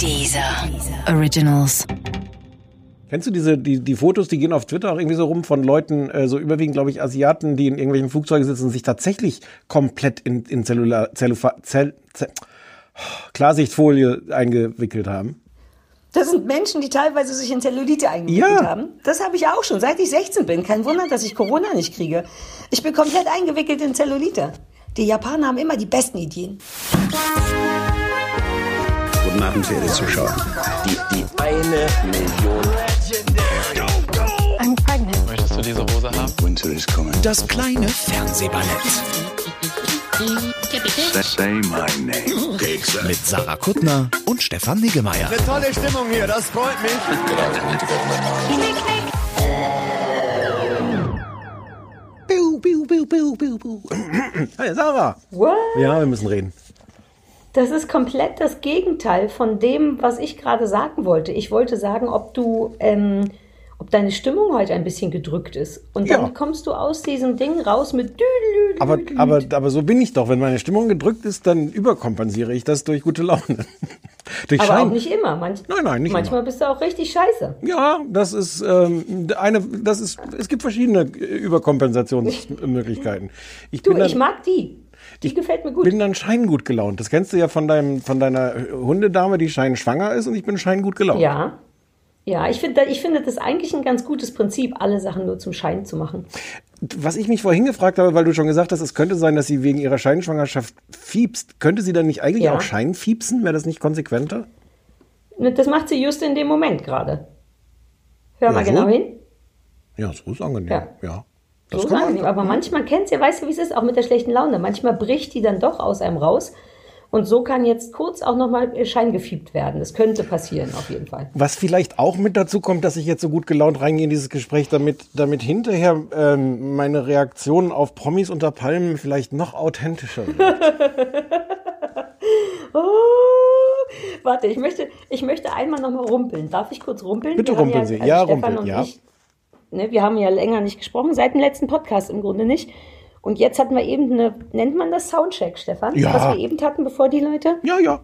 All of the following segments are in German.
Dieser Originals. Kennst du diese, die, die Fotos, die gehen auf Twitter auch irgendwie so rum von Leuten, äh, so überwiegend, glaube ich, Asiaten, die in irgendwelchen Flugzeugen sitzen und sich tatsächlich komplett in, in Zellular, Zellufa, Zell, Zell, Klarsichtfolie eingewickelt haben? Das sind Menschen, die teilweise sich in Zellulite eingewickelt Ja. haben. Das habe ich auch schon, seit ich 16 bin. Kein Wunder, dass ich Corona nicht kriege. Ich bin komplett eingewickelt in Zellulite. Die Japaner haben immer die besten Ideen. Guten Abend, verehrte Zuschauer. Die, die eine Million. I'm pregnant. Möchtest du diese Hose haben? Winter is coming. Das kleine Fernsehballett Say my name. mit Sarah Kuttner und Stefan Niggemeier. Tolle Stimmung hier, das freut mich. Piu, piu, piu, piu. Hey, Sarah. What? Ja, wir müssen reden. Das ist komplett das Gegenteil von dem, was ich gerade sagen wollte. Ich wollte sagen, ob du, ähm, ob deine Stimmung heute ein bisschen gedrückt ist. Und dann Ja. kommst du aus diesem Ding raus mit. Aber, aber, aber so bin ich doch. Wenn meine Stimmung gedrückt ist, dann überkompensiere ich das durch gute Laune. durch Aber Schein. auch nicht immer. Manch, Nein, nein, nicht Manchmal immer. bist du auch richtig scheiße. Ja, das ist ähm, eine, das ist, es gibt verschiedene äh, Überkompensationsmöglichkeiten. Ich Du, ich mag die. Die gefällt mir gut. bin dann scheingut gelaunt. Das kennst du ja von deinem, von deiner Hundedame, die scheinschwanger ist und ich bin scheingut gelaunt. Ja. Ja, ich finde, ich finde das eigentlich ein ganz gutes Prinzip, alle Sachen nur zum Schein zu machen. Was ich mich vorhin gefragt habe, weil du schon gesagt hast, es könnte sein, dass sie wegen ihrer Scheinschwangerschaft fiepst. Könnte sie dann nicht eigentlich Ja. auch scheinfiepsen? Wäre das nicht konsequenter? Ne, Das macht sie just in dem Moment gerade. Hör mal so? genau hin. Ja, so ist angenehm. Ja. ja. So Das kann man. angenehm. Aber manchmal kennst du ja, weißt du, wie es ist, auch mit der schlechten Laune. Manchmal bricht die dann doch aus einem raus. Und so kann jetzt kurz auch nochmal Schein gefiebt werden. Das könnte passieren, auf jeden Fall. Was vielleicht auch mit dazu kommt, dass ich jetzt so gut gelaunt reingehe in dieses Gespräch, damit, damit hinterher ähm, meine Reaktionen auf Promis unter Palmen vielleicht noch authentischer sind. Oh, warte, ich möchte, ich möchte einmal nochmal rumpeln. Darf ich kurz rumpeln? Bitte rumpeln Sie. also Ja, Stefan rumpeln, und ja. Ich, ne, wir haben ja länger nicht gesprochen, seit dem letzten Podcast im Grunde nicht. Und jetzt hatten wir eben eine, nennt man das Soundcheck, Stefan? Ja. Was wir eben hatten, bevor die Leute. ja, ja.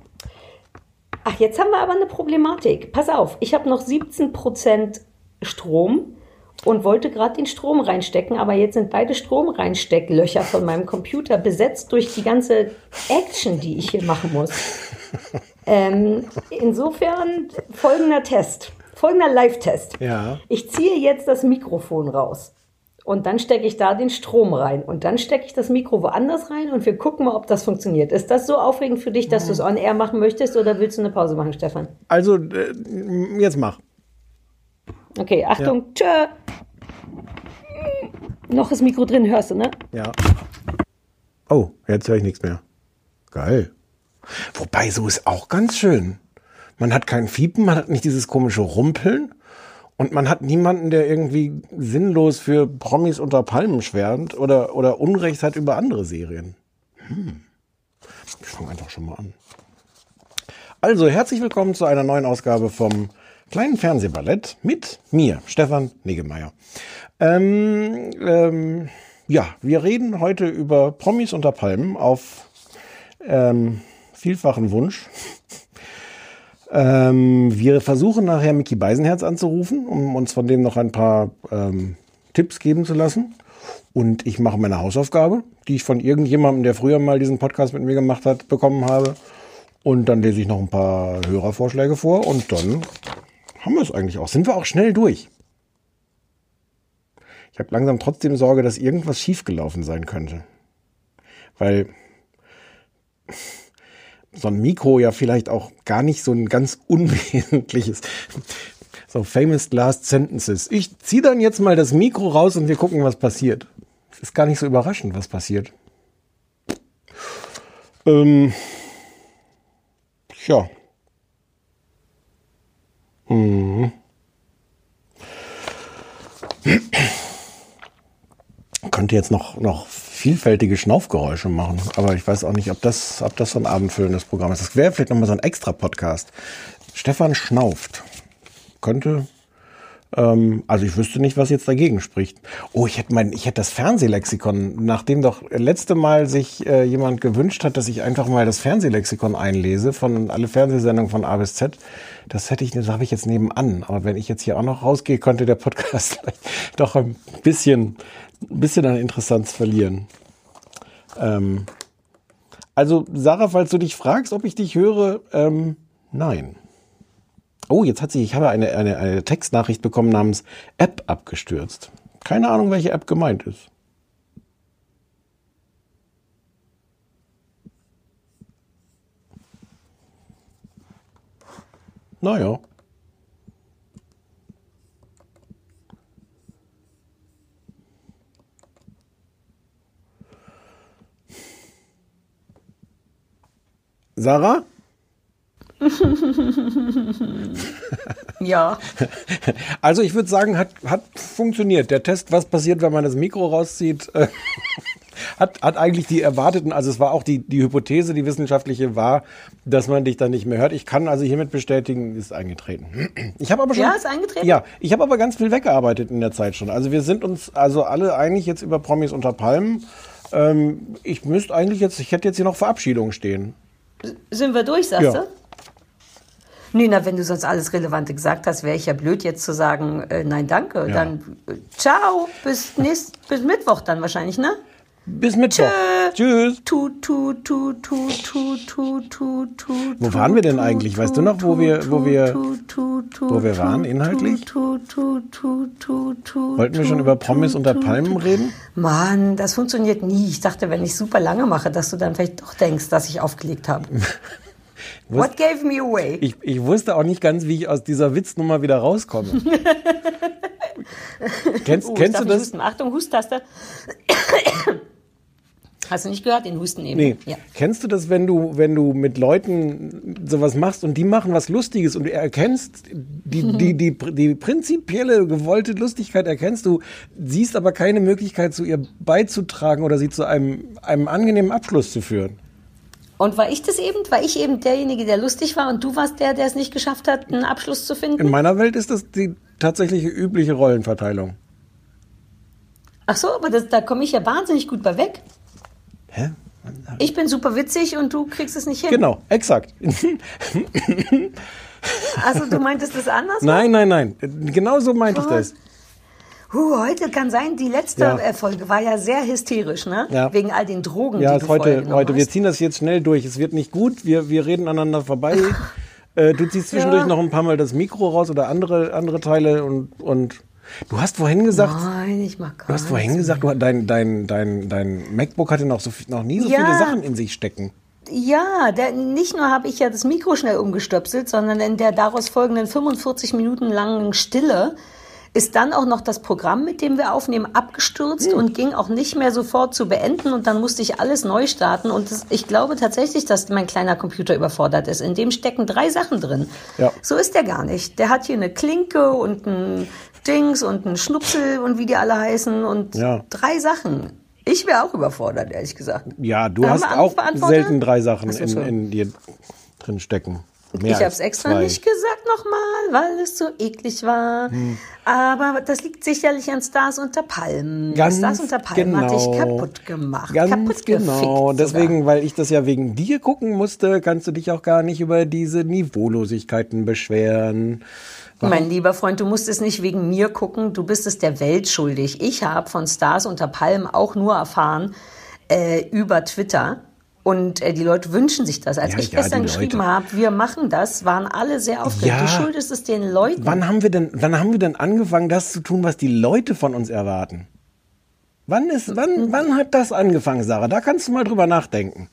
Ach, jetzt haben wir aber eine Problematik. Pass auf, ich habe noch 17% Strom und wollte gerade den Strom reinstecken, aber jetzt sind beide Stromreinstecklöcher von meinem Computer besetzt durch die ganze Action, die ich hier machen muss. Ähm, insofern folgender Test, folgender Live-Test. Ja. Ich ziehe jetzt das Mikrofon raus. Und dann stecke ich da den Strom rein. Und dann stecke ich das Mikro woanders rein und wir gucken mal, ob das funktioniert. Ist das so aufregend für dich, dass du es on air machen möchtest oder willst du eine Pause machen, Stefan? Also, äh, jetzt mach. Okay, Achtung, tschö. Noch ist Mikro drin, hörst du, ne? Ja. Oh, jetzt höre ich nichts mehr. Geil. Wobei, so ist auch ganz schön. Man hat kein Fiepen, man hat nicht dieses komische Rumpeln und man hat niemanden, der irgendwie sinnlos für Promis unter Palmen schwärmt oder, oder Unrecht hat über andere Serien. Hm. Ich fange einfach schon mal an. Also, herzlich willkommen zu einer neuen Ausgabe vom kleinen Fernsehballett mit mir, Stefan Niggemeier. Ähm, ähm, ja, wir reden heute über Promis unter Palmen auf ähm, vielfachen Wunsch. Ähm, wir versuchen nachher Mickey Beisenherz anzurufen, um uns von dem noch ein paar ähm, Tipps geben zu lassen. Und ich mache meine Hausaufgabe, die ich von irgendjemandem, der früher mal diesen Podcast mit mir gemacht hat, bekommen habe. Und dann lese ich noch ein paar Hörervorschläge vor und dann haben wir es eigentlich auch. Sind wir auch schnell durch. Ich habe langsam trotzdem Sorge, dass irgendwas schiefgelaufen sein könnte. Weil so ein Mikro ja vielleicht auch gar nicht so ein ganz unwesentliches. So famous last sentences. Ich ziehe dann jetzt mal das Mikro raus und wir gucken, was passiert. Ist gar nicht so überraschend, was passiert. Ähm, ja. Mhm. Könnte jetzt noch, noch vielfältige Schnaufgeräusche machen, aber ich weiß auch nicht, ob das, ob das so ein abendfüllendes Programm ist. Das wäre vielleicht nochmal so ein extra Podcast. Stefan schnauft. Könnte Ähm, also ich wüsste nicht, was jetzt dagegen spricht. Oh, ich hätte mein, ich hätte das Fernsehlexikon, nachdem doch letzte Mal sich äh, jemand gewünscht hat, dass ich einfach mal das Fernsehlexikon einlese von alle Fernsehsendungen von A bis Z. Das hätte ich, das habe ich jetzt nebenan. Aber wenn ich jetzt hier auch noch rausgehe, könnte der Podcast doch ein bisschen, ein bisschen an Interessanz verlieren. Ähm, also Sarah, falls du dich fragst, ob ich dich höre, ähm, nein. Oh, jetzt hat sich, ich habe eine, eine, eine Textnachricht bekommen namens App abgestürzt. Keine Ahnung, welche App gemeint ist. Naja. Sarah? Ja. Also ich würde sagen, hat, hat funktioniert. Der Test, was passiert, wenn man das Mikro rauszieht, äh, hat, hat eigentlich die erwarteten, also es war auch die, die Hypothese, die wissenschaftliche war, dass man dich dann nicht mehr hört. Ich kann also hiermit bestätigen, ist eingetreten. Ich habe aber schon. Ja, ist eingetreten? Ja, ich habe aber ganz viel weggearbeitet in der Zeit schon. Also wir sind uns also alle einig jetzt über Promis unter Palmen. Ähm, ich müsste eigentlich jetzt, ich hätte jetzt hier noch Verabschiedung stehen. Sind wir durch, sagst Ja. du? Nee, na, wenn du sonst alles Relevante gesagt hast, wäre ich ja blöd, jetzt zu sagen, äh, nein, danke. Ja. Dann äh, ciao, bis, nächst, bis Mittwoch dann wahrscheinlich, ne? Bis Mittwoch. Tschüss. Tu, tu, tu, tu, tu, tu, tu, tu, Wo waren wir denn eigentlich? Weißt du noch, wo wir- wo wir- wo wir waren inhaltlich? Wollten wir schon über Promis unter Palmen reden? Mann, das funktioniert nie. Ich dachte, wenn ich super lange mache, dass du dann vielleicht doch denkst, dass ich aufgelegt habe. What gave me away? Ich, ich wusste auch nicht ganz, wie ich aus dieser Witznummer wieder rauskomme. kennst Oh, kennst du das? Husten. Achtung, Hustaste. Hast du nicht gehört, den Husten eben? Nee. Ja. Kennst du das, wenn du, wenn du mit Leuten sowas machst und die machen was Lustiges und du erkennst die, die, die, die prinzipielle gewollte Lustigkeit erkennst du, siehst aber keine Möglichkeit zu ihr beizutragen oder sie zu einem, einem angenehmen Abschluss zu führen? Und war ich das eben? War ich eben derjenige, der lustig war und du warst der, der es nicht geschafft hat, einen Abschluss zu finden? In meiner Welt ist das die tatsächliche übliche Rollenverteilung. Ach so, aber das, da komme ich ja wahnsinnig gut bei weg. Hä? Ich bin super witzig und du kriegst es nicht hin. Genau, exakt. Also du meintest das anders? nein, nein, nein. Genau so meinte ich das. Huh, heute kann sein, die letzte Ja. Folge war ja sehr hysterisch, ne? Ja. Wegen all den Drogen, Ja, die du heute, heute. Wir hast. ziehen das jetzt schnell durch. Es wird nicht gut. Wir, wir reden aneinander vorbei. äh, du ziehst zwischendurch Ja. noch ein paar Mal das Mikro raus oder andere, andere Teile und, und du hast vorhin gesagt, Nein, ich mag gar du hast vorhin gesagt, du, dein, dein, dein, dein MacBook hatte noch, so, noch nie so Ja. viele Sachen in sich stecken. Ja, der, nicht nur habe ich ja das Mikro schnell umgestöpselt, sondern in der daraus folgenden 45 Minuten langen Stille ist dann auch noch das Programm, mit dem wir aufnehmen, abgestürzt und ging auch nicht mehr sofort zu beenden und dann musste ich alles neu starten und das, ich glaube tatsächlich, dass mein kleiner Computer überfordert ist. In dem stecken drei Sachen drin. Ja. So ist der gar nicht. Der hat hier eine Klinke und ein Dings und ein Schnupsel und wie die alle heißen und Ja. drei Sachen. Ich wäre auch überfordert, ehrlich gesagt. Ja, du hast auch selten drei Sachen in, in dir drin stecken. Mehr ich habe es extra zwei. nicht gesagt nochmal, weil es so eklig war. Hm. Aber das liegt sicherlich an Stars unter Palmen. Ganz Stars unter Palmen genau. hatte ich kaputt gemacht. Ganz kaputt genau. Deswegen, sogar. weil ich das ja wegen dir gucken musste, kannst du dich auch gar nicht über diese Niveaulosigkeiten beschweren. Mein lieber Freund, du musst es nicht wegen mir gucken, du bist es der Welt schuldig. Ich habe von Stars unter Palmen auch nur erfahren äh, über Twitter. Und äh, die Leute wünschen sich das. Als Ja, ich ja, gestern die geschrieben habe, wir machen das, waren alle sehr aufgeregt. Ja. Du schuldest es den Leuten. Wann haben wir denn, wann haben wir denn angefangen, das zu tun, was die Leute von uns erwarten? Wann ist, wann, wann hat das angefangen, Sarah? Da kannst du mal drüber nachdenken.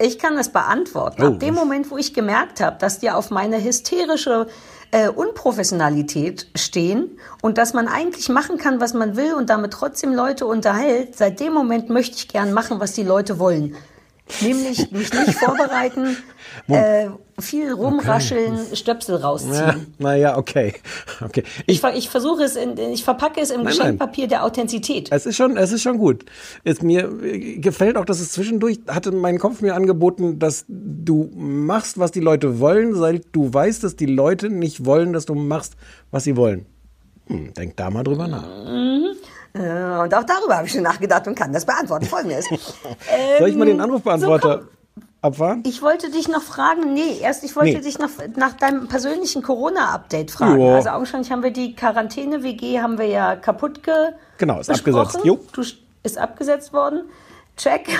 Ich kann das beantworten. Oh. Ab dem Moment, wo ich gemerkt habe, dass die auf meine hysterische äh, Unprofessionalität stehen und dass man eigentlich machen kann, was man will und damit trotzdem Leute unterhält, seit dem Moment möchte ich gern machen, was die Leute wollen. Nämlich mich nicht vorbereiten, äh, viel rumrascheln, Stöpsel Ja, rausziehen. naja, okay. okay. Ich, Ich, ich versuche es, in, ich verpacke es im Nein, Geschenkpapier der Authentizität. es ist schon, es ist schon gut. Es mir gefällt auch, dass es zwischendurch hatte mein Kopf mir angeboten, dass du machst, was die Leute wollen, seit du weißt, dass die Leute nicht wollen, dass du machst, was sie wollen. Hm, denk da mal drüber nach. Äh, Und auch darüber habe ich schon nachgedacht und kann das beantworten. Folgendes. Soll ich mal den Ähm, Anrufbeantworter so, abfahren? Ich wollte dich noch fragen, nee, erst ich wollte Nee. dich noch nach deinem persönlichen Corona-Update fragen. Ja. Also augenscheinlich haben wir die Quarantäne-WG haben wir ja kaputt ge Genau, ist besprochen. abgesetzt. Jo. Du, ist abgesetzt worden. Check.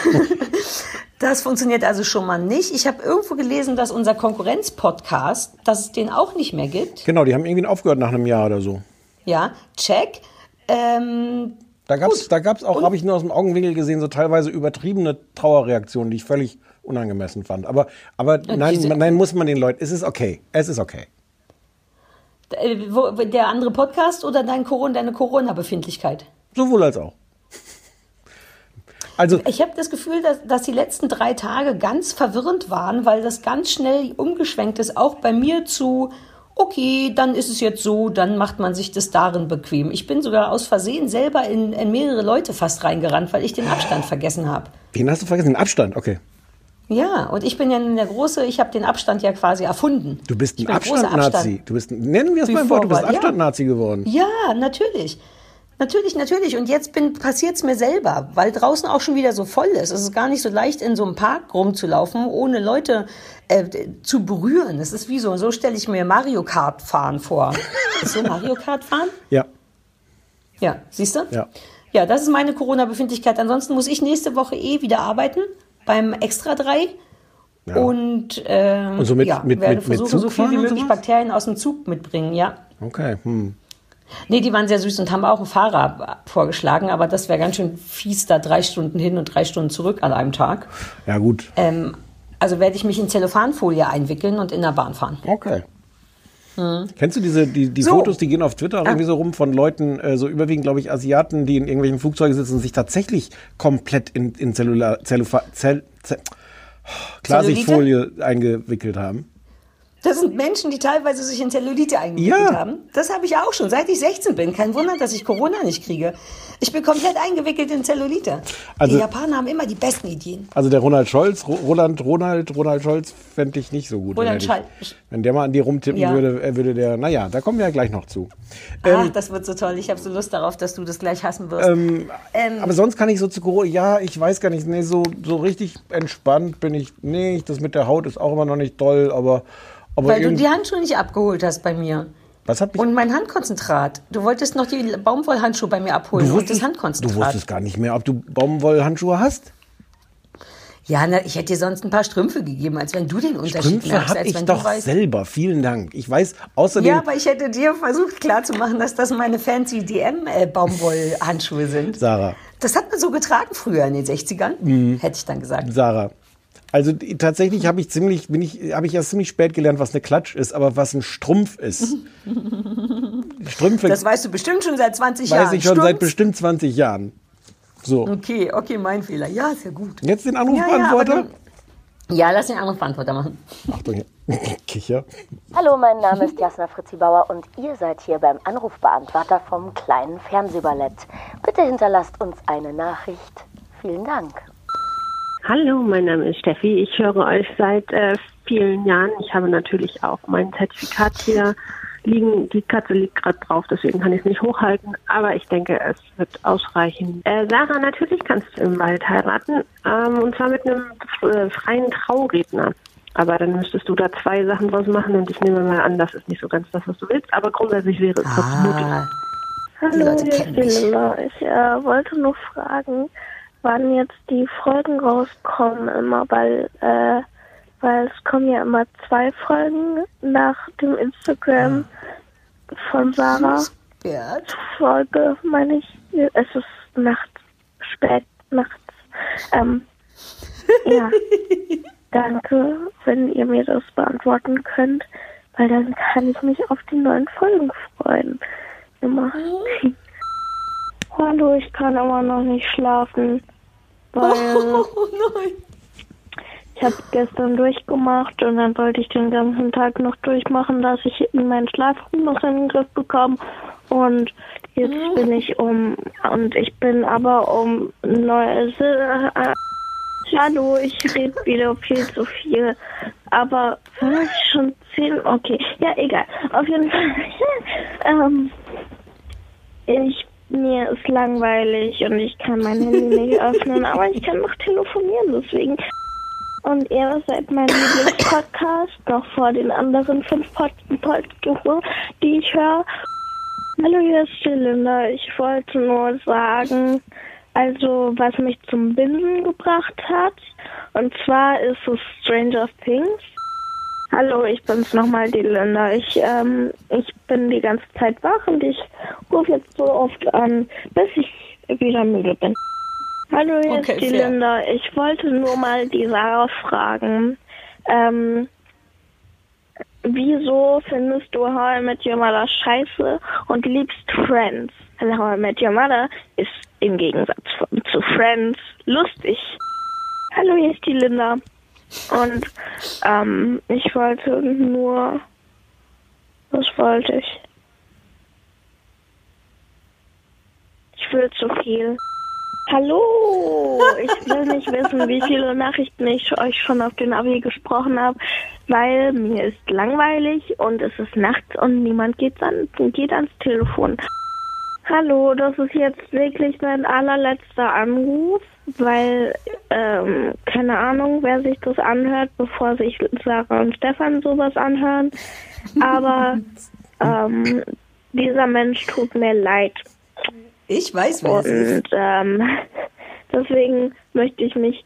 Das funktioniert also schon mal nicht. Ich habe irgendwo gelesen, dass unser Konkurrenz-Podcast, dass es den auch nicht mehr gibt. Genau, die haben irgendwie aufgehört nach einem Jahr oder so. Ja, check. Ähm, Da gab's, da gab's auch, habe ich nur aus dem Augenwinkel gesehen, so teilweise übertriebene Trauerreaktionen, die ich völlig unangemessen fand. Aber, aber nein, nein, muss man den Leuten, es ist okay. Es ist okay. äh, der andere Podcast oder dein Corona, deine Corona-Befindlichkeit? Sowohl als auch. Also, Ich habe das Gefühl, dass, dass die letzten drei Tage ganz verwirrend waren, weil das ganz schnell umgeschwenkt ist, auch bei mir zu, okay, dann ist es jetzt so, dann macht man sich das darin bequem. Ich bin sogar aus Versehen selber in, in mehrere Leute fast reingerannt, weil ich den Abstand vergessen habe. wen hast du vergessen? Den Abstand, okay. Ja, und ich bin ja der Große, ich habe den Abstand ja quasi erfunden. Du bist ein Abstand-Nazi. Abstand. Du bist, ein- nennen wir es beim Wort, du bist Before, ja. Abstand-Nazi geworden. Ja, natürlich. Natürlich, natürlich. Und jetzt passiert es mir selber, weil draußen auch schon wieder so voll ist. Es ist gar nicht so leicht, in so einem Park rumzulaufen, ohne Leute äh, zu berühren. Es ist wie so, so stelle ich mir Mario Kart fahren vor. Ist so Mario Kart fahren? Ja. Ja, siehst du? Ja. Ja, das ist meine Corona-Befindlichkeit. Ansonsten muss ich nächste Woche eh wieder arbeiten beim Extra 3. Ja. Und, äh, Und so mit- ja, mit- werde mit- mit versuchen, Zug so viel wie möglich? Bakterien aus dem Zug mitbringen, ja. Okay. Hm. Nee, die waren sehr süß und haben auch einen Fahrer vorgeschlagen, aber das wäre ganz schön fies, da drei Stunden hin und drei Stunden zurück an einem Tag. Ja, gut. Ähm, also werde ich mich in Zellophanfolie einwickeln und in der Bahn fahren. Okay. Kennst du diese die, die So. Fotos, die gehen auf Twitter irgendwie so rum von Leuten, äh, so überwiegend, glaube ich, Asiaten, die in irgendwelchen Flugzeugen sitzen und sich tatsächlich komplett in, in Zellular, Zellufa, Zell, Zell, Klarsichtfolie eingewickelt haben? Das sind Menschen, die teilweise sich in Zellulite eingewickelt Ja. haben. Das habe ich auch schon, seit ich 16 bin. Kein Wunder, dass ich Corona nicht kriege. Ich bin komplett eingewickelt in Zellulite. Also- die Japaner haben immer die besten Ideen. Also der Ronald Scholz, Ro- Roland, Ronald, Ronald Scholz fände ich nicht so gut. Roland Scholz. wenn der mal an dir rumtippen Ja. würde, würde der, naja, da kommen wir ja gleich noch zu. Ach, das wird so toll. Ich habe so Lust darauf, dass du das gleich hassen wirst. Ähm, Aber sonst kann ich so zu Corona, ja, ich weiß gar nicht, nee, so, so richtig entspannt bin ich nicht. Das mit der Haut ist auch immer noch nicht toll, aber, aber weil du die Handschuhe nicht abgeholt hast bei mir. was hat mich, Und mein Handkonzentrat. Du wolltest noch die Baumwollhandschuhe bei mir abholen du, und wusstest, das du Handkonzentrat. wusstest gar nicht mehr, ob du Baumwollhandschuhe hast? ja, na, ich hätte dir sonst ein paar Strümpfe gegeben, als wenn du den Unterschied Strümpfe merkst. habe Als ich doch du weißt, selber, vielen Dank. Ich weiß außerdem, ja, aber ich hätte dir versucht klarzumachen, dass das meine fancy DM-Baumwollhandschuhe sind. Sarah, Das hat man so getragen früher in den 60ern, Mhm. hätte ich dann gesagt. Sarah. Also tatsächlich habe ich ziemlich, bin ich, habe ich erst ziemlich spät gelernt, was eine Klatsch ist, aber was ein Strumpf ist. Strümpfe Das weißt du bestimmt schon seit 20 Jahren. weiß ich schon Stimmt's? seit bestimmt 20 Jahren. So, Okay, okay, mein Fehler. Ja, ist ja gut. jetzt den Ja, ja, Anrufbeantworter. aber du- ja, lass den Anrufbeantworter machen. Achtung, hier. Kicher. Hallo, mein Name ist Jasna Fritzi Bauer und ihr seid hier beim Anrufbeantworter vom kleinen Fernsehballett. Bitte hinterlasst uns eine Nachricht. Vielen Dank. Hallo, mein Name ist Steffi. Ich höre euch seit äh, vielen Jahren. Ich habe natürlich auch mein Zertifikat hier liegen. Die Katze liegt gerade drauf, deswegen kann ich es nicht hochhalten. Aber ich denke, es wird ausreichen. Äh, Sarah, natürlich kannst du im Wald heiraten. Ähm, und zwar mit einem äh, freien Trauredner. Aber dann müsstest du da zwei Sachen draus machen und ich nehme mal an, das ist nicht so ganz das, was du willst. Aber grundsätzlich wäre es trotzdem möglich. Ah, Hallo, hier ist. Lilla. Ich äh, wollte nur fragen, wann jetzt die Folgen rauskommen immer, weil, äh, weil es kommen ja immer zwei Folgen nach dem Instagram von Sarah. Bert. Folge, meine ich. Es ist nachts, spät nachts. Ähm, ja. Danke, wenn ihr mir das beantworten könnt, weil dann kann ich mich auf die neuen Folgen freuen. Immer. Hallo, ich kann immer noch nicht schlafen, weil Oh nein. ich habe gestern durchgemacht und dann wollte ich den ganzen Tag noch durchmachen, dass ich meinen Schlafrhythmus in den Griff bekomme. Und jetzt bin ich um und ich bin aber um neun. Äh, hallo, ich rede wieder viel zu viel. Aber ich schon zehn? Okay, ja egal. Auf jeden Fall. ähm, Ich, mir ist langweilig und ich kann mein Handy nicht öffnen, aber ich kann noch telefonieren, deswegen. Und ihr seid mein Lieblingspodcast, noch vor den anderen fünf Pod Podcasts, die ich höre. Hallo, hier ist Linda. Ich wollte nur sagen, also was mich zum Binsen gebracht hat. Und zwar ist es Stranger Things. Hallo, ich bin's nochmal, die Linda. Ich, ähm, ich bin die ganze Zeit wach und ich rufe jetzt so oft an, bis ich wieder müde bin. Hallo, hier Okay, ist die fair. Linda. Ich wollte nur mal die Sarah fragen. Ähm, wieso findest du How I Met Your Mother scheiße und liebst Friends? Also How I Met Your Mother ist im Gegensatz zu Friends lustig. Hallo, hier ist die Linda. Und ähm, ich wollte nur. Was wollte ich? Ich will zu viel. Hallo! Ich will nicht wissen, wie viele Nachrichten ich euch schon auf den Abi gesprochen habe, weil mir ist langweilig und es ist nachts und niemand geht, an, geht ans Telefon. Hallo, das ist jetzt wirklich mein allerletzter Anruf, weil, ähm, keine Ahnung, wer sich das anhört, bevor sich Sarah und Stefan sowas anhören. Aber ähm, dieser Mensch tut mir leid. Ich weiß, wer es ist. Und ähm, deswegen möchte ich mich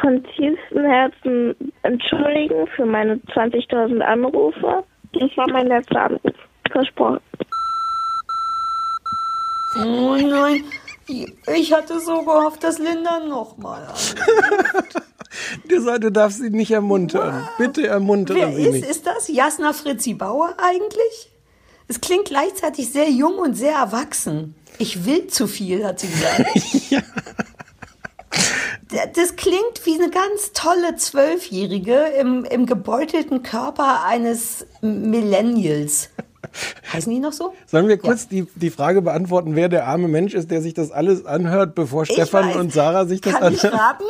von tiefstem Herzen entschuldigen für meine 20.000 Anrufe. Das war mein letzter Anruf. Versprochen. Oh nein, ich hatte so gehofft, dass Linda nochmal Du, du darfst sie nicht ermuntern. Bitte ermuntere Wer sie ist, nicht. ist das Jasna Fritzi Bauer eigentlich? Es klingt gleichzeitig sehr jung und sehr erwachsen. Ich will zu viel, hat sie gesagt. D- Das klingt wie eine ganz tolle Zwölfjährige im, im gebeutelten Körper eines Millennials. Heißen die noch so? Sollen wir kurz die, die Frage beantworten, wer der arme Mensch ist, der sich das alles anhört, bevor Ich Stefan weiß. und Sarah sich das Kann ich anhören? raten?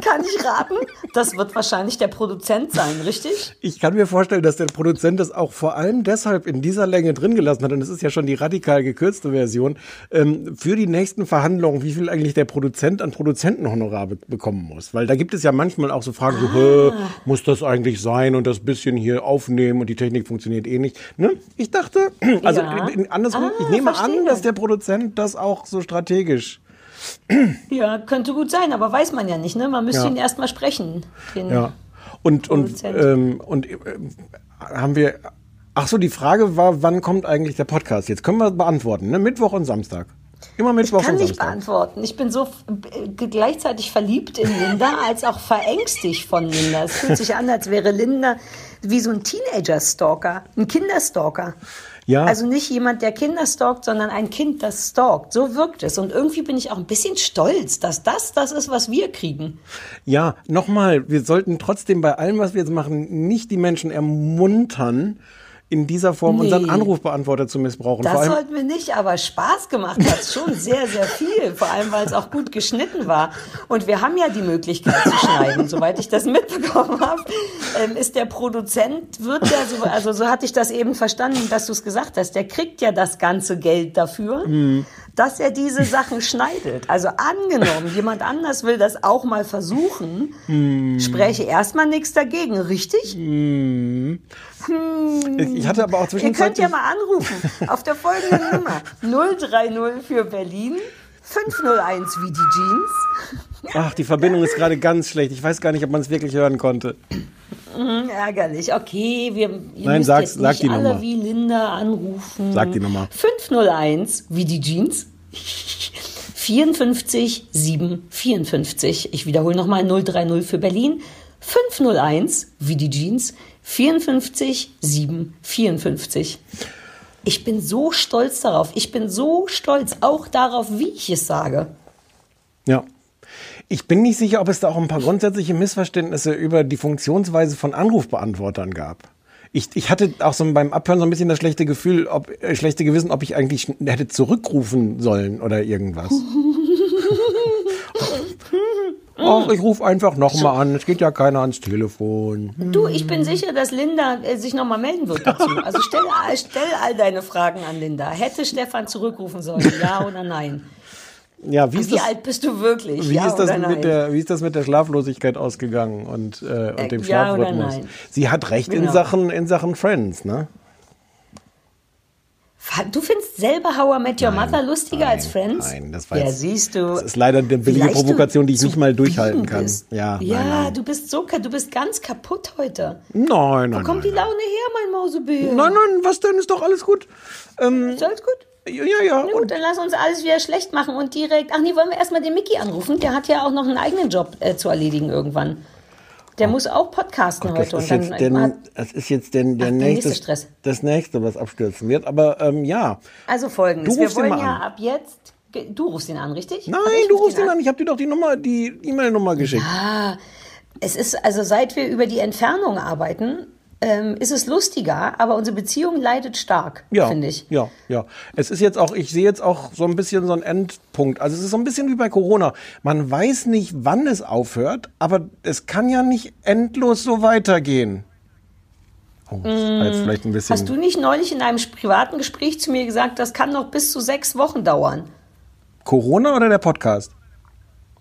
Kann ich raten? Das wird wahrscheinlich der Produzent sein, richtig? Ich kann mir vorstellen, dass der Produzent das auch vor allem deshalb in dieser Länge drin gelassen hat, und es ist ja schon die radikal gekürzte Version, ähm, für die nächsten Verhandlungen, wie viel eigentlich der Produzent an Produzentenhonorar be bekommen muss. Weil da gibt es ja manchmal auch so Fragen, so, Ah. Hä, muss das eigentlich sein und das bisschen hier aufnehmen und die Technik funktioniert eh nicht. Ne? Ich dachte, also Ja. andersrum, Ah, ich nehme verstehe. an, dass der Produzent das auch so strategisch Ja, könnte gut sein, aber weiß man ja nicht, ne? Man müsste Ja. ihn erst mal sprechen. Ja. Und, und, ähm, und äh, haben wir. Ach so, die Frage war, wann kommt eigentlich der Podcast? Jetzt können wir beantworten, ne? Mittwoch und Samstag. Immer Mittwoch Ich kann und nicht Samstag. beantworten. Ich bin so äh, gleichzeitig verliebt in Linda als auch verängstigt von Linda. Es fühlt sich an, als wäre Linda wie so ein Teenager-Stalker, ein Kinderstalker. Ja. Also nicht jemand, der Kinder stalkt, sondern ein Kind, das stalkt. So wirkt es. Und irgendwie bin ich auch ein bisschen stolz, dass das das ist, was wir kriegen. Ja, nochmal, wir sollten trotzdem bei allem, was wir jetzt machen, nicht die Menschen ermuntern, in dieser Form Nee. unseren Anrufbeantworter zu missbrauchen. Das sollten wir nicht, aber Spaß gemacht hat schon sehr, sehr viel. Vor allem, weil es auch gut geschnitten war. Und wir haben ja die Möglichkeit zu schneiden. Soweit ich das mitbekommen habe, ähm, ist der Produzent, wird ja so, also so hatte ich das eben verstanden, dass du es gesagt hast, der kriegt ja das ganze Geld dafür, dass er diese Sachen schneidet. Also angenommen, jemand anders will das auch mal versuchen, spreche erstmal nichts dagegen, richtig? Ich ich hatte aber auch Ihr könnt zwischenzeitlich. ja mal anrufen auf der folgenden Nummer 030 für Berlin 501 wie die Jeans. Ach, die Verbindung ist gerade ganz schlecht. Ich weiß gar nicht, ob man es wirklich hören konnte. Hm, ärgerlich. Okay, wir ihr Nein, sag's- jetzt sag nicht die alle Nummer. wie Linda anrufen. Sag die Nummer. 501 wie die Jeans. 54 7 54. Ich wiederhole nochmal 030 für Berlin. 501 wie die Jeans. 54 7 54. Ich bin so stolz darauf. Ich bin so stolz auch darauf, wie ich es sage. Ja. Ich bin nicht sicher, ob es da auch ein paar grundsätzliche Missverständnisse über die Funktionsweise von Anrufbeantwortern gab. Ich, ich hatte auch so beim Abhören so ein bisschen das schlechte Gefühl, ob, äh, schlechte Gewissen, ob ich eigentlich hätte zurückrufen sollen oder irgendwas. Ach, ich rufe einfach nochmal an. Es geht ja keiner ans Telefon. Du, ich bin sicher, dass Linda äh, sich nochmal melden wird dazu. Also stell, all- stell all deine Fragen an Linda. Hätte Stefan zurückrufen sollen, ja oder nein? Ja, wie ist Wie das, alt bist du wirklich? wie ja ist das mit der, wie ist das mit der Schlaflosigkeit ausgegangen und, äh, und Äh, dem ja Schlafrhythmus? Sie hat recht in Genau. Sachen, in Sachen Friends, ne? Du findest selber How I Met Your Nein, Mother lustiger nein, als Friends? nein, das war Ja, jetzt- siehst du. Das ist leider eine billige Provokation, die ich nicht mal durchhalten kann. bist. Ja, ja nein, nein. du bist so, du bist ganz kaputt heute. Nein, nein, Wo nein. kommt die Laune her, mein Mausebär? Nein, nein, was denn? Ist doch alles gut. Ähm, Ist alles gut? ja, ja. Na gut, dann lass uns alles wieder schlecht machen und direkt. Ach nee, wollen wir erstmal den Mickey anrufen? Der hat ja auch noch einen eigenen Job äh, zu erledigen irgendwann. Der muss auch podcasten Das heute. ist und dann jetzt, hat, das ist jetzt denn der Ach, nächste, nächste Stress. das nächste, was abstürzen wird. Aber ähm, ja, also folgendes. Du Wir wollen ja an. ab jetzt. Du rufst ihn an, richtig? nein, ich du ruf rufst ihn an. Ich habe dir doch die Nummer, die E-Mail-Nummer geschickt. Ah, es ist, also seit wir über die Entfernung arbeiten, ähm, ist es lustiger, aber unsere Beziehung leidet stark, Ja, finde ich. ja, ja. Es ist jetzt auch, ich sehe jetzt auch so ein bisschen so einen Endpunkt. Also es ist so ein bisschen wie bei Corona. Man weiß nicht, wann es aufhört, aber es kann ja nicht endlos so weitergehen. Oh, ein. Mm. Hast du nicht neulich in einem privaten Gespräch zu mir gesagt, das kann noch bis zu sechs Wochen dauern? Corona oder der Podcast?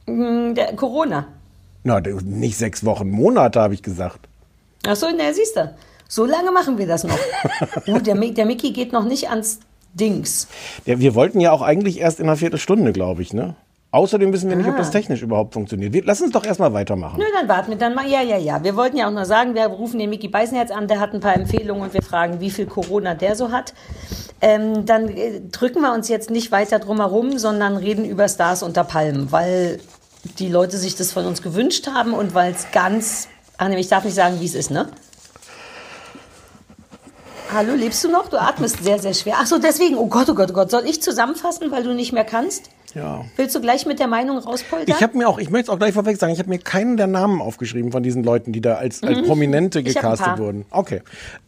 Hm, Der Corona. Na, nicht sechs Wochen, Monate, habe ich gesagt. Ach so, na, siehst du. So lange machen wir das noch. uh, der, der Mickey geht noch nicht ans Dings. Ja, wir wollten ja auch eigentlich erst in einer Viertelstunde, glaube ich, ne? Außerdem wissen wir nicht, ob Ah. das technisch überhaupt funktioniert. Wir, lass uns doch erstmal weitermachen. Nö, dann warten wir dann mal. Ja, ja, ja. Wir wollten ja auch noch sagen, wir rufen den Mickey Beisenherz an, der hat ein paar Empfehlungen und wir fragen, wie viel Corona der so hat. Ähm, dann äh, drücken wir uns jetzt nicht weiter drum herum, sondern reden über Stars unter Palmen, weil die Leute sich das von uns gewünscht haben und weil es ganz. Ach nee, ich darf nicht sagen, wie es ist, ne? Hallo, lebst du noch? Du atmest sehr, sehr schwer. Ach so, deswegen. Oh Gott, oh Gott, oh Gott. Soll ich zusammenfassen, weil du nicht mehr kannst? Ja. Willst du gleich mit der Meinung rauspoltern? Ich habe mir auch, ich möchte es auch gleich vorweg sagen, ich habe mir keinen der Namen aufgeschrieben von diesen Leuten, die da als, als Prominente Mhm. Ein gecastet wurden. Okay.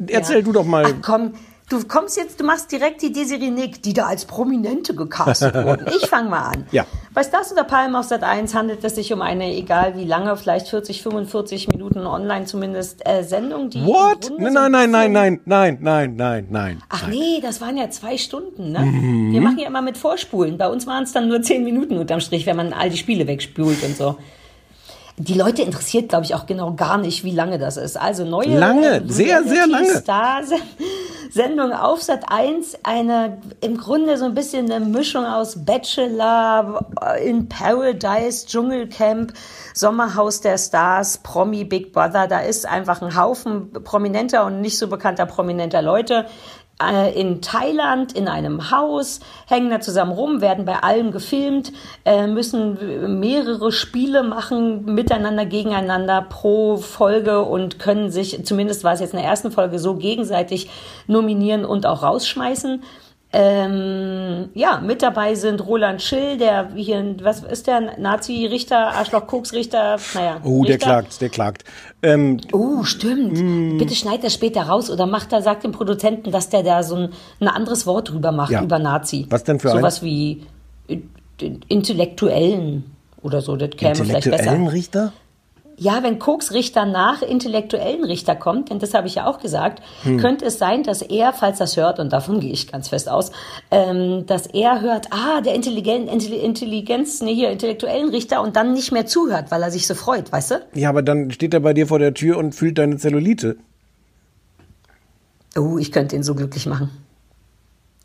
Erzähl Ja. du doch mal. Ach komm, du kommst jetzt, du machst direkt die Desiree Nick, die da als Prominente gecastet wurden. Ich fange mal an. Ja. Bei Stars oder Palm auf Sat 1 handelt es sich um eine, egal wie lange, vielleicht 40, 45 Minuten online zumindest, äh, Sendung, die. What? Nein, nein, nein, nein, nein, nein, nein, nein, nein. Ach nee, das waren ja zwei Stunden, ne? Mhm. Wir machen ja immer mit Vorspulen. Bei uns waren es dann nur zehn Minuten unterm Strich, wenn man all die Spiele wegspült und so. Die Leute interessiert, glaube ich, auch genau gar nicht, wie lange das ist. Also neue Lange, äh, sehr, sehr lange. Star-Sendung auf Sat 1, eine im Grunde so ein bisschen eine Mischung aus Bachelor, in Paradise, Dschungelcamp, Sommerhaus der Stars, Promi Big Brother. Da ist einfach ein Haufen prominenter und nicht so bekannter prominenter Leute in Thailand in einem Haus, hängen da zusammen rum, werden bei allem gefilmt, äh, müssen mehrere Spiele machen, miteinander, gegeneinander pro Folge und können sich, zumindest war es jetzt in der ersten Folge so, gegenseitig nominieren und auch rausschmeißen. Ähm, ja, mit dabei sind Roland Schill, der hier, was ist der, Nazi-Richter, Arschloch-Koks-Richter, naja. Oh, der Richter. klagt, der klagt. Ähm, Oh, stimmt. Bitte schneid das später raus oder macht da, sagt dem Produzenten, dass der da so ein, ein anderes Wort drüber macht, Ja. über Nazi. Was denn für Sowas eins? wie Intellektuellen oder so, das käme vielleicht intellektuellen besser. Richter? Ja, wenn Koksrichter nach intellektuellen Richter kommt, denn das habe ich ja auch gesagt, Hm. könnte es sein, dass er, falls das hört, und davon gehe ich ganz fest aus, ähm, dass er hört, ah, der Intelligen, Intelli- Intelligenz, nee, hier, intellektuellen Richter und dann nicht mehr zuhört, weil er sich so freut, weißt du? Ja, aber dann steht er bei dir vor der Tür und fühlt deine Zellulite. Oh, ich könnte ihn so glücklich machen.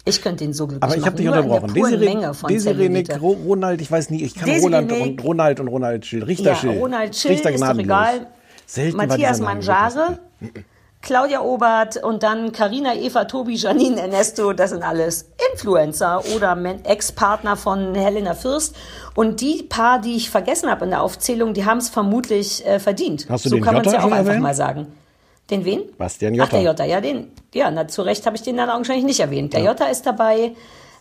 Ich könnte ihn so glücklich Aber ich habe dich unterbrochen. Desiree, Desiree Nick, Ronald, ich weiß nie, ich kann Desiree Roland Nick. und Ronald und Ronald Schill, Richter Ja, Schill. Ronald Schill Richter ist doch egal. Selten Matthias Manjare, Claudia Obert und dann Karina, Eva, Tobi, Janine, Ernesto, das sind alles Influencer oder Ex-Partner von Helena Fürst. Und die paar, die ich vergessen habe in der Aufzählung, die haben es vermutlich äh, verdient. Hast du so den kann man es ja auch einfach erwähnt? mal sagen. Den wen? Bastian Ach, der Jotta. Jota, ja, den, ja, na, zu Recht habe ich den dann augenscheinlich nicht erwähnt. Der Jota ist dabei.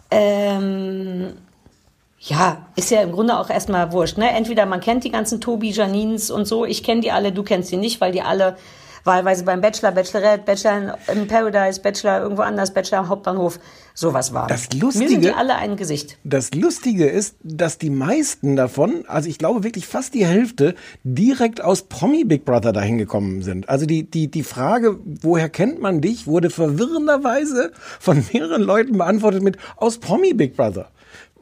Ähm, ja, ist ja im Grunde auch erstmal wurscht. Ne? Entweder man kennt die ganzen Tobi, Janins und so, ich kenne die alle, du kennst die nicht, weil die alle wahlweise beim Bachelor, Bachelorette, Bachelor in Paradise, Bachelor irgendwo anders, Bachelor am Hauptbahnhof, sowas war. Das Mir sind die Lustige- alle ein Gesicht. Das Lustige ist, dass die meisten davon, also ich glaube wirklich fast die Hälfte, direkt aus Promi Big Brother dahin gekommen sind. Also die, die, die Frage, woher kennt man dich, wurde verwirrenderweise von mehreren Leuten beantwortet mit aus Promi Big Brother.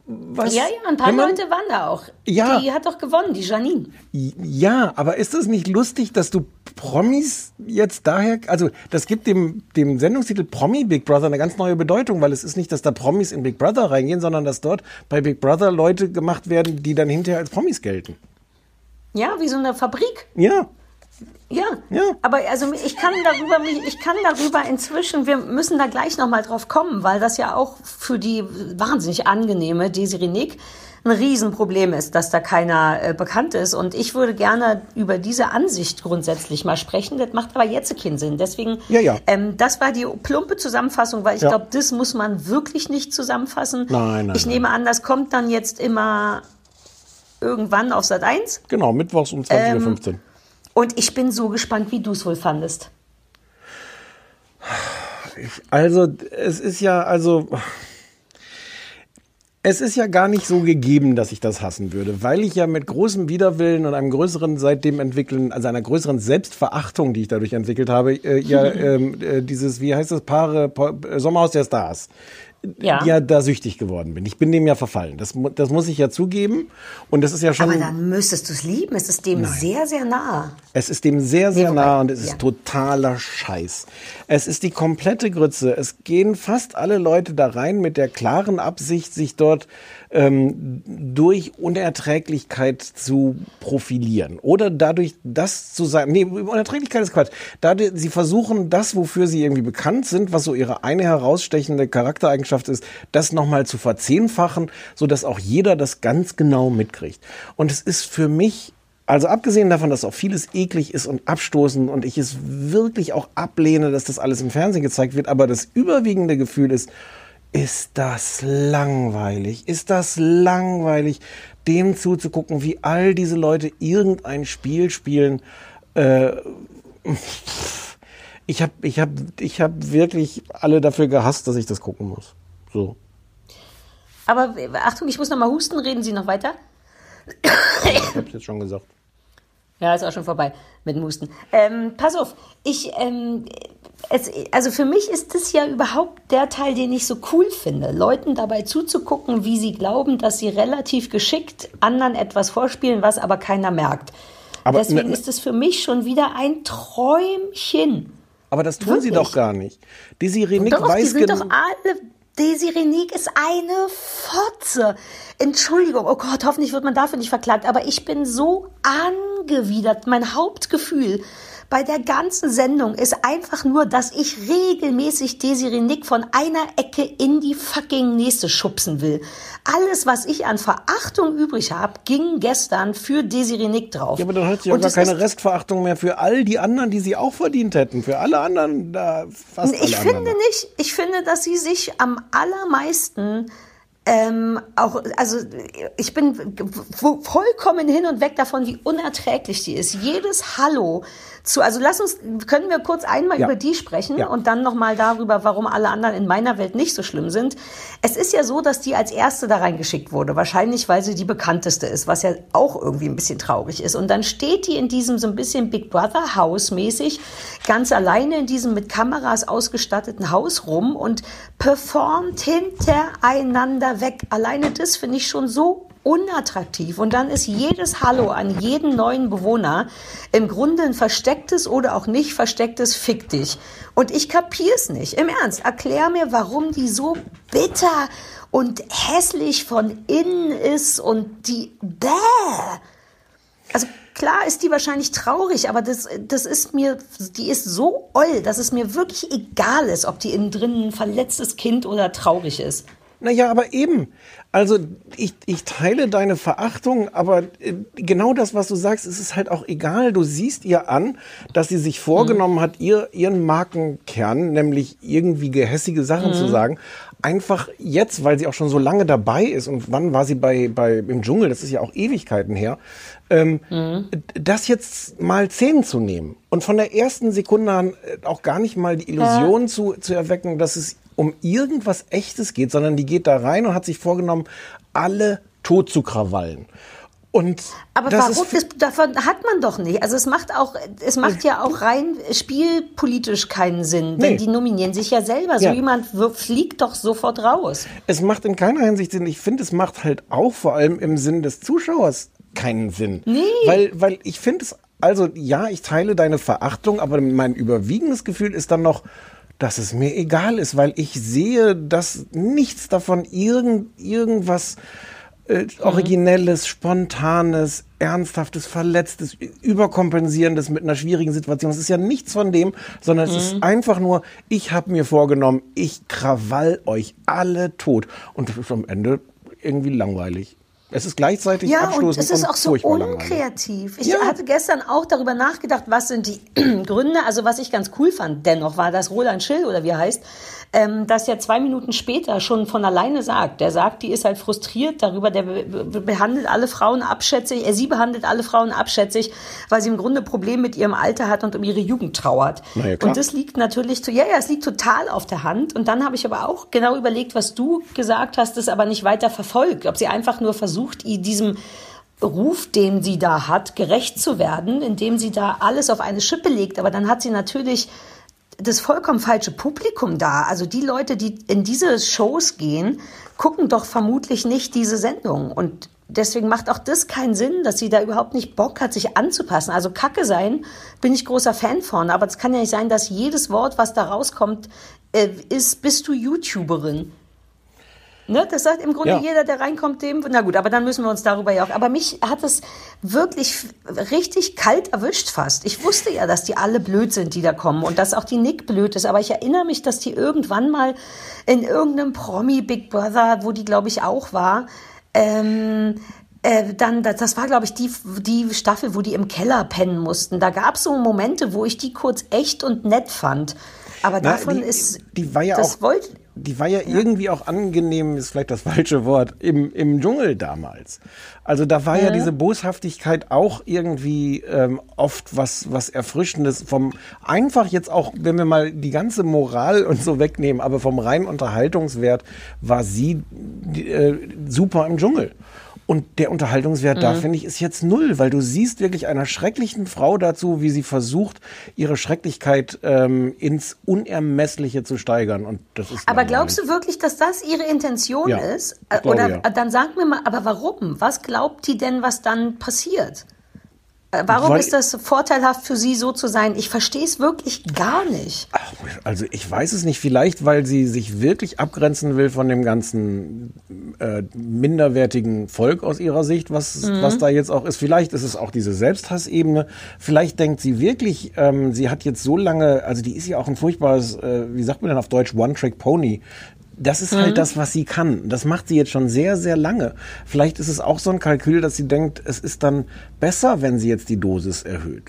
Was, Ja, ja, ein paar man- Leute waren da auch. Ja. Die hat doch gewonnen, die Janine. Ja, aber ist es nicht lustig, dass du Promis jetzt daher, also das gibt dem, dem Sendungstitel Promi Big Brother eine ganz neue Bedeutung, weil es ist nicht, dass da Promis in Big Brother reingehen, sondern dass dort bei Big Brother Leute gemacht werden, die dann hinterher als Promis gelten. Ja, wie so eine Fabrik. Ja, Ja. Ja. Aber also ich kann darüber ich kann darüber inzwischen, wir müssen da gleich nochmal drauf kommen, weil das ja auch für die wahnsinnig angenehme Desiree Nick ein Riesenproblem ist, dass da keiner äh, bekannt ist. Und ich würde gerne über diese Ansicht grundsätzlich mal sprechen. Das macht aber jetzt keinen Sinn. Deswegen, Ja, ja. Ähm, das war die plumpe Zusammenfassung, weil ich Ja. glaube, das muss man wirklich nicht zusammenfassen. Nein, nein, ich nein. nehme an, das kommt dann jetzt immer irgendwann auf Sat 1. genau, mittwochs um 20.15 Uhr. Und ich bin so gespannt, wie du es wohl fandest. Also, es ist ja, also. Es ist ja gar nicht so gegeben, dass ich das hassen würde, weil ich ja mit großem Widerwillen und einem größeren seitdem entwickeln, also einer größeren Selbstverachtung, die ich dadurch entwickelt habe, äh, ja ähm, äh, dieses, wie heißt das, Paare, Pa- Sommerhaus der Stars, Ja. ja da süchtig geworden bin. Ich bin dem ja verfallen. Das, das muss ich ja zugeben. Und das ist ja schon. Aber dann müsstest du es lieben. Es ist dem sehr, sehr nah. Es ist dem sehr, sehr Nee, nah und es ja. ist totaler Scheiß. Es ist die komplette Grütze. Es gehen fast alle Leute da rein mit der klaren Absicht, sich dort ähm, durch Unerträglichkeit zu profilieren. Oder dadurch das zu sein. Nee, Unerträglichkeit ist Quatsch. Dadurch, sie versuchen das, wofür sie irgendwie bekannt sind, was so ihre eine herausstechende Charaktereigenschaft ist, das nochmal zu verzehnfachen, sodass auch jeder das ganz genau mitkriegt. Und es ist für mich also abgesehen davon, dass auch vieles eklig ist und abstoßend und ich es wirklich auch ablehne, dass das alles im Fernsehen gezeigt wird, aber das überwiegende Gefühl ist, ist das langweilig, ist das langweilig, dem zuzugucken, wie all diese Leute irgendein Spiel spielen. Äh, ich habe ich hab, ich hab wirklich alle dafür gehasst, dass ich das gucken muss. So. Aber Achtung, ich muss noch mal husten. Reden Sie noch weiter? Ich habe es jetzt schon gesagt. Ja, ist auch schon vorbei mit dem Husten. Ähm, pass auf, ich, ähm, es, also für mich ist das ja überhaupt der Teil, den ich so cool finde, Leuten dabei zuzugucken, wie sie glauben, dass sie relativ geschickt anderen etwas vorspielen, was aber keiner merkt. Aber Deswegen ne- ist es für mich schon wieder ein Träumchen. Aber das tun sie Wirklich? doch gar nicht. Desiree Nick Doch, die weiß sind genau. doch alle. Desiree Nick ist eine Fotze. Entschuldigung, oh Gott, hoffentlich wird man dafür nicht verklagt, aber ich bin so angewidert. Mein Hauptgefühl bei der ganzen Sendung ist einfach nur, dass ich regelmäßig Desiree Nick von einer Ecke in die fucking nächste schubsen will. Alles, was ich an Verachtung übrig habe, ging gestern für Desiree Nick drauf. Ja, aber dann hat sie ja gar keine Restverachtung mehr für all die anderen, die sie auch verdient hätten. Für alle anderen, da fast Ich alle finde anderen. nicht, ich finde, dass sie sich am allermeisten ähm, auch, also ich bin vollkommen hin und weg davon, wie unerträglich die ist. Jedes Hallo zu, also lass uns, können wir kurz einmal Ja. über die sprechen Ja. und dann nochmal darüber, warum alle anderen in meiner Welt nicht so schlimm sind. Es ist ja so, dass die als erste da reingeschickt wurde, wahrscheinlich weil sie die bekannteste ist, was ja auch irgendwie ein bisschen traurig ist. Und dann steht die in diesem so ein bisschen Big Brother Haus mäßig ganz alleine in diesem mit Kameras ausgestatteten Haus rum und performt hintereinander weg. Alleine das finde ich schon so unattraktiv. Und dann ist jedes Hallo an jeden neuen Bewohner im Grunde ein verstecktes oder auch nicht verstecktes Fick dich. Und ich kapier's nicht. Im Ernst, erklär mir, warum die so bitter und hässlich von innen ist und die bäh. Also klar ist die wahrscheinlich traurig, aber das, das ist mir, die ist so oll, dass es mir wirklich egal ist, ob die innen drin ein verletztes Kind oder traurig ist. Naja, aber eben. Also ich, ich teile deine Verachtung, aber äh, genau das, was du sagst, ist es halt auch egal. Du siehst ihr an, dass sie sich vorgenommen hat, ihr, ihren Markenkern, nämlich irgendwie gehässige Sachen zu sagen, einfach jetzt, weil sie auch schon so lange dabei ist. Und wann war sie bei, bei im Dschungel, das ist ja auch Ewigkeiten her, ähm, das jetzt mal Zähnen zu nehmen und von der ersten Sekunde an äh, auch gar nicht mal die Illusion zu, zu erwecken, dass es um irgendwas Echtes geht, sondern die geht da rein und hat sich vorgenommen, alle tot zu krawallen. Und Aber warum? ist davon hat man doch nicht. Also es macht auch, es macht ja auch rein spielpolitisch keinen Sinn, denn Nee. die nominieren sich ja selber. So Ja. jemand fliegt doch sofort raus. Es macht in keiner Hinsicht Sinn. Ich finde, es macht halt auch vor allem im Sinn des Zuschauers keinen Sinn. Nee. Weil, weil ich finde es, also ja, ich teile deine Verachtung, aber mein überwiegendes Gefühl ist dann noch, dass es mir egal ist, weil ich sehe, dass nichts davon irgend, irgendwas äh, Originelles, Spontanes, Ernsthaftes, Verletztes, Überkompensierendes mit einer schwierigen Situation. Es ist ja nichts von dem, sondern es ist einfach nur, ich habe mir vorgenommen, ich krawall euch alle tot. Und das ist am Ende irgendwie langweilig. Es ist gleichzeitig Ja, und abstoßend es ist auch so unkreativ. Ich Ja. hatte gestern auch darüber nachgedacht, was sind die Gründe. Also was ich ganz cool fand, dennoch war das Roland Schill oder wie er heißt, ähm, dass er zwei Minuten später schon von alleine sagt. Der sagt, die ist halt frustriert darüber, der be be behandelt alle Frauen abschätzig, er sie behandelt alle Frauen abschätzig, weil sie im Grunde Probleme mit ihrem Alter hat und um ihre Jugend trauert. Ja, und das liegt natürlich, zu, ja, ja, es liegt total auf der Hand. Und dann habe ich aber auch genau überlegt, was du gesagt hast, das aber nicht weiter verfolgt. Ob sie einfach nur versucht, diesem Ruf, den sie da hat, gerecht zu werden, indem sie da alles auf eine Schippe legt. Aber dann hat sie natürlich das vollkommen falsche Publikum da. Also die Leute, die in diese Shows gehen, gucken doch vermutlich nicht diese Sendung. Und deswegen macht auch das keinen Sinn, dass sie da überhaupt nicht Bock hat, sich anzupassen. Also Kacke sein, bin ich großer Fan von. Aber es kann ja nicht sein, dass jedes Wort, was da rauskommt, äh, ist, bist du YouTuberin. Ne, das sagt im Grunde Ja. jeder, der reinkommt, dem, na gut, aber dann müssen wir uns darüber ja auch, aber mich hat es wirklich richtig kalt erwischt fast. Ich wusste ja, dass die alle blöd sind, die da kommen und dass auch die Nick blöd ist, aber ich erinnere mich, dass die irgendwann mal in irgendeinem Promi Big Brother, wo die glaube ich auch war, ähm, äh, dann, das, das war, glaube ich, die, die Staffel, wo die im Keller pennen mussten. Da gab es so Momente, wo ich die kurz echt und nett fand. Aber Na, davon die, ist. die war ja das auch, wollt, die war ja, irgendwie auch angenehm, ist vielleicht das falsche Wort, im, im Dschungel damals. Also da war ja diese Boshaftigkeit auch irgendwie ähm, oft was, was Erfrischendes vom, einfach jetzt auch, wenn wir mal die ganze Moral und so wegnehmen, aber vom reinen Unterhaltungswert war sie äh, super im Dschungel. Und der Unterhaltungswert da, finde ich, ist jetzt null, weil du siehst wirklich einer schrecklichen Frau dazu, wie sie versucht, ihre Schrecklichkeit ähm, ins Unermessliche zu steigern. Und das ist Aber glaubst du wirklich, dass das ihre Intention Ja, ist? glaube, Oder ja. dann sag mir mal, aber warum? Was glaubt die denn, was dann passiert? Äh, Warum Weil- ist das vorteilhaft für sie, so zu sein? Ich verstehe es wirklich gar nicht. Ach, Also ich weiß es nicht, vielleicht weil sie sich wirklich abgrenzen will von dem ganzen äh, minderwertigen Volk aus ihrer Sicht, was, Mhm. was da jetzt auch ist. Vielleicht ist es auch diese Selbsthassebene. Vielleicht denkt sie wirklich, ähm, sie hat jetzt so lange, also die ist ja auch ein furchtbares, äh, wie sagt man denn auf Deutsch, One-Trick-Pony. Das ist Mhm. halt das, was sie kann. Das macht sie jetzt schon sehr, sehr lange. Vielleicht ist es auch so ein Kalkül, dass sie denkt, es ist dann besser, wenn sie jetzt die Dosis erhöht.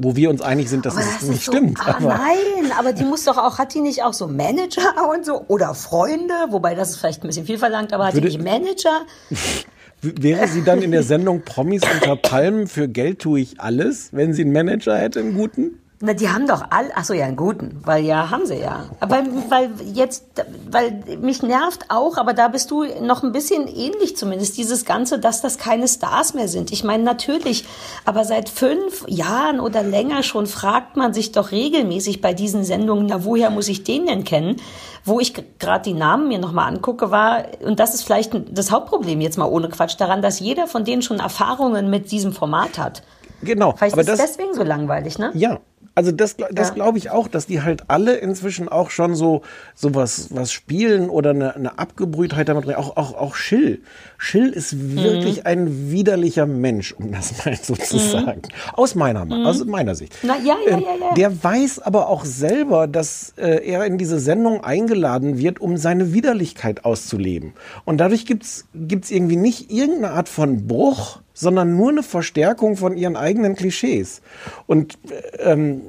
Wo wir uns einig sind, dass Aber es das nicht so, stimmt. Ah, aber nein, aber die muss doch auch, hat die nicht auch so Manager und so oder Freunde? Wobei das ist vielleicht ein bisschen viel verlangt, aber hat Würde- die nicht Manager? Wäre sie dann in der Sendung Promis unter Palmen für Geld tue ich alles, wenn sie einen Manager hätte, einen guten? Na, die haben doch all, ach so, ja, einen guten, weil ja, haben sie ja. Aber weil jetzt, weil mich nervt auch, aber da bist du noch ein bisschen ähnlich zumindest, dieses Ganze, dass das keine Stars mehr sind. Ich meine, natürlich, aber seit fünf Jahren oder länger schon fragt man sich doch regelmäßig bei diesen Sendungen, na, woher muss ich den denn kennen? Wo ich gerade die Namen mir nochmal angucke, war, und das ist vielleicht das Hauptproblem jetzt mal ohne Quatsch daran, dass jeder von denen schon Erfahrungen mit diesem Format hat. Genau. Vielleicht aber ist das, es deswegen so langweilig, ne? ja, Also das, das Ja. glaube ich auch, dass die halt alle inzwischen auch schon so, so was, was spielen oder eine, eine Abgebrühtheit damit. Auch, auch, auch Schill. Schill ist Mhm. wirklich ein widerlicher Mensch, um das mal so zu sagen. Aus meiner, aus meiner Sicht. Mhm. Na, ja, ja, Ähm, ja, ja. Der weiß aber auch selber, dass äh, er in diese Sendung eingeladen wird, um seine Widerlichkeit auszuleben. Und dadurch gibt's gibt's irgendwie nicht irgendeine Art von Bruch, sondern nur eine Verstärkung von ihren eigenen Klischees. Und äh, ähm,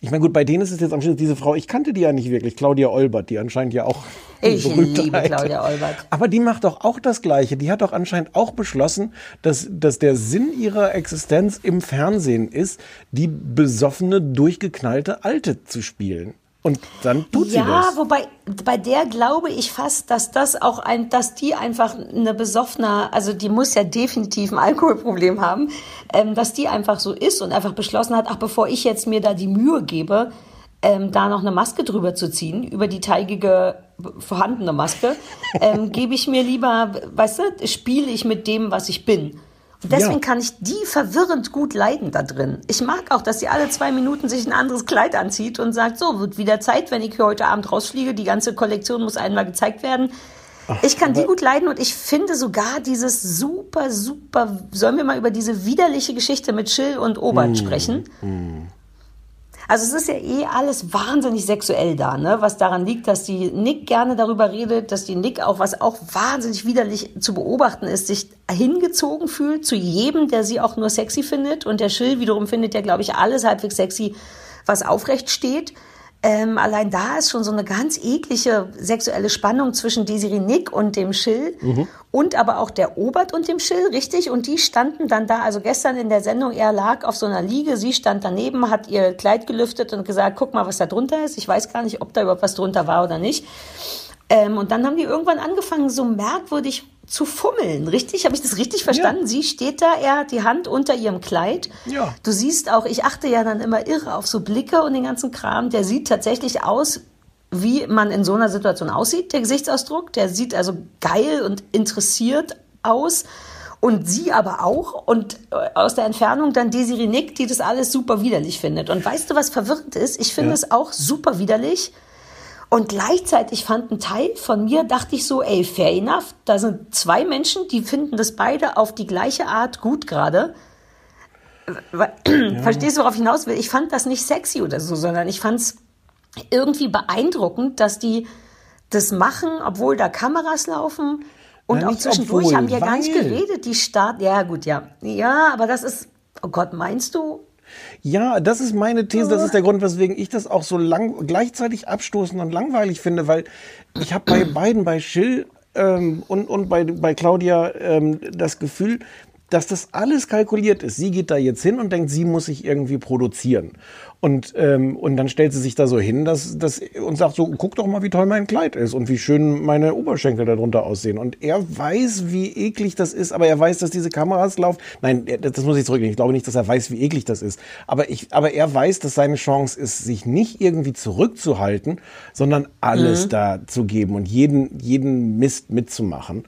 ich meine, gut, bei denen ist es jetzt am Schluss diese Frau, ich kannte die ja nicht wirklich, Claudia Olbert, die anscheinend ja auch Ich liebe Claudia Olbert. aber die macht doch auch das Gleiche. Die hat doch anscheinend auch beschlossen, dass, dass der Sinn ihrer Existenz im Fernsehen ist, die besoffene, durchgeknallte Alte zu spielen. Und dann tut sie ja, das. wobei bei der glaube ich fast, dass das auch ein, dass die einfach eine besoffene, also die muss ja definitiv ein Alkoholproblem haben, ähm, dass die einfach so ist und einfach beschlossen hat, ach bevor ich jetzt mir da die Mühe gebe, ähm, da noch eine Maske drüber zu ziehen, über die teigige vorhandene Maske, ähm, gebe ich mir lieber, weißt du, spiele ich mit dem, was ich bin. Deswegen Ja. kann ich die verwirrend gut leiden da drin. Ich mag auch, dass sie alle zwei Minuten sich ein anderes Kleid anzieht und sagt, so, wird wieder Zeit, wenn ich hier heute Abend rausfliege. Die ganze Kollektion muss einmal gezeigt werden. ich kann die gut leiden und ich finde sogar dieses super, super, sollen wir mal über diese widerliche Geschichte mit Schill und Obert sprechen? Also es ist ja eh alles wahnsinnig sexuell da, ne? Was daran liegt, dass die Nick gerne darüber redet, dass die Nick auch, was auch wahnsinnig widerlich zu beobachten ist, sich hingezogen fühlt zu jedem, der sie auch nur sexy findet. Und der Schill wiederum findet ja, glaube ich, alles halbwegs sexy, was aufrecht steht. Ähm, allein da ist schon so eine ganz eklige sexuelle Spannung zwischen Desiree Nick und dem Schill und aber auch der Obert und dem Schill, richtig? Und die standen dann da, also gestern in der Sendung, er lag auf so einer Liege, sie stand daneben, hat ihr Kleid gelüftet und gesagt, guck mal, was da drunter ist. Ich weiß gar nicht, ob da überhaupt was drunter war oder nicht. Ähm, und dann haben die irgendwann angefangen, so merkwürdig zu fummeln, richtig? Habe ich das richtig verstanden? Sie steht da, er hat die Hand unter ihrem Kleid. Ja. Du siehst auch, ich achte ja dann immer irre auf so Blicke und den ganzen Kram. Der sieht tatsächlich aus, wie man in so einer Situation aussieht, der Gesichtsausdruck. Der sieht also geil und interessiert aus. Und sie aber auch. Und äh, aus der Entfernung dann Desiree Nick, die das alles super widerlich findet. Und weißt du, was verwirrend ist? Ich finde Ja. es auch super widerlich. Und gleichzeitig fand ein Teil von mir, dachte ich so, ey, fair enough. Da sind zwei Menschen, die finden das beide auf die gleiche Art gut gerade. Weil- Verstehst du, worauf ich hinaus will? Ich fand das nicht sexy oder so, sondern ich fand es irgendwie beeindruckend, dass die das machen, obwohl da Kameras laufen. Und Na, auch zwischendurch obwohl, haben die ja gar nicht geredet. Die Start, ja gut, ja. Ja, aber das ist, oh Gott, meinst du? Ja, das ist meine These. Das ist der Grund, weswegen ich das auch so lang, gleichzeitig abstoßend und langweilig finde, weil ich habe bei beiden, bei Schill ähm, und, und bei, bei Claudia ähm, das Gefühl, dass das alles kalkuliert ist. Sie geht da jetzt hin und denkt, sie muss sich irgendwie produzieren. Und, ähm, und dann stellt sie sich da so hin dass, dass, und sagt so, guck doch mal, wie toll mein Kleid ist und wie schön meine Oberschenkel darunter aussehen. Und er weiß, wie eklig das ist, aber er weiß, dass diese Kameras laufen. Nein, das muss ich zurücknehmen. Ich glaube nicht, dass er weiß, wie eklig das ist. Aber, ich, aber er weiß, dass seine Chance ist, sich nicht irgendwie zurückzuhalten, sondern alles da zu geben und jeden, jeden Mist mitzumachen.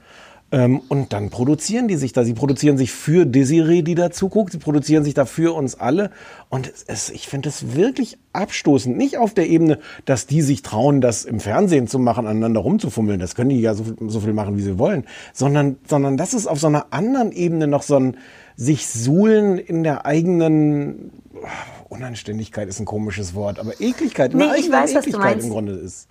Ähm, und dann produzieren die sich da. Sie produzieren sich für Desiree, die da zuguckt. Sie produzieren sich da für uns alle. Und es, es, ich finde es wirklich abstoßend. Nicht auf der Ebene, dass die sich trauen, das im Fernsehen zu machen, aneinander rumzufummeln. Das können die ja so, so viel machen, wie sie wollen. Sondern, sondern das ist auf so einer anderen Ebene noch so ein sich suhlen in der eigenen Unanständigkeit ist ein komisches Wort, aber Ekligkeit, Nee, ich weiß, was du Ekligkeit meinst. im Grunde ist.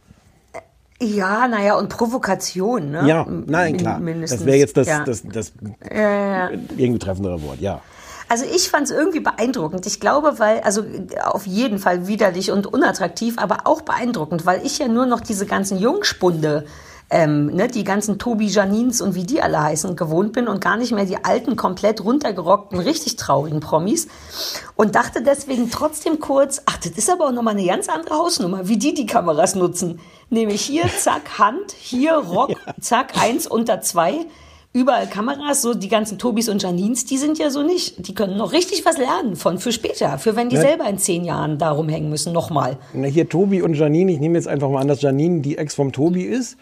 Ja, naja, und Provokation, ne? Ja, nein, klar. Mindestens. Das wäre jetzt das, ja. das, das Ja, ja, ja. irgendwie treffendere Wort, ja. Also ich fand es irgendwie beeindruckend. Ich glaube, weil, also auf jeden Fall widerlich und unattraktiv, aber auch beeindruckend, weil ich ja nur noch diese ganzen Jungspunde, ähm, ne, die ganzen Tobi Janins und wie die alle heißen, gewohnt bin und gar nicht mehr die alten, komplett runtergerockten, richtig traurigen Promis. Und dachte deswegen trotzdem kurz, ach, das ist aber auch nochmal eine ganz andere Hausnummer, wie die die Kameras nutzen. Nämlich hier, zack, Hand, hier Rock, zack, eins unter zwei. Überall Kameras, so die ganzen Tobis und Janins, die sind ja so nicht. Die können noch richtig was lernen von für später, für wenn die Ja. selber in zehn Jahren da rumhängen müssen, nochmal. Na, hier Tobi und Janine, ich nehme jetzt einfach mal an, dass Janine die Ex vom Tobi ist.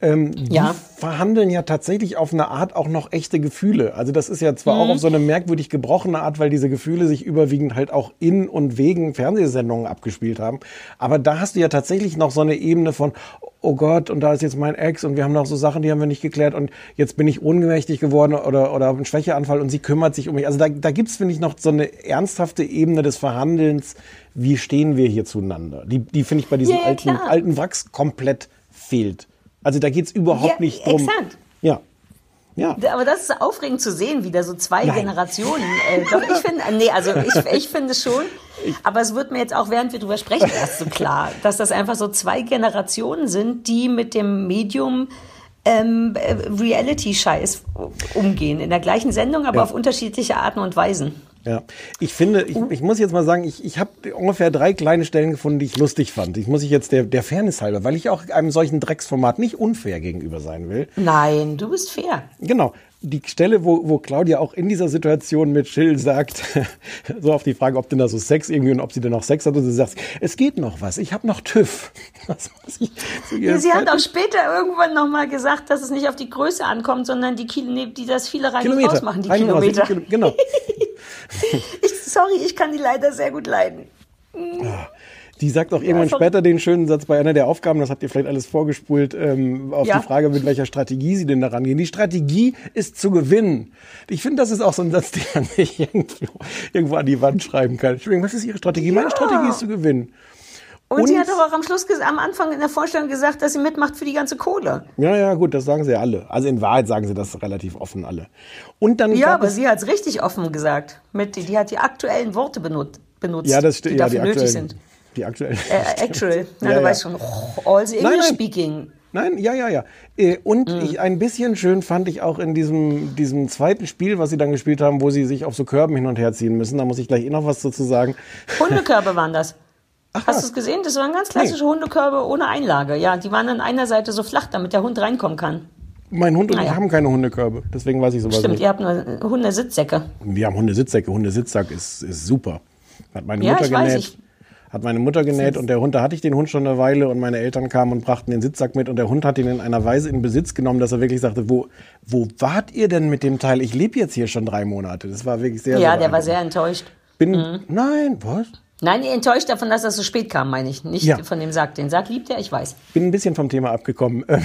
Ähm, die Ja. verhandeln ja tatsächlich auf eine Art auch noch echte Gefühle. Also das ist ja zwar Mhm. auch auf so eine merkwürdig gebrochene Art, weil diese Gefühle sich überwiegend halt auch in und wegen Fernsehsendungen abgespielt haben. Aber da hast du ja tatsächlich noch so eine Ebene von, oh Gott, und da ist jetzt mein Ex und wir haben noch so Sachen, die haben wir nicht geklärt und jetzt bin ich ohnmächtig geworden oder, oder einen Schwächeanfall und sie kümmert sich um mich. Also da, da gibt's finde ich, noch so eine ernsthafte Ebene des Verhandelns. Wie stehen wir hier zueinander? Die, die finde ich bei diesen Ja, ja, alten, klar. alten Wracks komplett fehlt. Also da geht's überhaupt Ja, nicht drum. exakt. Ja. Ja. Aber das ist aufregend zu sehen, wieder so zwei Nein. Generationen. Äh, doch, ich finde, nee, also ich, ich finde es schon. Aber es wird mir jetzt auch, während wir drüber sprechen, erst so klar, dass das einfach so zwei Generationen sind, die mit dem Medium ähm, äh, Reality-Scheiß umgehen. In der gleichen Sendung, aber Ja. auf unterschiedliche Arten und Weisen. Ja, ich finde, ich, ich muss jetzt mal sagen, ich, ich habe ungefähr drei kleine Stellen gefunden, die ich lustig fand. Ich muss ich jetzt der, der Fairness halber, weil ich auch einem solchen Drecksformat nicht unfair gegenüber sein will. Nein, du bist fair. Genau. Die Stelle, wo, wo Claudia auch in dieser Situation mit Chill sagt, so auf die Frage, ob denn da so Sex irgendwie und ob sie denn noch Sex hat, und sie sagt, es geht noch was, ich habe noch TÜV. Ich Ja, sie hat auch später irgendwann nochmal gesagt, dass es nicht auf die Größe ankommt, sondern die, Kilo, die das viele rein Kilometer. raus machen, die Rein raus, Kilometer. Kilo- Genau. Ich, sorry, ich kann die leider sehr gut leiden. Die sagt auch irgendwann später den schönen Satz bei einer der Aufgaben, das habt ihr vielleicht alles vorgespult, ähm, auf Ja. die Frage, mit welcher Strategie sie denn daran gehen. Die Strategie ist zu gewinnen. Ich finde, das ist auch so ein Satz, den man sich irgendwo, irgendwo an die Wand schreiben kann. Entschuldigung, was ist Ihre Strategie? Meine Strategie ist zu gewinnen. Und, sie Und- hat doch auch am Schluss, am Anfang in der Vorstellung gesagt, dass sie mitmacht für die ganze Kohle. Ja, ja, gut, das sagen sie ja alle. Also in Wahrheit sagen sie das relativ offen alle. Und dann Ja, aber sie hat es richtig offen gesagt. Mit, die, die hat die aktuellen Worte benut, benutzt, ja, das die ja, dafür die nötig sind. Die aktuellen. Äh, actual. Na, Ja, du ja. weißt schon, oh, all the English nein. speaking. Nein, ja, ja, ja. Äh, Und Mhm. ich, ein bisschen schön fand ich auch in diesem, diesem zweiten Spiel, was sie dann gespielt haben, wo sie sich auf so Körben hin und her ziehen müssen. Da muss ich gleich eh noch was dazu sagen. Hundekörbe waren das. Ach, Hast du es gesehen? Das waren ganz klassische Hundekörbe ohne Einlage. Ja, die waren an einer Seite so flach, damit der Hund reinkommen kann. Mein Hund und Ah, ich haben keine Hundekörbe. Deswegen weiß ich sowas Stimmt, nicht. ihr habt nur Hundesitzsäcke. Wir haben Hundesitzsäcke. Hundesitzsack ist, ist super. Hat meine Ja, Mutter ich weiß, genäht. ich- hat meine Mutter genäht und der Hund, da hatte ich den Hund schon eine Weile und meine Eltern kamen und brachten den Sitzsack mit und der Hund hat ihn in einer Weise in Besitz genommen, dass er wirklich sagte, wo, wo wart ihr denn mit dem Teil? Ich lebe jetzt hier schon drei Monate. Das war wirklich sehr, Ja, der war sehr enttäuscht. Bin, Mhm. nein, was? Nein, enttäuscht davon, dass das so spät kam, meine ich. Nicht Ja. von dem Sack. Den Sack liebt er, ich weiß. Bin ein bisschen vom Thema abgekommen.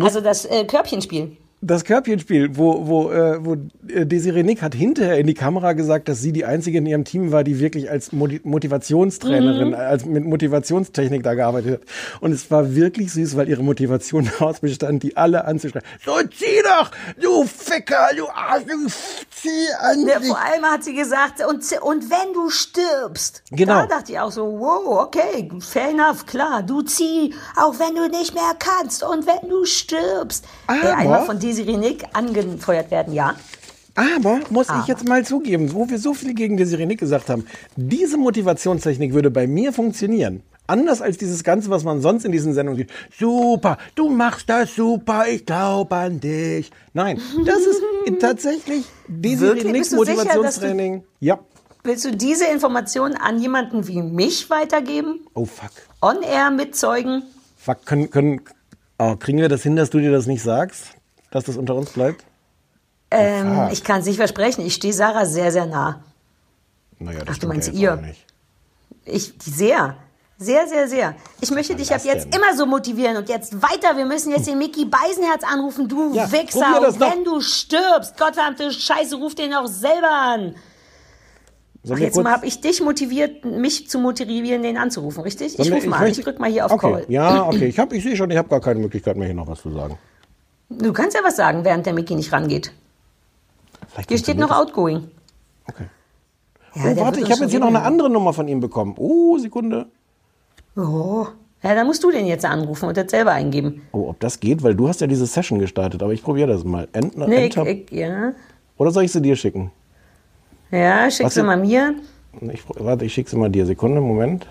Also das äh, Körbchenspiel. Das Körbchenspiel, wo, wo, äh, wo äh, Desiree Nick hat hinterher in die Kamera gesagt, dass sie die einzige in ihrem Team war, die wirklich als Motivationstrainerin, Mhm. als mit Motivationstechnik da gearbeitet hat. Und es war wirklich süß, weil ihre Motivation daraus bestand, die alle anzuschreien. So, zieh doch, du Ficker, du Arsch, du zieh an Ja, vor allem hat sie gesagt, und, und wenn du stirbst. Genau. Da dachte ich auch so, wow, okay, fair enough, klar. Du zieh, auch wenn du nicht mehr kannst und wenn du stirbst. Aber- einmal von Desiree Nick angefeuert werden, ja. Aber muss Aber. ich jetzt mal zugeben, wo wir so viel gegen Desiree Nick gesagt haben, diese Motivationstechnik würde bei mir funktionieren. Anders als dieses Ganze, was man sonst in diesen Sendungen sieht. Super, du machst das super, ich glaube an dich. Nein, das ist tatsächlich sicher, du- Motivationstraining. Ja. Willst du diese Information an jemanden wie mich weitergeben? Oh fuck. On air mit Zeugen? Fuck, können, können, oh, kriegen wir das hin, dass du dir das nicht sagst? Dass das unter uns bleibt? Ähm, ich kann es nicht versprechen. Ich stehe Sarah sehr, sehr nah. Naja, das Ach, du meinst ja ihr? Ich, sehr. Sehr, sehr, sehr. Ich möchte dich ab jetzt denn? immer so motivieren und jetzt weiter. Wir müssen jetzt den Mickey Beisenherz anrufen, du Ja, Wichser. Und wenn du stirbst, gottverdammte Scheiße, ruf den auch selber an. Ach, jetzt kurz- mal habe ich dich motiviert, mich zu motivieren, den anzurufen, richtig? sollen Ich wir- ruf mal an. möchte- Ich drück mal hier auf okay. Call. Ja, okay. Ich, hab- ich sehe schon, ich habe gar keine Möglichkeit mehr, hier noch was zu sagen. Du kannst ja was sagen, während der Mickey nicht rangeht. Vielleicht Hier steht noch funktioniert Outgoing. das. Okay. Ja, Oh, warte, ich habe jetzt hier noch eine andere Nummer von ihm bekommen. Oh, Sekunde. Oh. Ja, dann musst du den jetzt anrufen und das selber eingeben. Oh, ob das geht, weil du hast ja diese Session gestartet, aber ich probiere das mal. Ent Nee, ich, Enter ich, ja. Oder soll ich sie dir schicken? Ja, schick Was sie mal mir. Ich, warte, ich schicke sie mal dir. Sekunde, Moment.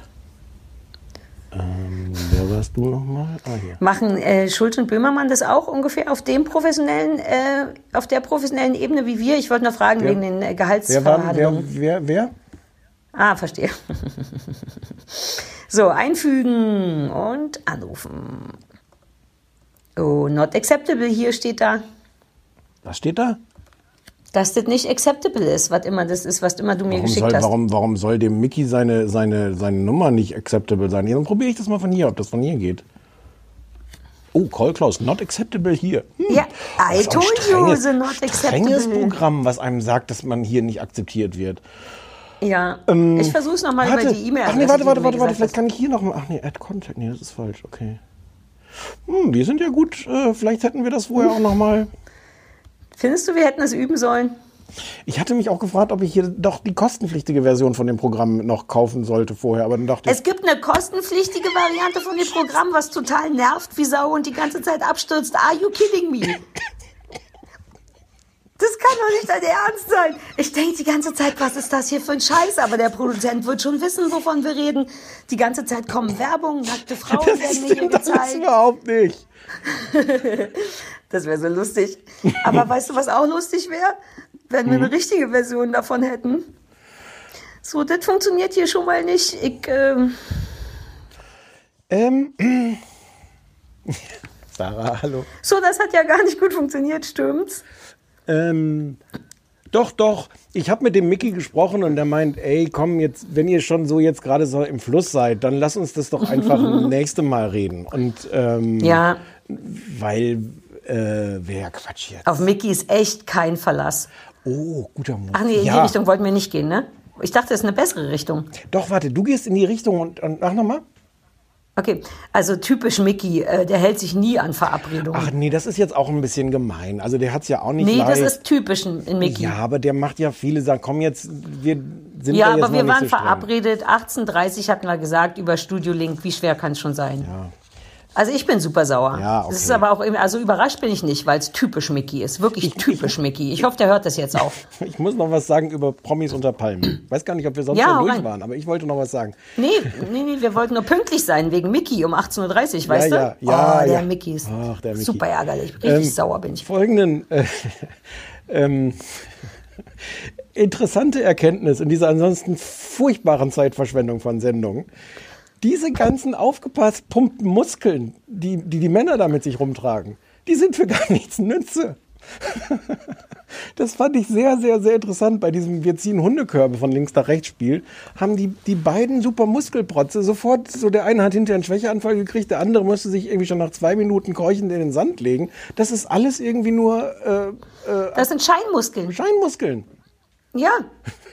Ähm, wer warst du nochmal? Ah, hier. Machen äh, Schulz und Böhmermann das auch ungefähr auf dem professionellen, äh, auf der professionellen Ebene wie wir? Ich wollte noch fragen Wer- wegen den äh, Gehaltsverhandlungen. wer, wer, wer? Ah, verstehe. so, einfügen und anrufen. Oh, not acceptable hier steht da. Was steht da? Dass das nicht acceptable ist, was immer das ist, was immer du mir Warum geschickt soll, hast. warum, warum soll dem Mickey seine, seine, seine Nummer nicht acceptable sein? Ja, dann probiere ich das mal von hier, ob das von hier geht. Oh, Call Close, not acceptable hier. Hm. Ja, I told you, strenges- the not Strenges acceptable. Programm, was einem sagt, dass man hier nicht akzeptiert wird. Ja, ich versuch's nochmal über die E-Mail. ach nee, warte, warte, warte, warte, vielleicht kann ich hier noch mal, ach nee, Add Contact, nee, das ist falsch, okay. Hm, die sind ja gut, äh, vielleicht hätten wir das vorher auch noch mal. hast. Findest du, wir hätten es üben sollen? Ich hatte mich auch gefragt, ob ich hier doch die kostenpflichtige Version von dem Programm noch kaufen sollte vorher, aber dann dachte ich, Es gibt eine kostenpflichtige Variante von dem Programm, was total nervt wie Sau und die ganze Zeit abstürzt. Are you kidding me? Das kann doch nicht dein Ernst sein. Ich denke die ganze Zeit, was ist das hier für ein Scheiß? Aber der Produzent wird schon wissen, wovon wir reden. Die ganze Zeit kommen Werbung, nackte Frauen das werden mir hier stimmt alles gezeigt. überhaupt nicht. Das wäre so lustig. Aber weißt du, was auch lustig wäre? Wenn wir eine richtige Version davon hätten. So, das funktioniert hier schon mal nicht. Ich, ähm, Ähm, Sarah, hallo. so, das hat ja gar nicht gut funktioniert, stimmt's? Ähm, doch, doch. Ich habe mit dem Mickey gesprochen und der meint, ey, komm jetzt, wenn ihr schon so jetzt gerade so im Fluss seid, dann lass uns das doch einfach nächste Mal reden. Und ähm, Ja, weil äh, wer Quatsch jetzt. auf Mickey ist echt kein Verlass. Oh, guter Move. Ach nee, in die ja. Richtung wollten wir nicht gehen, ne? Ich dachte, es ist eine bessere Richtung. Doch, warte, du gehst in die Richtung und, und ach nochmal. Okay, also typisch Mickey, äh, der hält sich nie an Verabredungen. Ach nee, das ist jetzt auch ein bisschen gemein. Also der hat's ja auch nicht nee, das leicht. ist typisch in Mickey. ja, aber der macht ja viele Sachen. Komm jetzt, wir sind Ja, da jetzt aber wir waren so verabredet, 18.30 hatten wir gesagt, über Studio Link. Wie schwer kann es schon sein? Also ich bin super sauer. Ja, okay. Das ist aber auch, also überrascht bin ich nicht, weil es typisch Mickey ist. Wirklich typisch Mickey. Ich hoffe, der hört das jetzt auch. Ich muss noch was sagen über Promis unter Palmen. Weiß gar nicht, ob wir sonst Ja, schon durch rein. waren, aber ich wollte noch was sagen. Nee, nee, nee, wir wollten nur pünktlich sein, wegen Mickey um 18.30 Uhr, weißt ja, du? ja, oh, der ja. Mickey ist Ach, der Mickey. super ärgerlich. Richtig Ähm, sauer bin ich. Folgenden äh, ähm, interessante Erkenntnis in dieser ansonsten furchtbaren Zeitverschwendung von Sendungen. Diese ganzen aufgepasst pumpten Muskeln, die, die die Männer da mit sich rumtragen, die sind für gar nichts Nütze. Das fand ich sehr, sehr, sehr interessant. Bei diesem Wir ziehen Hundekörbe von links nach rechts Spiel haben die, die beiden super Muskelprotze sofort, so der eine hat hinterher einen Schwächeanfall gekriegt, der andere musste sich irgendwie schon nach zwei Minuten keuchend in den Sand legen. Das ist alles irgendwie nur äh, Das sind Scheinmuskeln. Scheinmuskeln. Ja,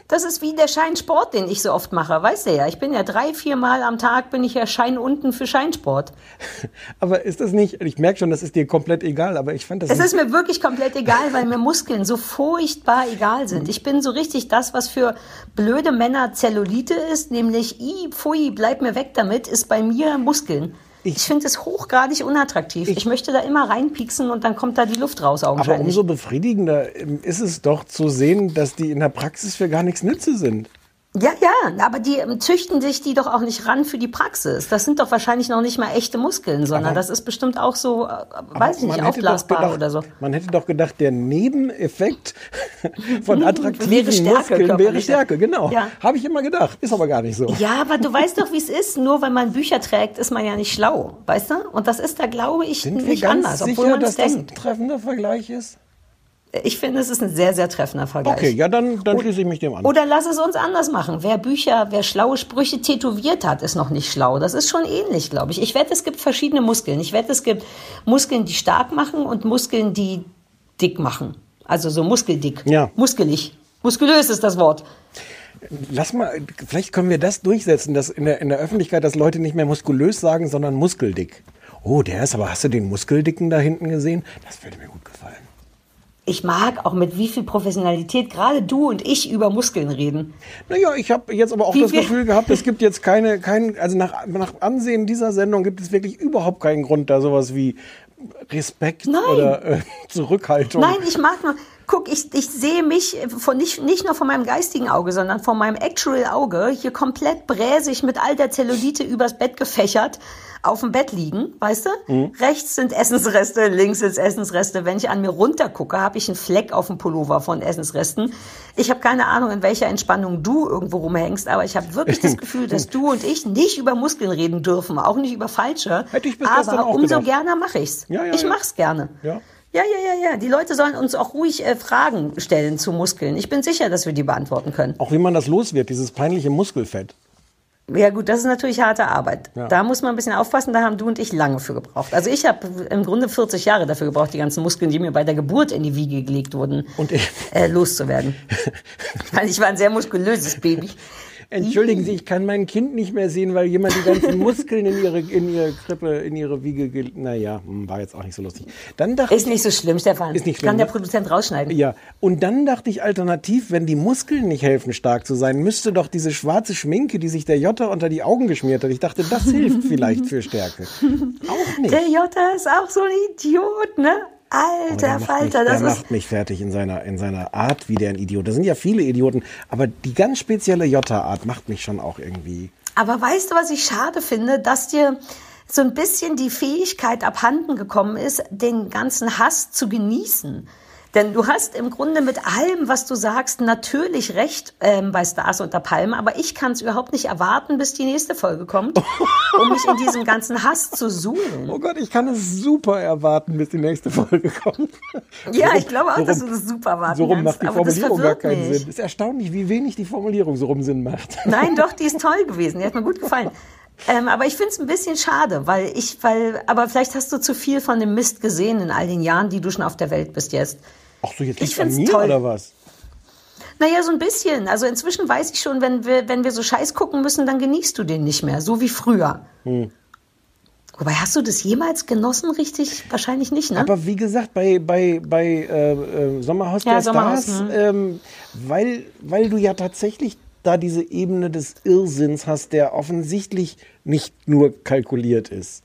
das ist wie der Scheinsport, den ich so oft mache. Weißt du ja, ich bin ja drei, vier Mal am Tag bin ich ja Schein unten für Scheinsport. Aber ist das nicht, ich merke schon, das ist dir komplett egal, aber ich fand das Es ist mir wirklich komplett egal, weil mir Muskeln so furchtbar egal sind. Ich bin so richtig das, was für blöde Männer Zellulite ist, nämlich, i, pfui, bleib mir weg damit, ist bei mir Muskeln. Ich, finde es hochgradig unattraktiv. Ich, möchte da immer reinpieksen und dann kommt da die Luft raus aber augenscheinlich. umso befriedigender ähm, ist es doch zu sehen, dass die in der Praxis für gar nichts Nütze sind. Ja, ja, aber die ähm, züchten sich die doch auch nicht ran für die Praxis. Das sind doch wahrscheinlich noch nicht mal echte Muskeln, sondern Aber- das ist bestimmt auch so, äh, weiß ich nicht, aufblasbar gedacht, oder so. Man hätte doch gedacht, der Nebeneffekt von attraktiven Wäre Stärke, Muskeln wäre. Stärke, genau. Ja. Habe ich immer gedacht, ist aber gar nicht so. Ja, aber du weißt doch, wie es ist. Nur weil man Bücher trägt, ist man ja nicht schlau, weißt du? Und das ist da, glaube ich, Sind wir nicht ganz anders, obwohl sicher, man dass das ein denkt. treffender Vergleich ist? Ich finde, es ist ein sehr, sehr treffender Vergleich. Okay, ja, dann, dann schließe ich mich dem an. Oder lass es uns anders machen. Wer Bücher, wer schlaue Sprüche tätowiert hat, ist noch nicht schlau. Das ist schon ähnlich, glaube ich. Ich wette, es gibt verschiedene Muskeln. Ich wette, es gibt Muskeln, die stark machen und Muskeln, die dick machen. Also so muskeldick. Ja. Muskelig. Muskulös ist das Wort. Lass mal, vielleicht können wir das durchsetzen, dass in der, in der Öffentlichkeit, dass Leute nicht mehr muskulös sagen, sondern muskeldick. Oh, der ist aber, hast du den Muskeldicken da hinten gesehen? Das würde mir gut gefallen. Ich mag auch mit wie viel Professionalität gerade du und ich über Muskeln reden. Naja, ich habe jetzt aber auch Wie das Gefühl gehabt, es gibt jetzt keine, kein, also nach, nach Ansehen dieser Sendung gibt es wirklich überhaupt keinen Grund, da sowas wie Respekt Nein. oder äh, Zurückhaltung. Nein, ich mag nur. Guck, ich, ich sehe mich von nicht, nicht nur von meinem geistigen Auge, sondern von meinem actual Auge hier komplett bräsig mit all der Zellulite übers Bett gefächert auf dem Bett liegen, weißt du? Mhm. Rechts sind Essensreste, links sind Essensreste. Wenn ich an mir runtergucke, habe ich einen Fleck auf dem Pullover von Essensresten. Ich habe keine Ahnung, in welcher Entspannung du irgendwo rumhängst, aber ich habe wirklich das Gefühl, dass du und ich nicht über Muskeln reden dürfen, auch nicht über falsche. Hätte ich bis aber umso gerne mache ich's. Ja, ja, ich ja. mach's gerne. Ja. Ja, ja, ja, ja. Die Leute sollen uns auch ruhig äh, Fragen stellen zu Muskeln. Ich bin sicher, dass wir die beantworten können. Auch wie man das los wird, dieses peinliche Muskelfett. Ja gut, das ist natürlich harte Arbeit. Ja. Da muss man ein bisschen aufpassen, da haben du und ich lange für gebraucht. Also ich habe im Grunde 40 Jahre dafür gebraucht, die ganzen Muskeln, die mir bei der Geburt in die Wiege gelegt wurden, Und ich, äh, loszuwerden. Weil ich war ein sehr muskulöses Baby. Entschuldigen Sie, ich kann mein Kind nicht mehr sehen, weil jemand die ganzen Muskeln in ihre, in ihre Krippe, in ihre Wiege, ge- naja, hm, war jetzt auch nicht so lustig. Dann dachte Ist nicht so schlimm, Stefan. Ist nicht schlimm, Kann der ne? Produzent rausschneiden. Ja, und dann dachte ich alternativ, wenn die Muskeln nicht helfen, stark zu sein, müsste doch diese schwarze Schminke, die sich der Jota unter die Augen geschmiert hat, ich dachte, das hilft vielleicht für Stärke. Auch nicht. Der Jota ist auch so ein Idiot, ne? Alter Falter, mich, der das ist... macht mich fertig in seiner, in seiner Art, wie der ein Idiot. Da sind ja viele Idioten, aber die ganz spezielle Jota-Art macht mich schon auch irgendwie. Aber weißt du, was ich schade finde, dass dir so ein bisschen die Fähigkeit abhanden gekommen ist, den ganzen Hass zu genießen. Denn du hast im Grunde mit allem, was du sagst, natürlich recht ähm, bei Stars unter Palmen, aber ich kann es überhaupt nicht erwarten, bis die nächste Folge kommt, um mich in diesem ganzen Hass zu suhlen. Oh Gott, ich kann es super erwarten, bis die nächste Folge kommt. Ja, So ich glaube auch, so dass du das super erwarten So rum macht die Formulierung gar keinen mich. Sinn. Ist erstaunlich, wie wenig die Formulierung so rum Sinn macht. Nein, doch, die ist toll gewesen. Die hat mir gut gefallen. Ähm, aber ich finde es ein bisschen schade, weil ich, weil, aber vielleicht hast du zu viel von dem Mist gesehen in all den Jahren, die du schon auf der Welt bist jetzt. Ach so, jetzt Ich an find's mir toll. oder was? Naja, so ein bisschen. Also inzwischen weiß ich schon, wenn wir, wenn wir so Scheiß gucken müssen, dann genießt du den nicht mehr, so wie früher. Hm. Wobei, hast du das jemals genossen, richtig? Wahrscheinlich nicht, ne? Aber wie gesagt, bei, bei, bei äh, äh, Sommerhaus Ja, der Sommerhaus, Stars, hm. ähm, weil, weil du ja tatsächlich da diese Ebene des Irrsinns hast, der offensichtlich nicht nur kalkuliert ist.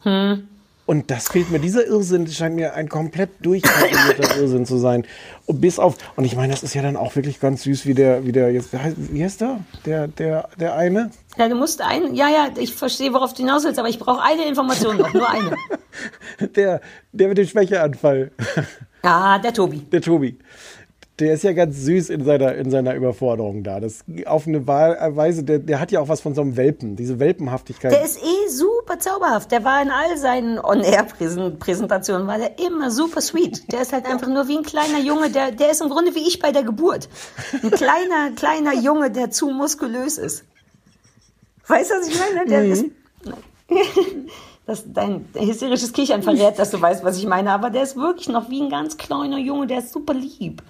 Hm. Und das fehlt mir. Dieser Irrsinn scheint mir ein komplett durchkalkulierter Irrsinn zu sein. Und bis auf, und ich meine, das ist ja dann auch wirklich ganz süß, wie der, wie der jetzt, wie heißt- der? Der, der, der eine? ja, du musst ein, ja, ja, ich verstehe, worauf du hinaus willst, aber ich brauche eine Information noch, nur eine. Der, der mit dem Schwächeanfall. Ja, der Tobi. Der Tobi. Der ist ja ganz süß in seiner, in seiner Überforderung da. Das auf eine Weise, der, der hat ja auch was von so einem Welpen, diese Welpenhaftigkeit. Der ist eh super zauberhaft. Der war in all seinen On-Air-Präsentationen, war der immer super sweet. Der ist halt einfach nur wie ein kleiner Junge, der, der ist im Grunde wie ich bei der Geburt. Ein kleiner, kleiner Junge, der zu muskulös ist. Weißt du, was ich meine? Der ist, das, dein hysterisches Kichern verrät, dass du weißt, was ich meine, aber der ist wirklich noch wie ein ganz kleiner Junge, der ist super lieb.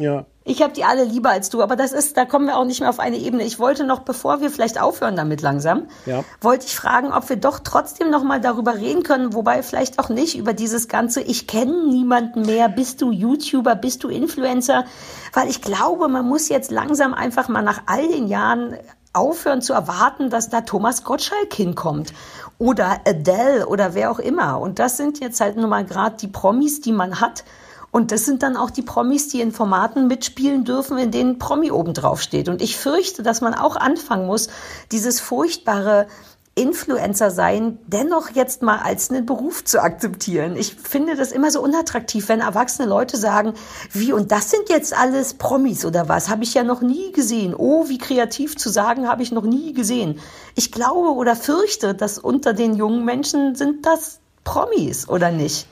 Ja. Ich habe die alle lieber als du, aber das ist, da kommen wir auch nicht mehr auf eine Ebene. Ich wollte noch, bevor wir vielleicht aufhören damit langsam, Ja. wollte ich fragen, ob wir doch trotzdem noch mal darüber reden können, wobei vielleicht auch nicht über dieses ganze, ich kenne niemanden mehr, bist du YouTuber, bist du Influencer, weil ich glaube, man muss jetzt langsam einfach mal nach all den Jahren aufhören zu erwarten, dass da Thomas Gottschalk hinkommt oder Adele oder wer auch immer. Und das sind jetzt halt nun mal gerade die Promis, die man hat. Und das sind dann auch die Promis, die in Formaten mitspielen dürfen, in denen Promi oben drauf steht. Und ich fürchte, dass man auch anfangen muss, dieses furchtbare Influencer sein dennoch jetzt mal als einen Beruf zu akzeptieren. Ich finde das immer so unattraktiv, wenn erwachsene Leute sagen, wie und das sind jetzt alles Promis oder was, habe ich ja noch nie gesehen. Oh, wie kreativ zu sagen, habe ich noch nie gesehen. Ich glaube oder fürchte, dass unter den jungen Menschen sind das Promis oder nicht.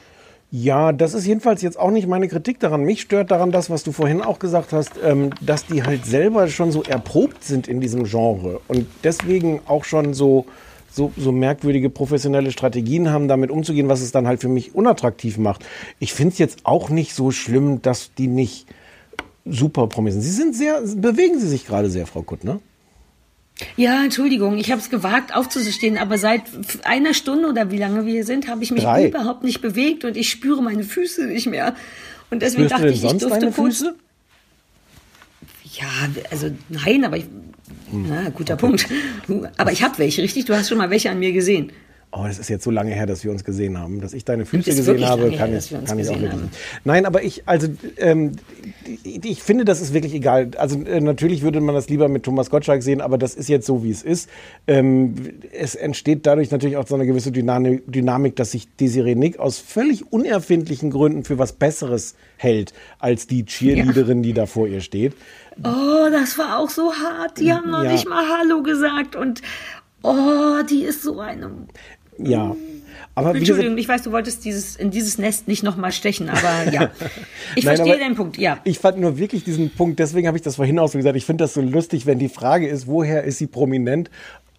Ja, das ist jedenfalls jetzt auch nicht meine Kritik daran. Mich stört daran das, was du vorhin auch gesagt hast, ähm, dass die halt selber schon so erprobt sind in diesem Genre und deswegen auch schon so, so, so merkwürdige professionelle Strategien haben, damit umzugehen, was es dann halt für mich unattraktiv macht. Ich finde es jetzt auch nicht so schlimm, dass die nicht super Promis sind. Sie sind sehr, bewegen sie sich gerade sehr, Frau Kuttner. Ja, Entschuldigung, ich habe es gewagt aufzustehen, aber seit einer Stunde oder wie lange wir hier sind, habe ich mich Drei. überhaupt nicht bewegt und ich spüre meine Füße nicht mehr. Und deswegen Spürst dachte ich, ich deine kurz. Füße? Ja, also nein, aber ich, Hm. na, guter Punkt. Aber ich habe welche, richtig? Du hast schon mal welche an mir gesehen. Oh, das ist jetzt so lange her, dass wir uns gesehen haben. Dass ich deine Füße gesehen habe, kann her, ich, kann ich auch haben. Nein, aber ich, also, ähm, ich, finde, das ist wirklich egal. Also, äh, natürlich würde man das lieber mit Thomas Gottschalk sehen, aber das ist jetzt so, wie es ist. Ähm, es entsteht dadurch natürlich auch so eine gewisse Dynamik, Dynamik, dass sich Desiree Nick aus völlig unerfindlichen Gründen für was Besseres hält, als die Cheerleaderin, die da vor ihr steht. Oh, das war auch so hart. Die haben noch Ja. nicht mal Hallo gesagt und oh, die ist so eine. Ja. Aber Entschuldigung, gesagt, ich weiß, du wolltest dieses, in dieses Nest nicht nochmal stechen, aber ja. Ich Nein, verstehe deinen Punkt, ja. Ich fand nur wirklich diesen Punkt, deswegen habe ich das vorhin auch so gesagt, ich finde das so lustig, wenn die Frage ist, woher ist sie prominent?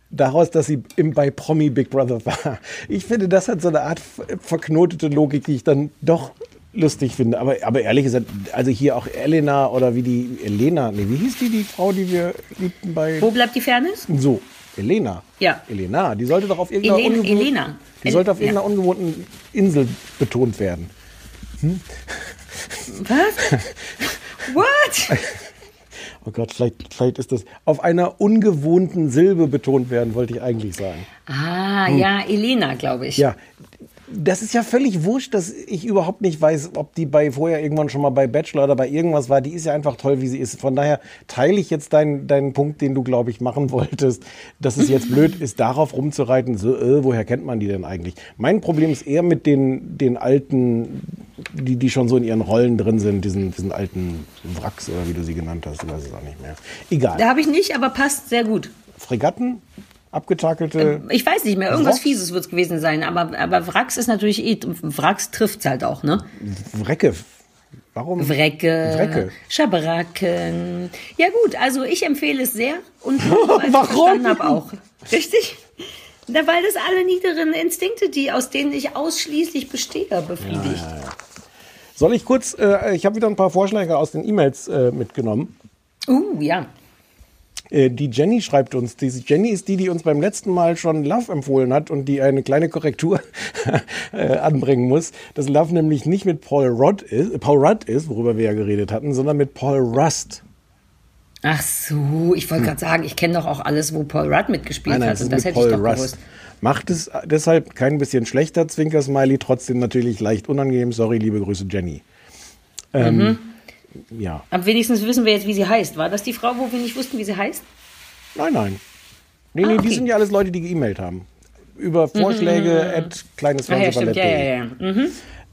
Daraus, dass sie im, bei Promi Big Brother war. Ich finde, das hat so eine Art ver- verknotete Logik, die ich dann doch lustig finde. Aber, aber ehrlich gesagt, also hier auch Elena oder wie die Elena, nee, wie hieß die, die Frau, die wir liebten bei. Wo bleibt die Fairness? So, Elena. Ja. Elena, die sollte doch auf irgendeiner, Elena- ungewohnten- Elena. Die sollte auf El- ja. irgendeiner ungewohnten Insel betont werden. Was? What? Oh Gott, vielleicht, vielleicht ist das auf einer ungewohnten Silbe betont werden, wollte ich eigentlich sagen. Ah, ja, Elena, glaube ich. Hm. Ja, das ist ja völlig wurscht, dass ich überhaupt nicht weiß, ob die bei vorher irgendwann schon mal bei Bachelor oder bei irgendwas war. Die ist ja einfach toll, wie sie ist. Von daher teile ich jetzt deinen, deinen Punkt, den du, glaube ich, machen wolltest, dass es jetzt blöd ist, darauf rumzureiten. So, äh, woher kennt man die denn eigentlich? Mein Problem ist eher mit den, den alten, die, die schon so in ihren Rollen drin sind, diesen, diesen alten Wracks oder wie du sie genannt hast. Ich weiß es auch nicht mehr. Egal. Da habe ich nicht, aber passt sehr gut. Fregatten, abgetakelte. Ich weiß nicht mehr, irgendwas Wrocks? Fieses wird es gewesen sein, aber, aber Wracks ist natürlich eh, Wracks trifft halt auch, ne? Wrecke. Warum? Wrecke, Wrecke. Schabracken. Ja gut, also ich empfehle es sehr und Warum? habe auch. Richtig? Na, weil das alle niederen Instinkte, die aus denen ich ausschließlich bestehe, befriedigt. Soll ich kurz, äh, ich habe wieder ein paar Vorschläge aus den E-Mails äh, mitgenommen. Uh, ja. Äh, die Jenny schreibt uns, diese Jenny ist die, die uns beim letzten Mal schon Love empfohlen hat und die eine kleine Korrektur äh, anbringen muss. Dass Love nämlich nicht mit Paul Rudd ist, äh, Paul Rudd ist, worüber wir ja geredet hatten, sondern mit Paul Rust. Ach so, ich wollte gerade sagen, ich kenne doch auch alles, wo Paul Rudd mitgespielt hat. es Und ist das hätte ich Paul doch Rust. gewusst. Macht es deshalb kein bisschen schlechter, Zwinker-Smiley, trotzdem natürlich leicht unangenehm. Sorry, liebe Grüße, Jenny. Ähm, Mhm. Ja. Aber wenigstens wissen wir jetzt, wie sie heißt. War das die Frau, wo wir nicht wussten, wie sie heißt? Nein, nein. Nee, nee, Ah, die okay. sind ja alles Leute, die geemailt haben. Über Vorschläge at kleines Ah, ja, stimmt. Ja, ja. Mhm.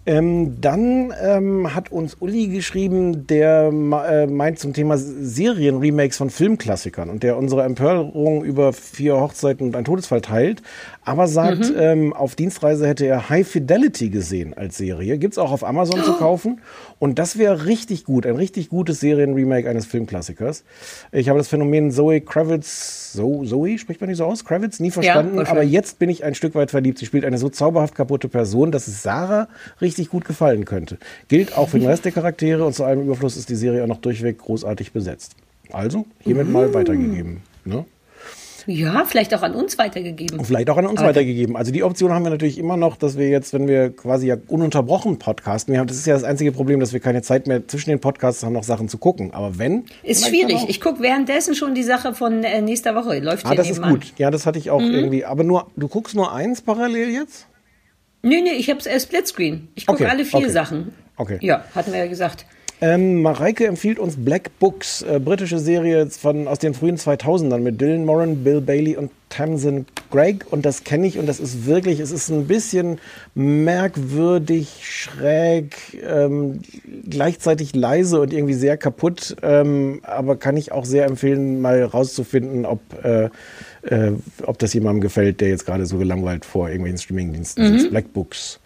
Ähm, dann ähm, hat uns Uli geschrieben, der äh, meint zum Thema Serienremakes von Filmklassikern und der unsere Empörung über vier Hochzeiten und ein Todesfall teilt, aber sagt, Mhm. ähm, auf Dienstreise hätte er High Fidelity gesehen als Serie. Gibt's auch auf Amazon zu kaufen und das wäre richtig gut, ein richtig gutes Serienremake eines Filmklassikers. Ich habe das Phänomen Zoe Kravitz, so, Zoe, spricht man die so aus? Kravitz, nie verstanden, aber wahrscheinlich. jetzt bin ich ein Stück weit verliebt. Sie spielt eine so zauberhaft kaputte Person, dass es Sarah richtig gut gefallen könnte. Gilt auch für den Rest der Charaktere und zu allem Überfluss ist die Serie auch noch durchweg großartig besetzt. Also, hiermit mal Mm. weitergegeben. Ne? Ja, vielleicht auch an uns weitergegeben. Und vielleicht auch an uns Aber- weitergegeben. Also die Option haben wir natürlich immer noch, dass wir jetzt, wenn wir quasi ja ununterbrochen podcasten, wir haben, das ist ja das einzige Problem, dass wir keine Zeit mehr zwischen den Podcasts haben, noch Sachen zu gucken. Aber wenn. Ist schwierig. Ich gucke währenddessen schon die Sache von äh, nächster Woche. Läuft Ah, hier das ist gut. Ja, das hatte ich auch Mhm. irgendwie. Aber nur, du guckst nur eins parallel jetzt? Nee, nee, ich habe es Splitscreen. Ich gucke Okay, alle vier okay. Sachen. Okay. Ja, hatten wir ja gesagt. Ähm, Mareike empfiehlt uns Black Books, äh, britische Serie von, aus den frühen 2000ern mit Dylan Moran, Bill Bailey und Tamsin Gregg. Und das kenne ich und das ist wirklich, es ist ein bisschen merkwürdig, schräg, ähm, gleichzeitig leise und irgendwie sehr kaputt. Ähm, aber kann ich auch sehr empfehlen, mal rauszufinden, ob, äh, äh, ob das jemandem gefällt, der jetzt gerade so gelangweilt vor irgendwelchen Streamingdiensten Mhm. sitzt. Black Books.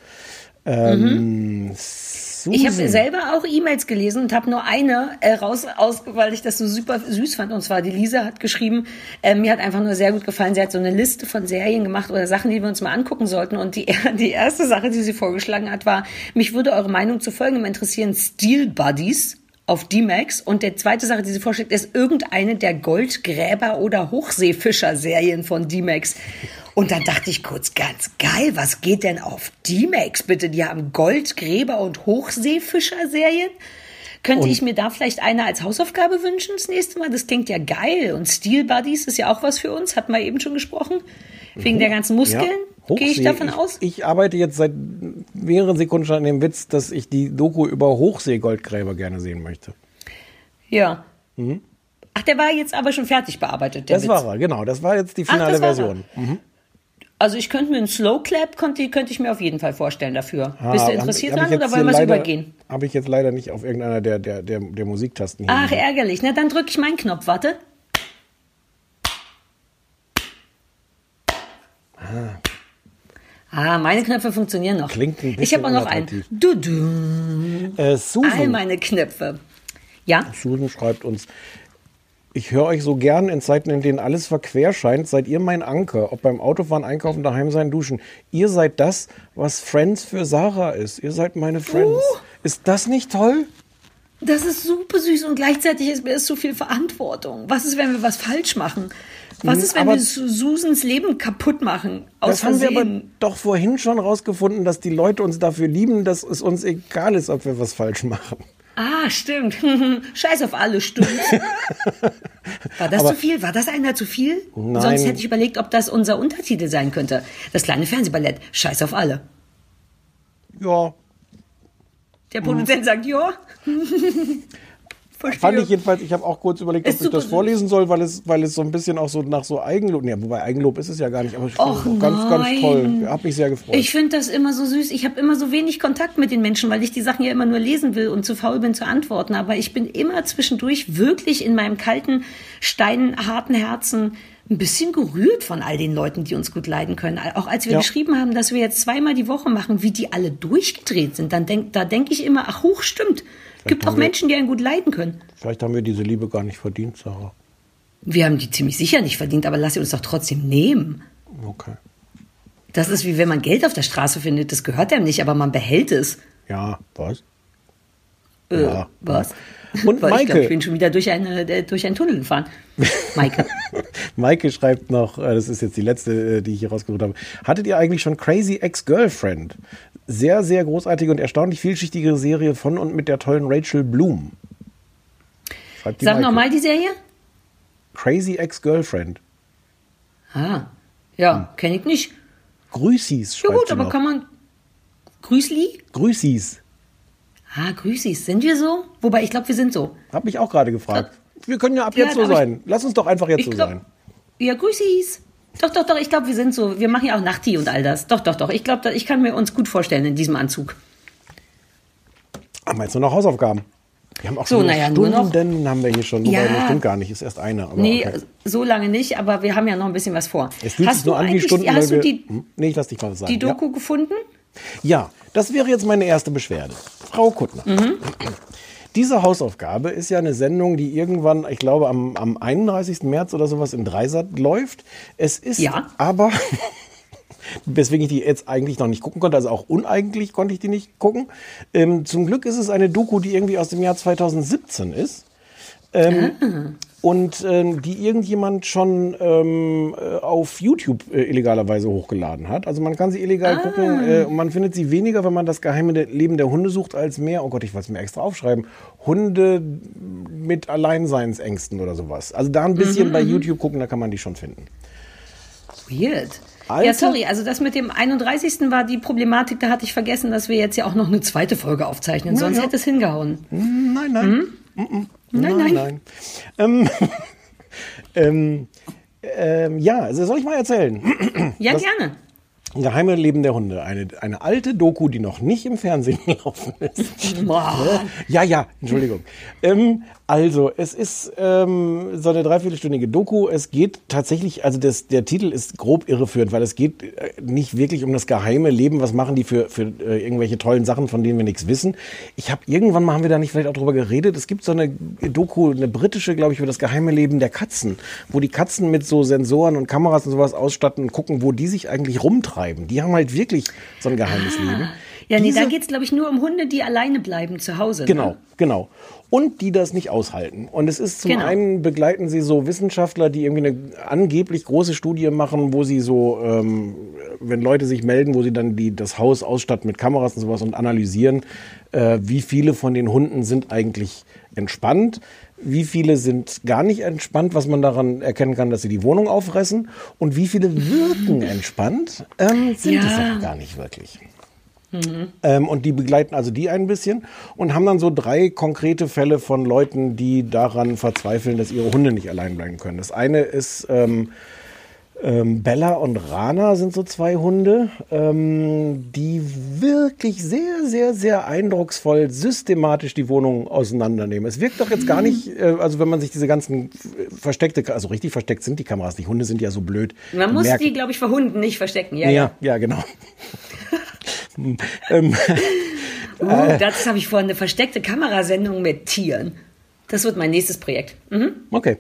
Ähm, Ich habe Susan. selber auch E-Mails gelesen und habe nur eine äh, raus, aus, weil ich das so super süß fand. Und zwar die Lisa hat geschrieben, äh, mir hat einfach nur sehr gut gefallen. Sie hat so eine Liste von Serien gemacht oder Sachen, die wir uns mal angucken sollten. Und die, die erste Sache, die sie vorgeschlagen hat, war, mich würde eure Meinung zu folgendem interessieren. Steel Buddies auf D-Max. Und der zweite Sache, die sie vorschlägt, ist irgendeine der Goldgräber- oder Hochseefischer-Serien von D-Max. Und dann dachte ich kurz, ganz geil, was geht denn auf D-Max bitte? Die haben Goldgräber- und Hochseefischer-Serien. Könnte Und- ich mir da vielleicht eine als Hausaufgabe wünschen das nächste Mal? Das klingt ja geil. Und Steel Buddies ist ja auch was für uns, hatten wir eben schon gesprochen. Wegen der ganzen Muskeln. Ja. Gehe ich davon aus? Ich, arbeite jetzt seit mehreren Sekunden schon an dem Witz, dass ich die Doku über Hochseegoldgräber gerne sehen möchte. Ja. Ach, der war jetzt aber schon fertig bearbeitet, der Mhm. das Witz. war er, genau. Das war jetzt die Ach, finale er. Version. Mhm. Also ich könnte mir einen Slow Clap, könnte, könnte ich mir auf jeden Fall vorstellen dafür. Bist du Ah, interessiert hab- hab dran oder wollen wir es übergehen? Habe ich jetzt leider nicht auf irgendeiner der, der, der, der Musiktasten hier. Ach, ärgerlich. Na, dann drücke ich meinen Knopf. Warte. Ah, meine Knöpfe funktionieren noch. Klingt ein ich habe auch noch einen. Du, du. äh, All Susan, meine Knöpfe. Ja? Susan schreibt uns, ich höre euch so gern in Zeiten, in denen alles verquer scheint. Seid ihr mein Anker? Ob beim Autofahren, Einkaufen, daheim sein, duschen. Ihr seid das, was Friends für Sarah ist. Ihr seid meine Friends. Uh. Ist das nicht toll? Das ist super süß und gleichzeitig ist mir so viel Verantwortung. Was ist, wenn wir was falsch machen? Was Hm, ist, wenn aber- wir Su- Susans Leben kaputt machen? Das haben wir aber doch vorhin schon rausgefunden, dass die Leute uns dafür lieben, dass es uns egal ist, ob wir was falsch machen. Ah, stimmt. Scheiß auf alle, stimmt. War das Aber- zu viel? War das einer zu viel? Nein. Sonst hätte ich überlegt, ob das unser Untertitel sein könnte. Das kleine Fernsehballett. Scheiß auf alle. Ja, Der Produzent sagt, ja. Verstehe. Fand ich jedenfalls, ich habe auch kurz überlegt, ob Ist ich das vorlesen soll, weil es, weil es so ein bisschen auch so nach so Eigenlob, ja, wobei Eigenlob ist es ja gar nicht, aber ich Och, ganz, ganz nein. toll. Hab mich sehr gefreut. Ich finde das immer so süß. Ich habe immer so wenig Kontakt mit den Menschen, weil ich die Sachen ja immer nur lesen will und zu faul bin zu antworten. Aber ich bin immer zwischendurch wirklich in meinem kalten, steinharten Herzen ein bisschen gerührt von all den Leuten, die uns gut leiden können. Auch als wir Ja. geschrieben haben, dass wir jetzt zweimal die Woche machen, wie die alle durchgedreht sind, dann denk, da denke ich immer, ach hoch, stimmt. Gibt haben auch Menschen, die einen gut leiden können. Vielleicht haben wir diese Liebe gar nicht verdient, Sarah. Wir haben die ziemlich sicher nicht verdient, aber lass sie uns doch trotzdem nehmen. Okay. Das ist wie wenn man Geld auf der Straße findet. Das gehört einem nicht, aber man behält es. Ja, was? Äh, Ja. was? Und Weil ich glaube, ich Maike. bin schon wieder durch, eine, äh, durch einen Tunnel gefahren. Maike. Maike schreibt noch, äh, das ist jetzt die letzte, äh, die ich hier rausgesucht habe. Hattet ihr eigentlich schon Crazy Ex-Girlfriend? Sehr, sehr großartige und erstaunlich vielschichtige Serie von und mit der tollen Rachel Bloom. Schreibt Sag nochmal die Serie. Crazy Ex-Girlfriend. Ah, ja, kenne ich nicht. Grüßis, Ja gut, aber noch. kann man... Grüßli? Grüßis. Ah, Grüßis. Sind wir so? Wobei, ich glaube, wir sind so. Hab mich auch gerade gefragt. Wir können ja ab Ja, jetzt so sein. Lass uns doch einfach jetzt so glaub- sein. Ja, Grüßis. Doch, doch, doch, ich glaube, wir sind so. Wir machen ja auch Nachti und all das. Doch, doch, doch. Ich glaube, ich kann mir uns gut vorstellen in diesem Anzug. Haben wir jetzt nur noch Hausaufgaben? Wir haben auch So, schon naja, nur noch- Stunden haben wir hier schon. Wobei, Ja. stimmt gar nicht. Ist erst eine. Aber Nee, okay. so lange nicht, aber wir haben ja noch ein bisschen was vor. Es fühlt hast sich nur an wie Stunden, Hast du die, Hm? Nee, ich lass dich mal was sagen. die Doku gefunden? Ja. ja, das wäre jetzt meine erste Beschwerde. Frau Kuttner. Mhm. Diese Hausaufgabe ist ja eine Sendung, die irgendwann, ich glaube, am, am 31. März oder sowas in Dreisat läuft. Es ist Ja. aber, weswegen ich die jetzt eigentlich noch nicht gucken konnte, also auch uneigentlich konnte ich die nicht gucken. Ähm, zum Glück ist es eine Doku, die irgendwie aus dem Jahr 2017 ist. Ähm, Ah. Und ähm, die irgendjemand schon ähm, äh, auf YouTube äh, illegalerweise hochgeladen hat. Also man kann sie illegal gucken äh, und man findet sie weniger, wenn man das geheime Leben der Hunde sucht, als mehr, oh Gott, ich wollte es mir extra aufschreiben, Hunde mit Alleinseinsängsten oder sowas. Also da ein bisschen bei YouTube gucken, da kann man die schon finden. Weird. Alte- Ja, sorry, also das mit dem 31. war die Problematik, da hatte ich vergessen, dass wir jetzt ja auch noch eine zweite Folge aufzeichnen, Na sonst ja. hätte es hingehauen. Nein, nein. Mm-mm. Nein, nein, nein. nein. Ähm, ähm, ähm, ja, also soll ich mal erzählen? Ja, Das- gerne. Geheime Leben der Hunde. Eine, eine alte Doku, die noch nicht im Fernsehen gelaufen ist. Ja, ja, Entschuldigung. ähm, also, es ist ähm, so eine dreiviertelstündige Doku. Es geht tatsächlich, also das, der Titel ist grob irreführend, weil es geht äh, nicht wirklich um das geheime Leben. Was machen die für, für äh, irgendwelche tollen Sachen, von denen wir nichts wissen? Ich habe irgendwann mal, haben wir da nicht vielleicht auch drüber geredet, es gibt so eine Doku, eine britische, glaube ich, über das geheime Leben der Katzen, wo die Katzen mit so Sensoren und Kameras und sowas ausstatten und gucken, wo die sich eigentlich rumtreiben. Die haben halt wirklich so ein geheimes Leben. Ja, nee, Diese- da geht's glaube ich, nur um Hunde, die alleine bleiben zu Hause. Genau, Ne? genau. Und die das nicht aushalten. Und es ist zum Genau. einen begleiten sie so Wissenschaftler, die irgendwie eine angeblich große Studie machen, wo sie so, ähm, wenn Leute sich melden, wo sie dann die, das Haus ausstatten mit Kameras und sowas und analysieren, äh, wie viele von den Hunden sind eigentlich entspannt, wie viele sind gar nicht entspannt, was man daran erkennen kann, dass sie die Wohnung auffressen und wie viele wirken entspannt, ähm, sind Ja. es auch gar nicht wirklich. Ähm, und die begleiten also die ein bisschen und haben dann so drei konkrete Fälle von Leuten, die daran verzweifeln, dass ihre Hunde nicht allein bleiben können. Das eine ist ähm, ähm, Bella und Rana sind so zwei Hunde, ähm, die wirklich sehr, sehr, sehr eindrucksvoll systematisch die Wohnung auseinandernehmen. Es wirkt doch jetzt gar nicht, äh, also wenn man sich diese ganzen äh, versteckte, also richtig versteckt sind die Kameras nicht. Hunde sind ja so blöd. Man muss Merken- die, glaube ich, vor Hunden nicht verstecken. Ja, ja, ja. ja, genau. ähm, Uh, Äh. das habe ich vor, eine versteckte Kamerasendung mit Tieren. Das wird mein nächstes Projekt. Mhm. okay.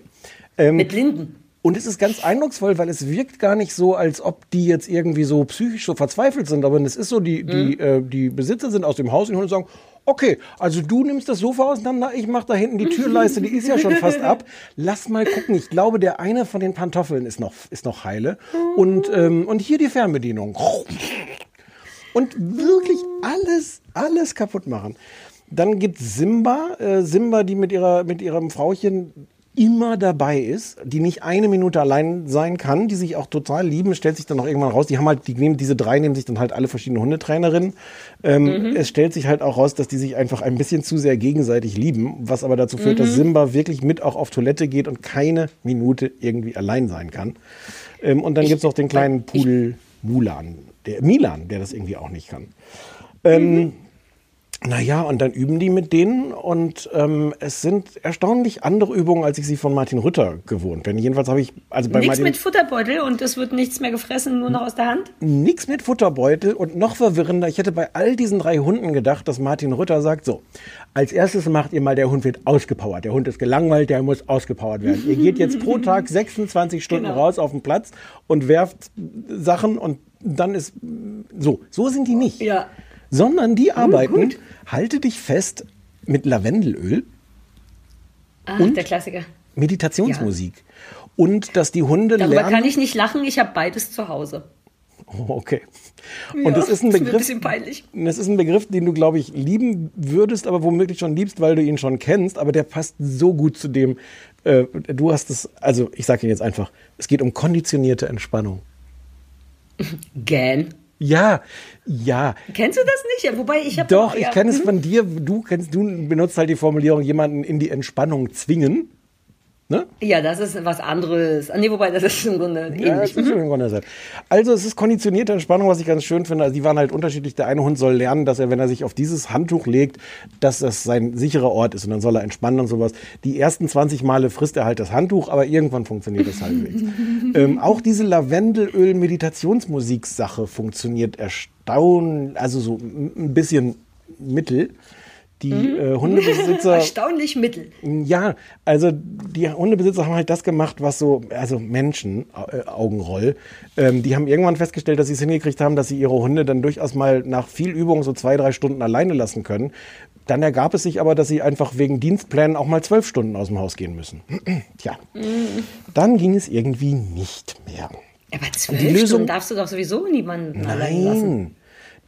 Ähm, Mit Linden. Und es ist ganz eindrucksvoll, weil es wirkt gar nicht so, als ob die jetzt irgendwie so psychisch so verzweifelt sind. Aber es ist so, die, die, äh, die Besitzer sind aus dem Haus und sagen, okay, also du nimmst das Sofa auseinander, ich mach da hinten die Türleiste, die ist ja schon fast ab. Lass mal gucken. Ich glaube, der eine von den Pantoffeln ist noch, ist noch heile. Und, ähm, und hier die Fernbedienung. Und wirklich alles, alles kaputt machen. Dann gibt Simba, äh, Simba, die mit, ihrer, mit ihrem Frauchen immer dabei ist, die nicht eine Minute allein sein kann, die sich auch total lieben, stellt sich dann noch irgendwann raus. Die haben halt, die nehmen, diese drei nehmen sich dann halt alle verschiedene Hundetrainerinnen. Ähm, Es stellt sich halt auch raus, dass die sich einfach ein bisschen zu sehr gegenseitig lieben, was aber dazu führt, dass Simba wirklich mit auch auf Toilette geht und keine Minute irgendwie allein sein kann. Ähm, und dann gibt's noch den kleinen Pudel Mulan, der Milan, der das irgendwie auch nicht kann. Ähm, naja, und dann üben die mit denen und ähm, es sind erstaunlich andere Übungen, als ich sie von Martin Rütter gewohnt bin. Jedenfalls habe ich, also bei Nichts Martin mit Futterbeutel und es wird nichts mehr gefressen, nur noch aus der Hand. nichts mit Futterbeutel und noch verwirrender, ich hätte bei all diesen drei Hunden gedacht, dass Martin Rütter sagt, so, als erstes macht ihr mal, der Hund wird ausgepowert. Der Hund ist gelangweilt, der muss ausgepowert werden. ihr geht jetzt pro Tag 26 Stunden Genau. raus auf den Platz und werft Sachen und dann ist so. So sind die nicht. Ja. Sondern die arbeiten, gut. halte dich fest, mit Lavendelöl, Ah, Und? der Klassiker. Meditationsmusik. Und dass die Hunde Darüber lernen. kann ich nicht lachen, ich habe beides zu Hause. Oh, okay. Ja, Und das ist ein mir Begriff. ein bisschen peinlich. Das ist ein Begriff, den du, glaube ich, lieben würdest, aber womöglich schon liebst, weil du ihn schon kennst. Aber der passt so gut zu dem. Äh, du hast es, also ich sage ihn jetzt einfach, es geht um konditionierte Entspannung. Gan. Ja, ja. Kennst du das nicht? Ja, Wobei ich habe Doch, ich kenne es von dir. Du kennst, du benutzt halt die Formulierung, jemanden in die Entspannung zwingen. Ne? Ja, das ist was anderes. Ah, Nee, wobei das ist im Grunde Ja, ähnlich. das ist im Grunde sein. Also es ist konditionierte Entspannung, was ich ganz schön finde. Also die waren halt unterschiedlich. Der eine Hund soll lernen, dass er, wenn er sich auf dieses Handtuch legt, dass das sein sicherer Ort ist und dann soll er entspannen und sowas. Die ersten 20 Male frisst er halt das Handtuch, aber irgendwann funktioniert das halbwegs. ähm, auch diese Lavendelöl-Meditationsmusik-Sache funktioniert erstaunlich, also so ein bisschen mittel. Die äh, Hundebesitzer. Erstaunlich mittel. Ja, also die Hundebesitzer haben halt das gemacht, was so, also Menschen, äh, Augenroll, ähm, die haben irgendwann festgestellt, dass sie es hingekriegt haben, dass sie ihre Hunde dann durchaus mal nach viel Übung so zwei, drei Stunden alleine lassen können. Dann ergab es sich aber, dass sie einfach wegen Dienstplänen auch mal zwölf Stunden aus dem Haus gehen müssen. Tja, dann ging es irgendwie nicht mehr. Aber zwölf Lösung- Stunden darfst du doch sowieso niemanden allein lassen.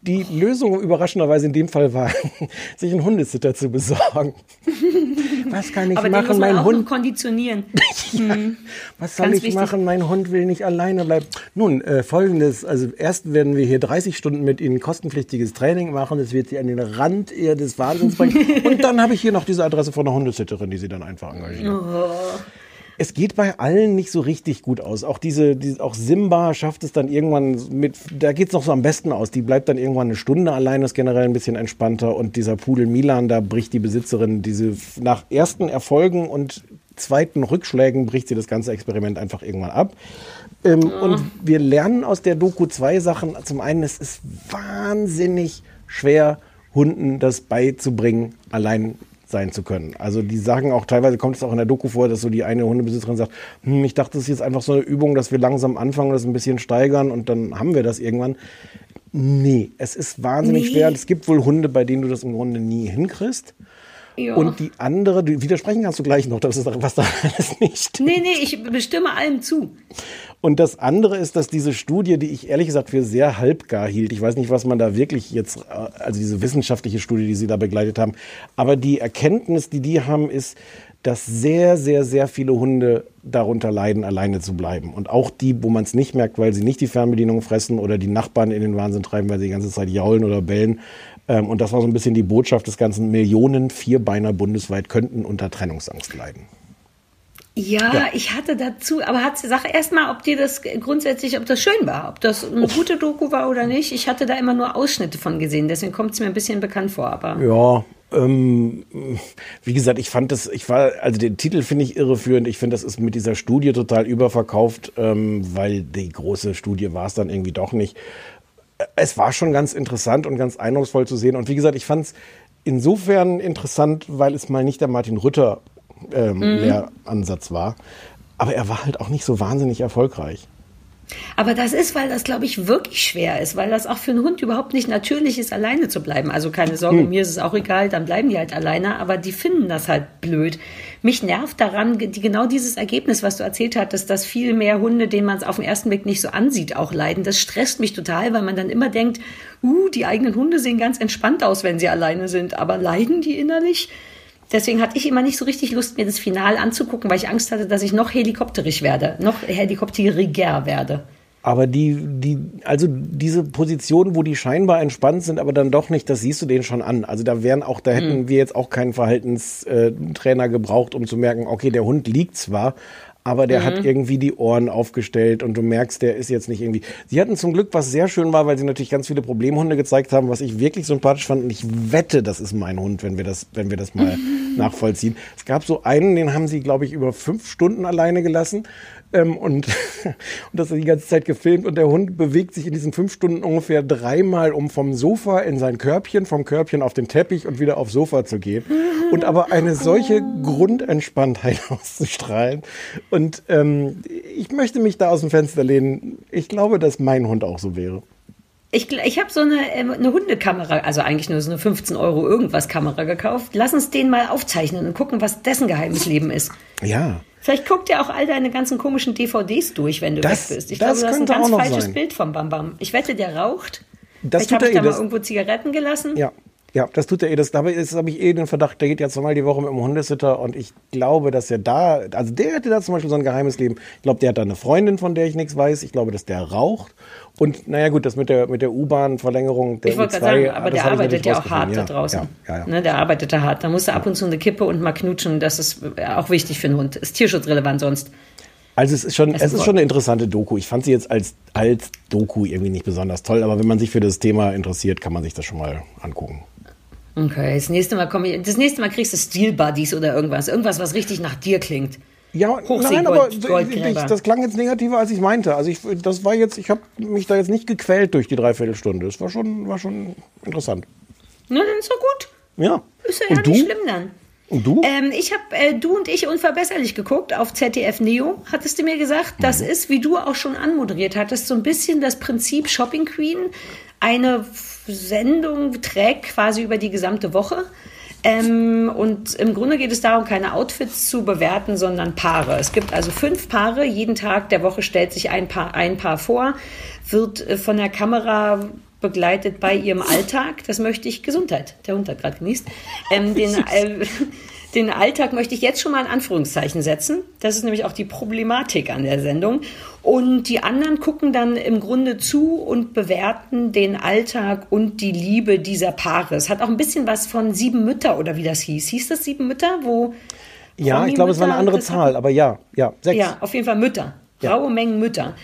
Die Lösung überraschenderweise in dem Fall war, sich einen Hundesitter zu besorgen. Was kann ich Aber den machen? muss man Mein auch Hund konditionieren. Was soll Ganz ich wichtig. machen? Mein Hund will nicht alleine bleiben. Nun, äh, folgendes. Also erst werden wir hier 30 Stunden mit Ihnen kostenpflichtiges Training machen. Das wird Sie an den Rand eher des Wahnsinns bringen. Und dann habe ich hier noch diese Adresse von einer Hundesitterin, die Sie dann einfach engagieren. Es geht bei allen nicht so richtig gut aus. Auch diese, diese auch Simba schafft es dann irgendwann mit, da geht's noch so am besten aus. Die bleibt dann irgendwann eine Stunde allein, ist generell ein bisschen entspannter. Und dieser Pudel Milan, da bricht die Besitzerin diese nach ersten Erfolgen und zweiten Rückschlägen bricht sie das ganze Experiment einfach irgendwann ab. Ähm, Und wir lernen aus der Doku zwei Sachen. Zum einen, es ist wahnsinnig schwer, Hunden das beizubringen, allein sein zu können. Also die sagen auch, teilweise kommt es auch in der Doku vor, dass so die eine Hundebesitzerin sagt, hm, ich dachte, das ist jetzt einfach so eine Übung, dass wir langsam anfangen, das ein bisschen steigern und dann haben wir das irgendwann. Nee, es ist wahnsinnig Nee. schwer. Und es gibt wohl Hunde, bei denen du das im Grunde nie hinkriegst. Ja. Und die andere, du widersprechen kannst du gleich noch, das ist was da alles nicht nee, nee, ich bestimme allem zu. Und das andere ist, dass diese Studie, die ich ehrlich gesagt für sehr halbgar hielt, ich weiß nicht, was man da wirklich jetzt, äh, also diese wissenschaftliche Studie, die sie da begleitet haben, aber die Erkenntnis, die die haben, ist, dass sehr, sehr, sehr viele Hunde darunter leiden, alleine zu bleiben. Und auch die, wo man es nicht merkt, weil sie nicht die Fernbedienung fressen oder die Nachbarn in den Wahnsinn treiben, weil sie die ganze Zeit jaulen oder bellen. Ähm, und das war so ein bisschen die Botschaft des ganzen Millionen Vierbeiner bundesweit könnten unter Trennungsangst leiden. Ja, Ja. ich hatte dazu, aber hat, sag erst mal, ob dir das grundsätzlich, ob das schön war, ob das eine gute Doku war oder nicht. Ich hatte da immer nur Ausschnitte von gesehen, deswegen kommt es mir ein bisschen bekannt vor, aber. Ja, ähm, wie gesagt, ich fand das, ich war, also den Titel finde ich irreführend. Ich finde, das ist mit dieser Studie total überverkauft, ähm, weil die große Studie war es dann irgendwie doch nicht. Es war schon ganz interessant und ganz eindrucksvoll zu sehen. Und wie gesagt, ich fand es insofern interessant, weil es mal nicht der Martin Rütter ähm, Mhm. Lehransatz war. Aber er war halt auch nicht so wahnsinnig erfolgreich. Aber das ist, weil das, glaube ich, wirklich schwer ist, weil das auch für einen Hund überhaupt nicht natürlich ist, alleine zu bleiben. Also keine Sorge, mir ist es auch egal, dann bleiben die halt alleine, aber die finden das halt blöd. Mich nervt daran die, genau dieses Ergebnis, was du erzählt hattest, dass viel mehr Hunde, denen man es auf den ersten Blick nicht so ansieht, auch leiden. Das stresst mich total, weil man dann immer denkt, uh, die eigenen Hunde sehen ganz entspannt aus, wenn sie alleine sind, aber leiden die innerlich? Deswegen hatte ich immer nicht so richtig Lust, mir das Final anzugucken, weil ich Angst hatte, dass ich noch helikopterig werde, noch helikopteriger werde. Aber die, die, also diese Positionen, wo die scheinbar entspannt sind, aber dann doch nicht, das siehst du denen schon an. Also da wären auch, da hätten wir jetzt auch keinen Verhaltenstrainer gebraucht, um zu merken, okay, der Hund liegt zwar, aber der hat irgendwie die Ohren aufgestellt und du merkst, der ist jetzt nicht irgendwie. Sie hatten zum Glück, was sehr schön war, weil sie natürlich ganz viele Problemhunde gezeigt haben, was ich wirklich sympathisch fand. Und ich wette, das ist mein Hund, wenn wir das, wenn wir das mal nachvollziehen. Es gab so einen, den haben sie, glaube ich, über fünf Stunden alleine gelassen. Ähm, und, und das die ganze Zeit gefilmt und der Hund bewegt sich in diesen fünf Stunden ungefähr dreimal, um vom Sofa in sein Körbchen, vom Körbchen auf den Teppich und wieder aufs Sofa zu gehen. Und aber eine solche Grundentspanntheit auszustrahlen. Und ähm, ich möchte mich da aus dem Fenster lehnen. Ich glaube, dass mein Hund auch so wäre. Ich, ich habe so eine, ähm, eine Hundekamera, also eigentlich nur so eine 15 Euro irgendwas Kamera gekauft. Lass uns den mal aufzeichnen und gucken, was dessen geheimes Leben ist. Ja. Vielleicht guckt er auch all deine ganzen komischen DVDs durch, wenn du Das- weg bist. Ich das glaube, das ist ein ganz falsches sein. Bild vom Bam Bam. Ich wette, der raucht. Das Vielleicht habe ich da eh. mal irgendwo Zigaretten gelassen. ja. Ja, das tut er eh. Das, dabei ist, habe ich eh den Verdacht, der geht ja zweimal die Woche mit dem Hundesitter und ich glaube, dass er da, also der hätte da zum Beispiel so ein geheimes Leben. Ich glaube, der hat da eine Freundin, von der ich nichts weiß. Ich glaube, dass der raucht. Und naja gut, das mit der, mit der U-Bahn-Verlängerung der Ich wollte U2, gerade sagen, aber der arbeitet ja auch hart rausgefunden. da draußen. Ja, ja, ja. Ne, der arbeitet da hart. Da musst du ab und zu eine Kippe und mal knutschen. Das ist äh, auch wichtig für einen Hund. Ist tierschutzrelevant sonst. Also es ist schon, es ist schon eine interessante Doku. Ich fand sie jetzt als, als Doku irgendwie nicht besonders toll, aber wenn man sich für das Thema interessiert, kann man sich das schon mal angucken. Okay, das nächste Mal komme ich, das nächste Mal kriegst du Steel Buddies oder irgendwas. Irgendwas, was richtig nach dir klingt. Ja, Hochsee- nein, aber ich, das klang jetzt negativer, als ich meinte. Also ich, das war jetzt, ich habe mich da jetzt nicht gequält durch die Dreiviertelstunde. Es war schon, war schon interessant. Na, dann ist doch gut. Ja. Ist ja Und du? nicht schlimm dann. Und du? Ähm, ich habe äh, Du und ich unverbesserlich geguckt auf ZDF Neo, hattest du mir gesagt. Das ist, wie du auch schon anmoderiert hattest, so ein bisschen das Prinzip Shopping Queen. Eine Sendung trägt quasi über die gesamte Woche. Ähm, und im Grunde geht es darum, keine Outfits zu bewerten, sondern Paare. Es gibt also fünf Paare. Jeden Tag der Woche stellt sich ein Paar, ein Paar vor, wird äh, von der Kamera begleitet bei ihrem Alltag. Das möchte ich Gesundheit. Der Hund hat gerade genießt. Ähm, den, äh, den Alltag möchte ich jetzt schon mal in Anführungszeichen setzen. Das ist nämlich auch die Problematik an der Sendung. Und die anderen gucken dann im Grunde zu und bewerten den Alltag und die Liebe dieser Paare. Es hat auch ein bisschen was von Sieben Mütter oder wie das hieß. Hieß das Sieben Mütter? Wo ja, ich glaube, es war eine andere Zahl, aber ja, ja, sechs. ja, auf jeden Fall Mütter. Ja. Raue Mengen Mütter.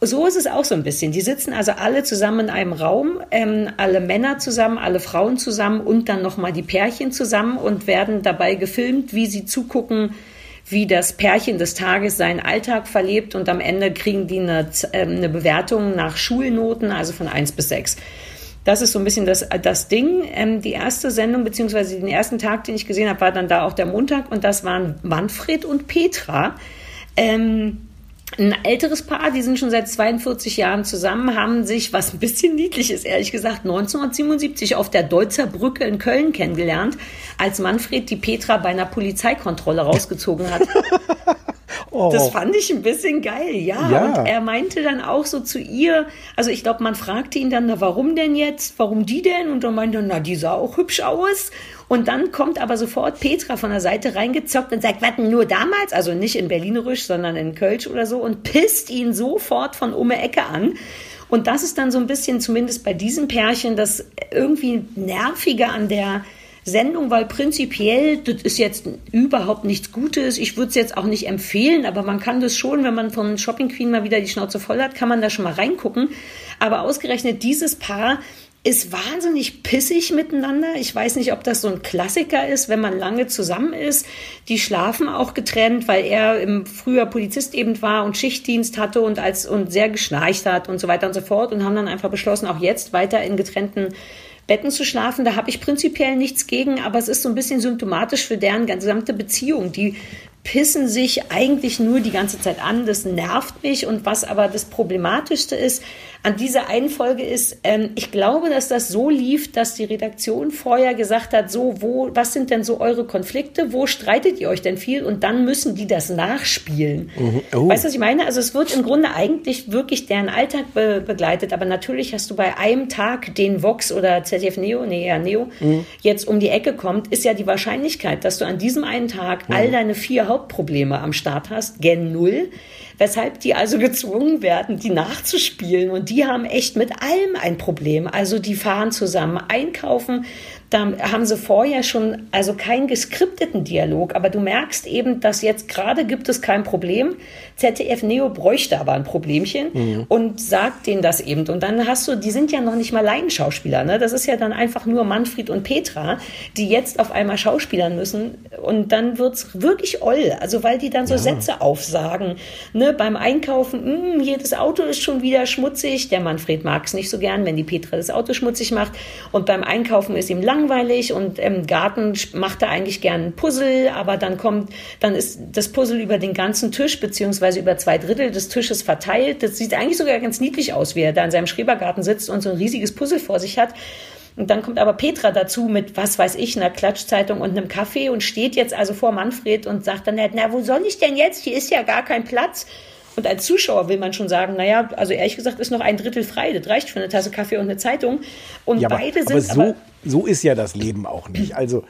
So ist es auch so ein bisschen. Die sitzen also alle zusammen in einem Raum, ähm, alle Männer zusammen, alle Frauen zusammen und dann nochmal die Pärchen zusammen und werden dabei gefilmt, wie sie zugucken, wie das Pärchen des Tages seinen Alltag verlebt und am Ende kriegen die eine, ähm, eine Bewertung nach Schulnoten, also von 1 bis 6. Das ist so ein bisschen das, das Ding. Ähm, die erste Sendung, beziehungsweise den ersten Tag, den ich gesehen habe, war dann da auch der Montag und das waren Manfred und Petra. Ähm, ein älteres Paar, die sind schon seit 42 Jahren zusammen, haben sich, was ein bisschen niedlich ist, ehrlich gesagt, 1977 auf der Deutzer Brücke in Köln kennengelernt, als Manfred die Petra bei einer Polizeikontrolle rausgezogen hat. Oh. Das fand ich ein bisschen geil, ja. Ja. Und er meinte dann auch so zu ihr, also ich glaube, man fragte ihn dann, na, warum denn jetzt? Warum die denn? Und dann meinte er, na, die sah auch hübsch aus. Und dann kommt aber sofort Petra von der Seite reingezockt und sagt, was denn nur damals? Also nicht in Berlinerisch, sondern in Kölsch oder so und pisst ihn sofort von um die Ecke an. Und das ist dann so ein bisschen, zumindest bei diesem Pärchen, das irgendwie nervige an der Sendung, weil prinzipiell, das ist jetzt überhaupt nichts Gutes. Ich würde es jetzt auch nicht empfehlen, aber man kann das schon, wenn man von Shopping Queen mal wieder die Schnauze voll hat, kann man da schon mal reingucken. Aber ausgerechnet dieses Paar ist wahnsinnig pissig miteinander. Ich weiß nicht, ob das so ein Klassiker ist, wenn man lange zusammen ist. Die schlafen auch getrennt, weil er im Frühjahr Polizist eben war und Schichtdienst hatte und als und sehr geschnarcht hat und so weiter und so fort und haben dann einfach beschlossen, auch jetzt weiter in getrennten Betten zu schlafen. Da habe ich prinzipiell nichts gegen, aber es ist so ein bisschen symptomatisch für deren gesamte Beziehung. Die pissen sich eigentlich nur die ganze Zeit an. Das nervt mich. Und was aber das Problematischste ist an dieser einen Folge ist, ähm, ich glaube, dass das so lief, dass die Redaktion vorher gesagt hat, so, wo, was sind denn so eure Konflikte? Wo streitet ihr euch denn viel? Und dann müssen die das nachspielen. Oh. Weißt du, was ich meine? Also es wird im Grunde eigentlich wirklich deren Alltag be begleitet. Aber natürlich hast du bei einem Tag, den Vox oder ZDF Neo, nee, ja, Neo, jetzt um die Ecke kommt, ist ja die Wahrscheinlichkeit, dass du an diesem einen Tag all deine vier Hauptprobleme am Start hast, gen Null. Weshalb die also gezwungen werden, die nachzuspielen. Und die haben echt mit allem ein Problem. Also die fahren zusammen einkaufen. Da haben sie vorher schon, also keinen geskripteten Dialog, aber du merkst eben, dass jetzt gerade gibt es kein Problem. ZDF Neo bräuchte aber ein Problemchen und sagt denen das eben. Und dann hast du, die sind ja noch nicht mal Laienschauspieler, ne? Das ist ja dann einfach nur Manfred und Petra, die jetzt auf einmal schauspielern müssen. Und dann wird's wirklich oll. Also weil die dann so Sätze aufsagen. Ne? Beim Einkaufen, "Mm, hier das Auto ist schon wieder schmutzig. Der Manfred mag es nicht so gern, wenn die Petra das Auto schmutzig macht. Und beim Einkaufen ist ihm langweilig und im Garten macht er eigentlich gern ein Puzzle, aber dann kommt, dann ist das Puzzle über den ganzen Tisch beziehungsweise über zwei Drittel des Tisches verteilt. Das sieht eigentlich sogar ganz niedlich aus, wie er da in seinem Schrebergarten sitzt und so ein riesiges Puzzle vor sich hat. Und dann kommt aber Petra dazu mit, was weiß ich, einer Klatschzeitung und einem Kaffee und steht jetzt also vor Manfred und sagt dann, na, wo soll ich denn jetzt? Hier ist ja gar kein Platz. Und als Zuschauer will man schon sagen, naja, also ehrlich gesagt ist noch ein Drittel frei. Das reicht für eine Tasse Kaffee und eine Zeitung. Und Ja, aber, beide sind aber so, aber, so ist ja das Leben auch nicht. Also,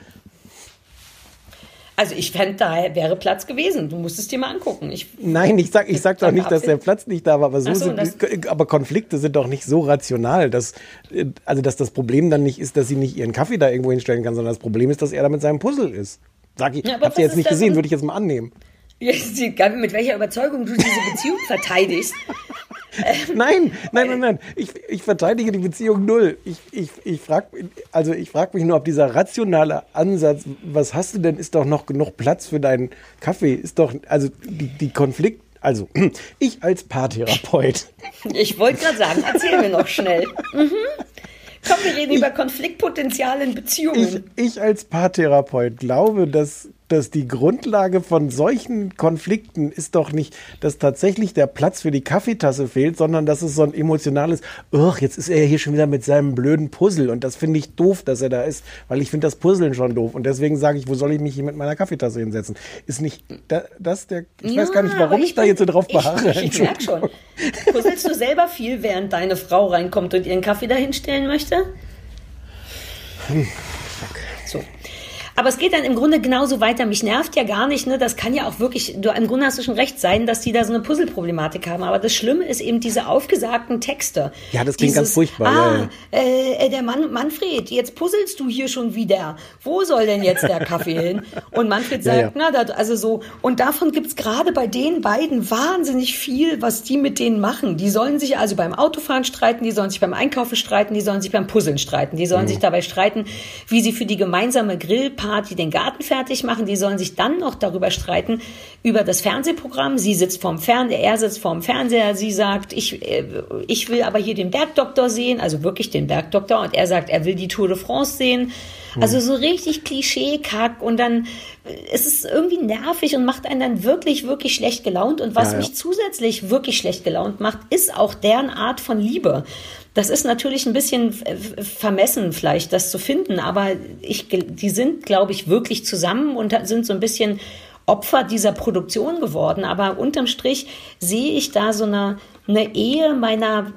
also ich fände, da wäre Platz gewesen. Du musst es dir mal angucken. Ich, nein, ich sag, ich sag doch nicht, dass der Platz nicht da war, aber so, so, sind, aber Konflikte sind doch nicht so rational, dass, also, dass das Problem dann nicht ist, dass sie nicht ihren Kaffee da irgendwo hinstellen kann, sondern das Problem ist, dass er da mit seinem Puzzle ist. Sag ich, Ja, aber habt ihr jetzt nicht gesehen, würde ich jetzt mal annehmen. Jetzt, mit welcher Überzeugung du diese Beziehung verteidigst. Nein, nein, nein, nein. Ich, ich verteidige die Beziehung null. Ich, ich, ich frage also ich frag mich nur, ob dieser rationale Ansatz, was hast du denn, ist doch noch genug Platz für deinen Kaffee, ist doch, also die, die Konflikt, also ich als Paartherapeut, Ich wollte gerade sagen, erzähl mir noch schnell. Mhm. Komm, wir reden über Konfliktpotenzial in ich, Beziehungen. ich als Paartherapeut glaube, dass, dass die Grundlage von solchen Konflikten ist doch nicht, dass tatsächlich der Platz für die Kaffeetasse fehlt, sondern dass es so ein emotionales, ach, jetzt ist er hier schon wieder mit seinem blöden Puzzle und das finde ich doof, dass er da ist, weil ich finde das Puzzeln schon doof und deswegen sage ich, wo soll ich mich hier mit meiner Kaffeetasse hinsetzen? Ist nicht da, das der, ich weiß gar nicht, warum aber ich, da jetzt so drauf beharre. Ich, ich merke schon. Puzzelst du selber viel, während deine Frau reinkommt und ihren Kaffee dahinstellen möchte? So. Aber es geht dann im Grunde genauso weiter. Mich nervt ja gar nicht, ne? Das kann ja auch wirklich, du, im Grunde hast du schon recht sein, dass die da so eine Puzzle-Problematik haben. Aber das Schlimme ist eben diese aufgesagten Texte. Ja, das klingt ganz furchtbar, Ah, ja, Äh, äh, der Mann, Manfred, jetzt puzzelst du hier schon wieder. Wo soll denn jetzt der Kaffee hin? Und Manfred Ja, sagt, ja. na, das, also so. Und davon gibt's gerade bei den beiden wahnsinnig viel, was die mit denen machen. Die sollen sich also beim Autofahren streiten, die sollen sich beim Einkaufen streiten, die sollen sich beim Puzzeln streiten, die sollen Mhm. sich dabei streiten, wie sie für die gemeinsame Grillparty den Garten fertig machen. Die sollen sich dann noch darüber streiten, über das Fernsehprogramm. Sie sitzt vorm Fernseher, er sitzt vorm Fernseher, sie sagt, ich, äh, ich will aber hier den Bergdoktor sehen, also wirklich den Bergdoktor. Und er sagt, er will die Tour de France sehen. Also so richtig Klischee-Kack und dann äh, es ist irgendwie nervig und macht einen dann wirklich, wirklich schlecht gelaunt. Und was Ja, ja. mich zusätzlich wirklich schlecht gelaunt macht, ist auch deren Art von Liebe. Das ist natürlich ein bisschen vermessen vielleicht, das zu finden, aber ich, die sind, glaube ich, wirklich zusammen und sind so ein bisschen Opfer dieser Produktion geworden. Aber unterm Strich sehe ich da so eine, eine Ehe meiner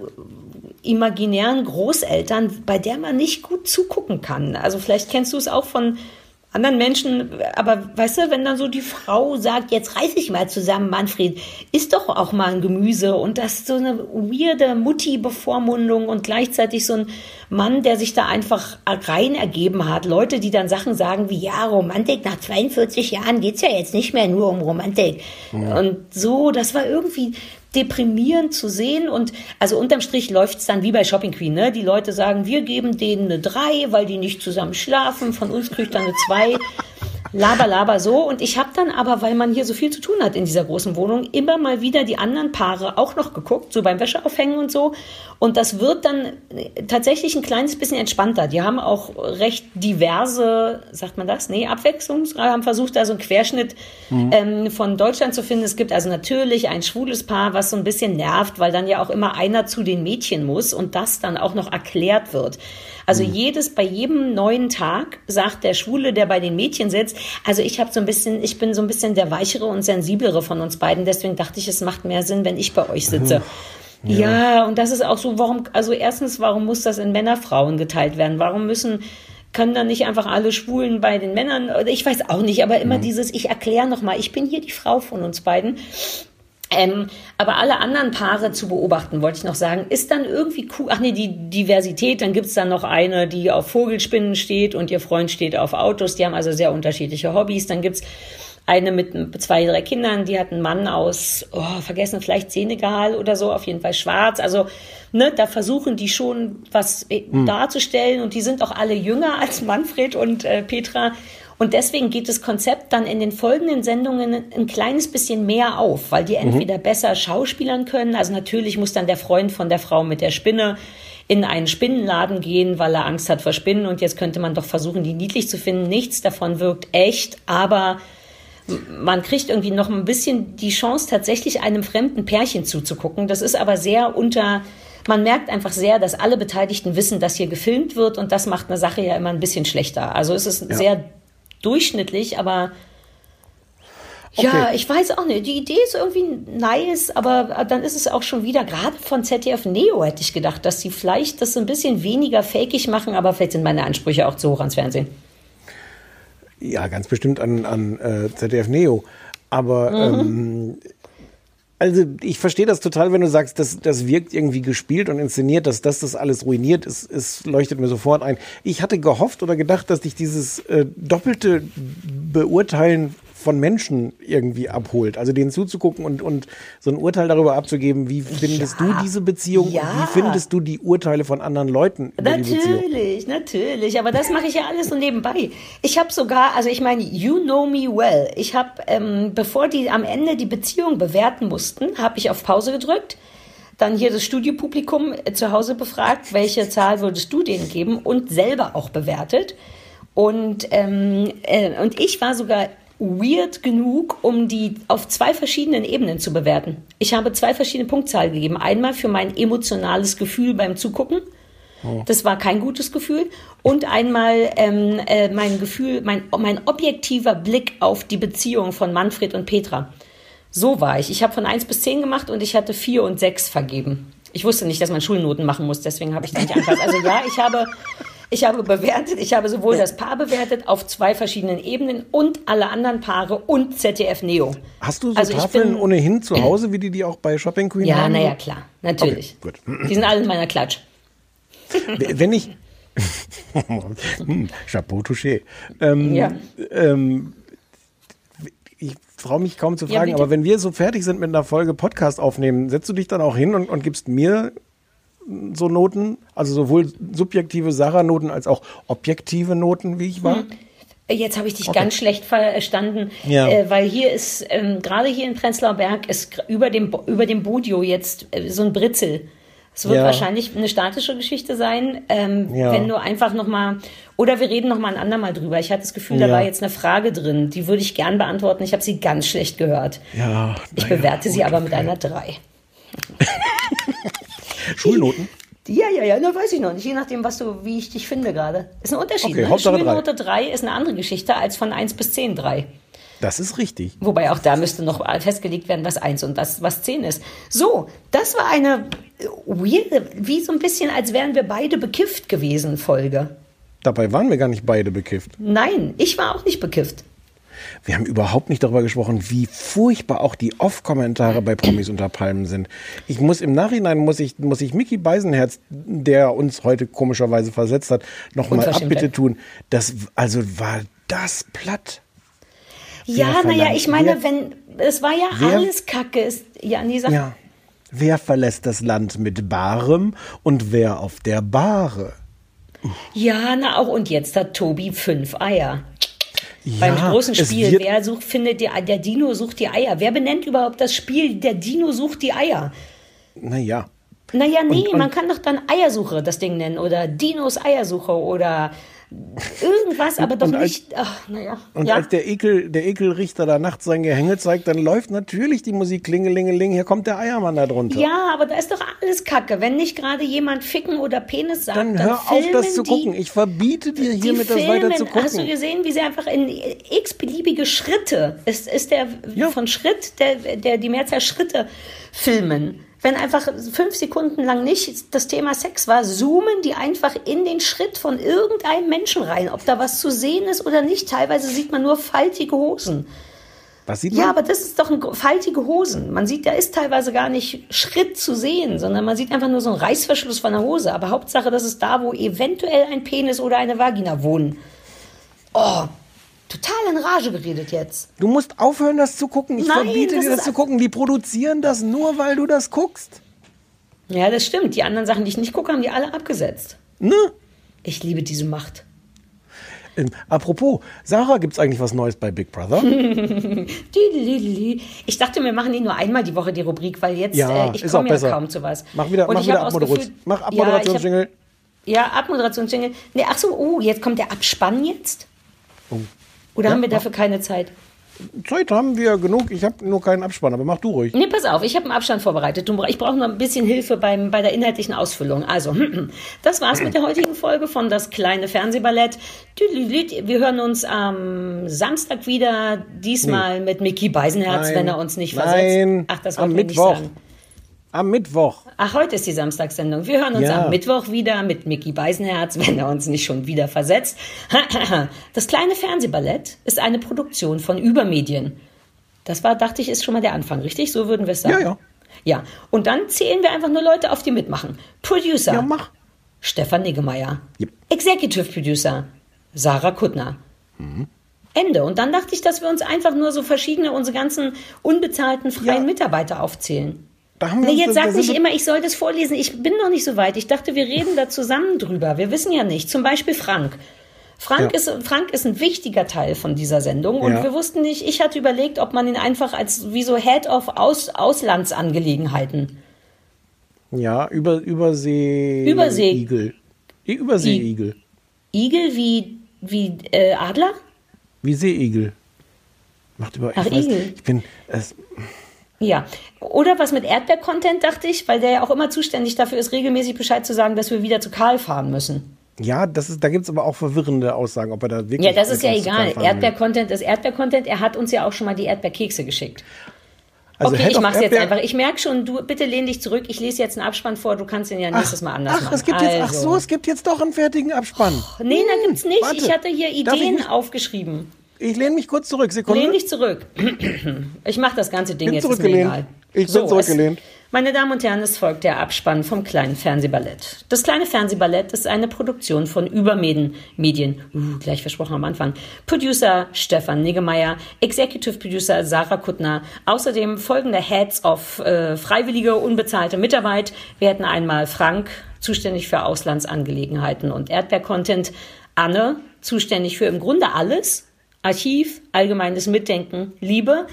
imaginären Großeltern, bei der man nicht gut zugucken kann. Also vielleicht kennst du es auch von anderen Menschen, aber weißt du, wenn dann so die Frau sagt, jetzt reiß ich mal zusammen, Manfred, isst doch auch mal ein Gemüse und das ist so eine weirde Mutti-Bevormundung und gleichzeitig so ein Mann, der sich da einfach rein ergeben hat. Leute, die dann Sachen sagen wie, ja, Romantik, nach 42 Jahren geht's ja jetzt nicht mehr nur um Romantik. Ja. Und so, das war irgendwie, deprimierend zu sehen. Und also unterm Strich läuft es dann wie bei Shopping Queen. Ne? Die Leute sagen, wir geben denen eine 3, weil die nicht zusammen schlafen. Von uns kriegt dann eine 2 laber, laber so. Und ich habe dann aber, weil man hier so viel zu tun hat in dieser großen Wohnung, immer mal wieder die anderen Paare auch noch geguckt, so beim Wäscheaufhängen und so. Und das wird dann tatsächlich ein kleines bisschen entspannter. Die haben auch recht diverse, sagt man das? Nee, Abwechslungsreihe, haben versucht, da so einen Querschnitt mhm. ähm, von Deutschland zu finden. Es gibt also natürlich ein schwules Paar, was so ein bisschen nervt, weil dann ja auch immer einer zu den Mädchen muss und das dann auch noch erklärt wird. Also mhm. jedes, bei jedem neuen Tag sagt der Schwule, der bei den Mädchen sitzt, also ich habe so ein bisschen, ich bin so ein bisschen der weichere und sensiblere von uns beiden, deswegen dachte ich, es macht mehr Sinn, wenn ich bei euch sitze. Mhm. Ja. ja, und das ist auch so, warum, also erstens, warum muss das in Männer, Frauen geteilt werden? Warum müssen können dann nicht einfach alle Schwulen bei den Männern, ich weiß auch nicht, aber immer mhm. dieses, ich erkläre nochmal, ich bin hier die Frau von uns beiden. Ähm, aber alle anderen Paare zu beobachten, wollte ich noch sagen, ist dann irgendwie cool. Ach nee, die Diversität, dann gibt's dann noch eine, die auf Vogelspinnen steht und ihr Freund steht auf Autos. Die haben also sehr unterschiedliche Hobbys. Dann gibt's eine mit zwei, drei Kindern, die hat einen Mann aus, oh, vergessen, vielleicht Senegal oder so, auf jeden Fall schwarz. Also, ne, da versuchen die schon was hm. darzustellen und die sind auch alle jünger als Manfred und äh, Petra. Und deswegen geht das Konzept dann in den folgenden Sendungen ein kleines bisschen mehr auf, weil die mhm. entweder mhm. besser schauspielern können. Also natürlich muss dann der Freund von der Frau mit der Spinne in einen Spinnenladen gehen, weil er Angst hat vor Spinnen. Und jetzt könnte man doch versuchen, die niedlich zu finden. Nichts davon wirkt echt, aber man kriegt irgendwie noch ein bisschen die Chance, tatsächlich einem fremden Pärchen zuzugucken. Das ist aber sehr unter, man merkt einfach sehr, dass alle Beteiligten wissen, dass hier gefilmt wird und das macht eine Sache ja immer ein bisschen schlechter. Also es ist ja. sehr durchschnittlich, aber okay. ja, ich weiß auch nicht. Die Idee ist irgendwie nice, aber dann ist es auch schon wieder, gerade von ZDF Neo hätte ich gedacht, dass sie vielleicht das so ein bisschen weniger fakig machen, aber vielleicht sind meine Ansprüche auch zu hoch ans Fernsehen. Ja, ganz bestimmt an, an äh, ZDF Neo. Aber mhm. ähm, also ich verstehe das total, wenn du sagst, das, das wirkt irgendwie gespielt und inszeniert, dass das das alles ruiniert ist, es leuchtet mir sofort ein. Ich hatte gehofft oder gedacht, dass dich dieses äh, doppelte Beurteilen von Menschen irgendwie abholt. Also denen zuzugucken und, und so ein Urteil darüber abzugeben, wie findest ja, du diese Beziehung? Ja. Wie findest du die Urteile von anderen Leuten? natürlich, natürlich. Aber das mache ich ja alles so nebenbei. Ich habe sogar, also ich meine, you know me well. Ich habe, ähm, bevor die am Ende die Beziehung bewerten mussten, habe ich auf Pause gedrückt dann hier das Studiopublikum äh, zu Hause befragt, welche Zahl würdest du denen geben und selber auch bewertet. Und, ähm, äh, und ich war sogar weird genug, um die auf zwei verschiedenen Ebenen zu bewerten. Ich habe zwei verschiedene Punktzahlen gegeben. Einmal für mein emotionales Gefühl beim Zugucken. Oh. Das war kein gutes Gefühl. Und einmal ähm, äh, mein Gefühl, mein, mein objektiver Blick auf die Beziehung von Manfred und Petra. So war ich. Ich habe von 1 bis 10 gemacht und ich hatte 4 und 6 vergeben. Ich wusste nicht, dass man Schulnoten machen muss, deswegen habe ich da nicht angepasst. Also ja, ich habe ich habe bewertet, ich habe sowohl das Paar bewertet auf zwei verschiedenen Ebenen und alle anderen Paare und ZDF Neo. Hast du so also Tafeln bin, ohnehin zu Hause, wie die die auch bei Shopping Queen ja, haben? Ja, naja, klar, natürlich. Okay, die sind alle in meiner Klatsch. Wenn ich hm, Chapeau touché. Ähm, ja. Ähm, ich traue mich kaum zu fragen, ja, aber wenn wir so fertig sind mit einer Folge Podcast aufnehmen, setzt du dich dann auch hin und, und gibst mir so Noten, also sowohl subjektive Sarah-Noten als auch objektive Noten, wie ich war? Hm. Jetzt habe ich dich okay. ganz schlecht verstanden, ja. äh, weil hier ist, ähm, gerade hier in Prenzlauer Berg, ist über dem, über dem Bodio jetzt äh, so ein Britzel. Es wird ja. wahrscheinlich eine statische Geschichte sein, ähm, ja. wenn du einfach nochmal, oder wir reden nochmal ein andermal drüber. Ich hatte das Gefühl, da war jetzt eine Frage drin, die würde ich gern beantworten. Ich habe sie ganz schlecht gehört. Ja, ich bewerte sie aber mit einer 3. Schulnoten? Ja, ja, ja, da weiß ich noch nicht. Je nachdem, was du, wie ich dich finde gerade. Ist ein Unterschied. Okay, ne? Hauptsache Schulnote 3 ist eine andere Geschichte als von 1 bis 10 3. Das ist richtig. Wobei auch da müsste noch festgelegt werden, was eins und was, was zehn ist. So, das war eine weirde, wie so ein bisschen, als wären wir beide bekifft gewesen, Folge. Dabei waren wir gar nicht beide bekifft. Nein, ich war auch nicht bekifft. Wir haben überhaupt nicht darüber gesprochen, wie furchtbar auch die Off-Kommentare bei Promis unter Palmen sind. Ich muss im Nachhinein, muss ich, muss ich Mickey Beisenherz, der uns heute komischerweise versetzt hat, nochmal. Abbitte tun. Das, also war das platt. Ja, naja, ich meine, wenn, es war ja wer- alles Kacke. Ist, ja, nee, sag, Ja. Wer verlässt das Land mit Barem und wer auf der Bahre? ja, na auch, und jetzt hat Tobi fünf Eier. Beim Ja, großen es Spiel, wer sucht, findet die, der Dino sucht die Eier. Wer benennt überhaupt das Spiel, der Dino sucht die Eier? Naja. Naja, nee, Und- und- man kann doch dann Eiersuche das Ding nennen oder Dinos Eiersuche oder irgendwas, aber doch und als- nicht. Ach, naja. Und ja. als der, Ekel, der Ekelrichter da nachts sein Gehänge zeigt, dann läuft natürlich die Musik Klingelingeling, hier kommt der Eiermann da drunter. ja, aber da ist doch alles Kacke. Wenn nicht gerade jemand ficken oder Penis sagt, Dann dann, hör auf, das zu die- gucken. Ich verbiete dir hiermit, das weiter zu filmen, hast du gucken. gesehen, wie sie einfach in x-beliebige Schritte, ist, ist der Ja. von Schritt, der, der die Mehrzahl Schritte filmen. Wenn einfach fünf Sekunden lang nicht das Thema Sex war, zoomen die einfach in den Schritt von irgendeinem Menschen rein, ob da was zu sehen ist oder nicht. Teilweise sieht man nur faltige Hosen. Was sieht man? Ja, aber das ist doch ein, faltige Hosen. Man sieht, da ist teilweise gar nicht Schritt zu sehen, sondern man sieht einfach nur so einen Reißverschluss von der Hose. Aber Hauptsache, das ist da, wo eventuell ein Penis oder eine Vagina wohnen. Oh, total in Rage geredet jetzt. Du musst aufhören, das zu gucken. Ich Nein, verbiete das dir das zu gucken. Die produzieren das nur, weil du das guckst. Ja, das stimmt. Die anderen Sachen, die ich nicht gucke, haben die alle abgesetzt. Ne? Ich liebe diese Macht. Ähm, apropos, Sarah, gibt's eigentlich was Neues bei Big Brother? Ich dachte, wir machen die nur einmal die Woche, die Rubrik, weil jetzt Ja, äh, ich komme ja besser. kaum zu was. Mach wieder, Und mach wieder hab auch das Abmoderation. Gefühl- Mach Ja, Abmoderationsjingle. Ja, Abmoderationsjingle. Nee, ach so, oh, jetzt kommt der Abspann jetzt? Oder Ja, haben wir dafür keine Zeit? Zeit haben wir genug. Ich habe nur keinen Abspann, aber mach du ruhig. Nee, pass auf, ich habe einen Abstand vorbereitet. Ich brauche noch ein bisschen Hilfe beim, bei der inhaltlichen Ausfüllung. Also, das war's mit der heutigen Folge von Das kleine Fernsehballett. Wir hören uns am Samstag wieder, diesmal mit Mickey Beisenherz, Nein. wenn er uns nicht Nein. versetzt. Ach, das Am wollte ich nicht Mittwoch. sagen. Am Mittwoch. Ach, heute ist die Samstagssendung. Wir hören uns Ja. am Mittwoch wieder mit Mickey Beisenherz, wenn er uns nicht schon wieder versetzt. Das kleine Fernsehballett ist eine Produktion von Übermedien. Das war, dachte ich, ist schon mal der Anfang, richtig? So würden wir es sagen. Ja, ja. Ja, und dann zählen wir einfach nur Leute auf, die mitmachen. Producer. Ja, mach. Stefan Niggemeier. Yep. Executive Producer. Sarah Kuttner. Mhm. Ende. Und dann dachte ich, dass wir uns einfach nur so verschiedene, unsere ganzen unbezahlten freien Ja. Mitarbeiter aufzählen. Da haben wir Nee, jetzt sag nicht immer, ich soll das vorlesen. Ich bin noch nicht so weit. Ich dachte, wir reden da zusammen drüber. Wir wissen ja nicht. Zum Beispiel Frank. Frank, Ja. ist, Frank ist ein wichtiger Teil von dieser Sendung und Ja. wir wussten nicht, ich hatte überlegt, ob man ihn einfach als wie so Head of Aus, Auslandsangelegenheiten. Ja, über, Übersee. Übersee- Igel. Überseeigel. Igel wie, wie äh, Adler? Wie Seeigel. Macht über. Ach, ich, weiß, Igel. ich bin. Es, Ja. Oder was mit Erdbeer-Content, dachte ich, weil der ja auch immer zuständig dafür ist, regelmäßig Bescheid zu sagen, dass wir wieder zu Karl fahren müssen. ja, das ist, da gibt es aber auch verwirrende Aussagen, ob er da wirklich. Ja, das ist ja egal. Erdbeer-Content ist Erdbeer-Content. Er hat uns ja auch schon mal die Erdbeerkekse geschickt. Also okay, Head ich mach's jetzt Erdbeer- einfach. Ich merke schon, du bitte lehn dich zurück. Ich lese jetzt einen Abspann vor. Du kannst ihn ja nächstes Mal anders ach, machen. es gibt jetzt, ach Also. so, es gibt jetzt doch einen fertigen Abspann. Nee, da gibt's nicht. warte. Ich hatte hier Ideen aufgeschrieben. Ich lehne mich kurz zurück, Sekunde. Lehn dich zurück. Ich mache das ganze Ding Bin jetzt. Ist mir egal. Ich bin zurückgelehnt. Es, meine Damen und Herren, es folgt der Abspann vom kleinen Fernsehballett. Das kleine Fernsehballett ist eine Produktion von Übermedien. Medien. Uh, gleich versprochen am Anfang. Producer Stefan Niggemeier, Executive Producer Sarah Kuttner. Außerdem folgende Heads of äh, freiwillige, unbezahlte Mitarbeit. Wir hätten einmal Frank, zuständig für Auslandsangelegenheiten und Erdbeer-Content. Anne, zuständig für im Grunde alles. Archiv, allgemeines Mitdenken, Liebe.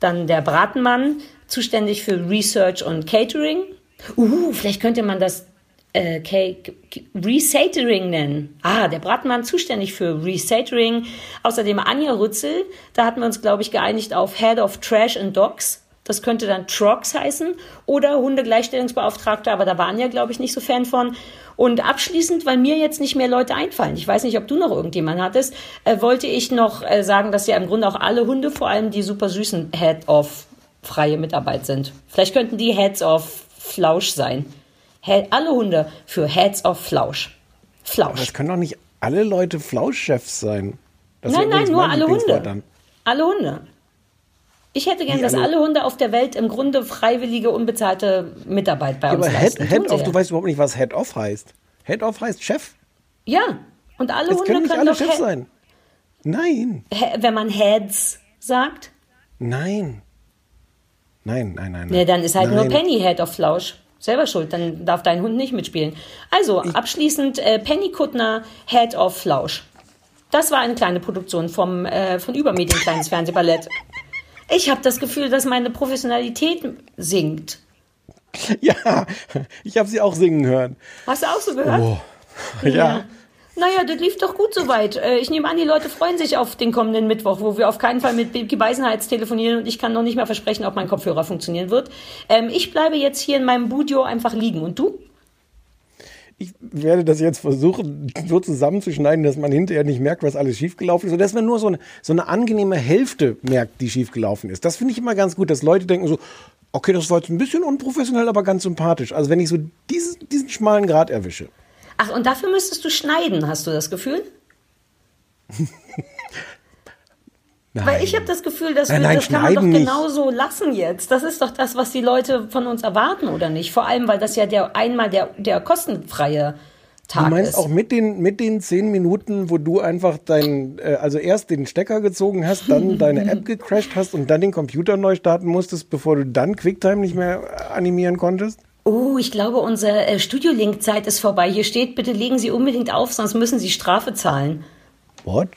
Dann der Bratenmann, zuständig für Research und Catering. Uh, vielleicht könnte man das äh, Resatering nennen. Ah, der Bratenmann zuständig für Resatering. Außerdem Anja Rützel, da hatten wir uns, glaube ich, geeinigt auf Head of Trash and Dogs. Das könnte dann Trox heißen oder Hundegleichstellungsbeauftragter, aber da waren ja, glaube ich, nicht so Fan von. Und abschließend, weil mir jetzt nicht mehr Leute einfallen, ich weiß nicht, ob du noch irgendjemanden hattest, äh, wollte ich noch äh, sagen, dass ja im Grunde auch alle Hunde, vor allem die super süßen Head-Off freie Mitarbeit sind. Vielleicht könnten die Heads of Flausch sein. He alle Hunde für Heads of Flausch. Aber Flausch. es können doch nicht alle Leute Flauschchefs sein. Das Nein, nein, nur alle Hunde. dann. Alle Hunde. Ich hätte gern, dass alle- alle Hunde auf der Welt im Grunde freiwillige, unbezahlte Mitarbeit bei Ja, uns aber Head, leisten. Head off, ja. du weißt überhaupt nicht, was Head off heißt. Head off heißt Chef. Ja, und alle Es Hunde können nicht können alle doch, Chefs He- sein. Nein, wenn man Heads sagt, nein. Nein, nein, nein. ne, dann ist halt nur Nein. Penny Head of Flausch. Selber schuld, dann darf dein Hund nicht mitspielen. Also, abschließend äh, Penny Kuttner, Head of Flausch. Das war eine kleine Produktion vom, äh, von Übermedien Kleines Fernsehballett. Ich habe das Gefühl, dass meine Professionalität sinkt. Ja, ich habe sie auch singen hören. Hast du auch so gehört? Oh, ja. Naja, das lief doch gut soweit. Äh, Ich nehme an, die Leute freuen sich auf den kommenden Mittwoch, wo wir auf keinen Fall mit Bibi Beisenheiz telefonieren und ich kann noch nicht mehr versprechen, ob mein Kopfhörer funktionieren wird. Ähm, ich bleibe jetzt hier in meinem Budio einfach liegen. Und du? Ich werde das jetzt versuchen, so zusammenzuschneiden, dass man hinterher nicht merkt, was alles schiefgelaufen ist. Und dass man nur so eine, so eine angenehme Hälfte merkt, die schiefgelaufen ist. Das finde ich immer ganz gut, dass Leute denken so, okay, das war jetzt ein bisschen unprofessionell, aber ganz sympathisch. Also wenn ich so diesen, diesen schmalen Grad erwische. Ach, und dafür müsstest du schneiden, hast du das Gefühl? Nein. Weil ich habe das Gefühl, dass Nein, wir, nein, das kann man doch schneiden nicht. genauso lassen jetzt. Das ist doch das, was die Leute von uns erwarten, oder nicht? Vor allem, weil das ja der einmal der, der kostenfreie Tag Du meinst ist. auch mit den, mit den zehn Minuten, wo du einfach dein, äh, also erst den Stecker gezogen hast, dann deine App gecrashed hast und dann den Computer neu starten musstest, bevor du dann QuickTime nicht mehr äh, animieren konntest? Oh, ich glaube, unsere äh, Studiolink-Zeit ist vorbei. Hier steht, bitte legen Sie unbedingt auf, sonst müssen Sie Strafe zahlen. What?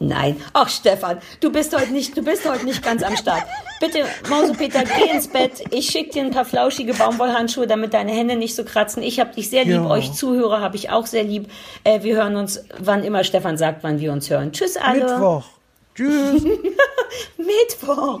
Nein. Ach, Stefan, du bist heute nicht, du bist heute nicht ganz am Start. Bitte, Mausepeter, geh ins Bett. Ich schick dir ein paar flauschige Baumwollhandschuhe, damit deine Hände nicht so kratzen. Ich hab dich sehr lieb. Ja. Euch Zuhörer habe ich auch sehr lieb. Äh, wir hören uns, wann immer Stefan sagt, wann wir uns hören. Tschüss alle. Mittwoch. Tschüss. Mittwoch.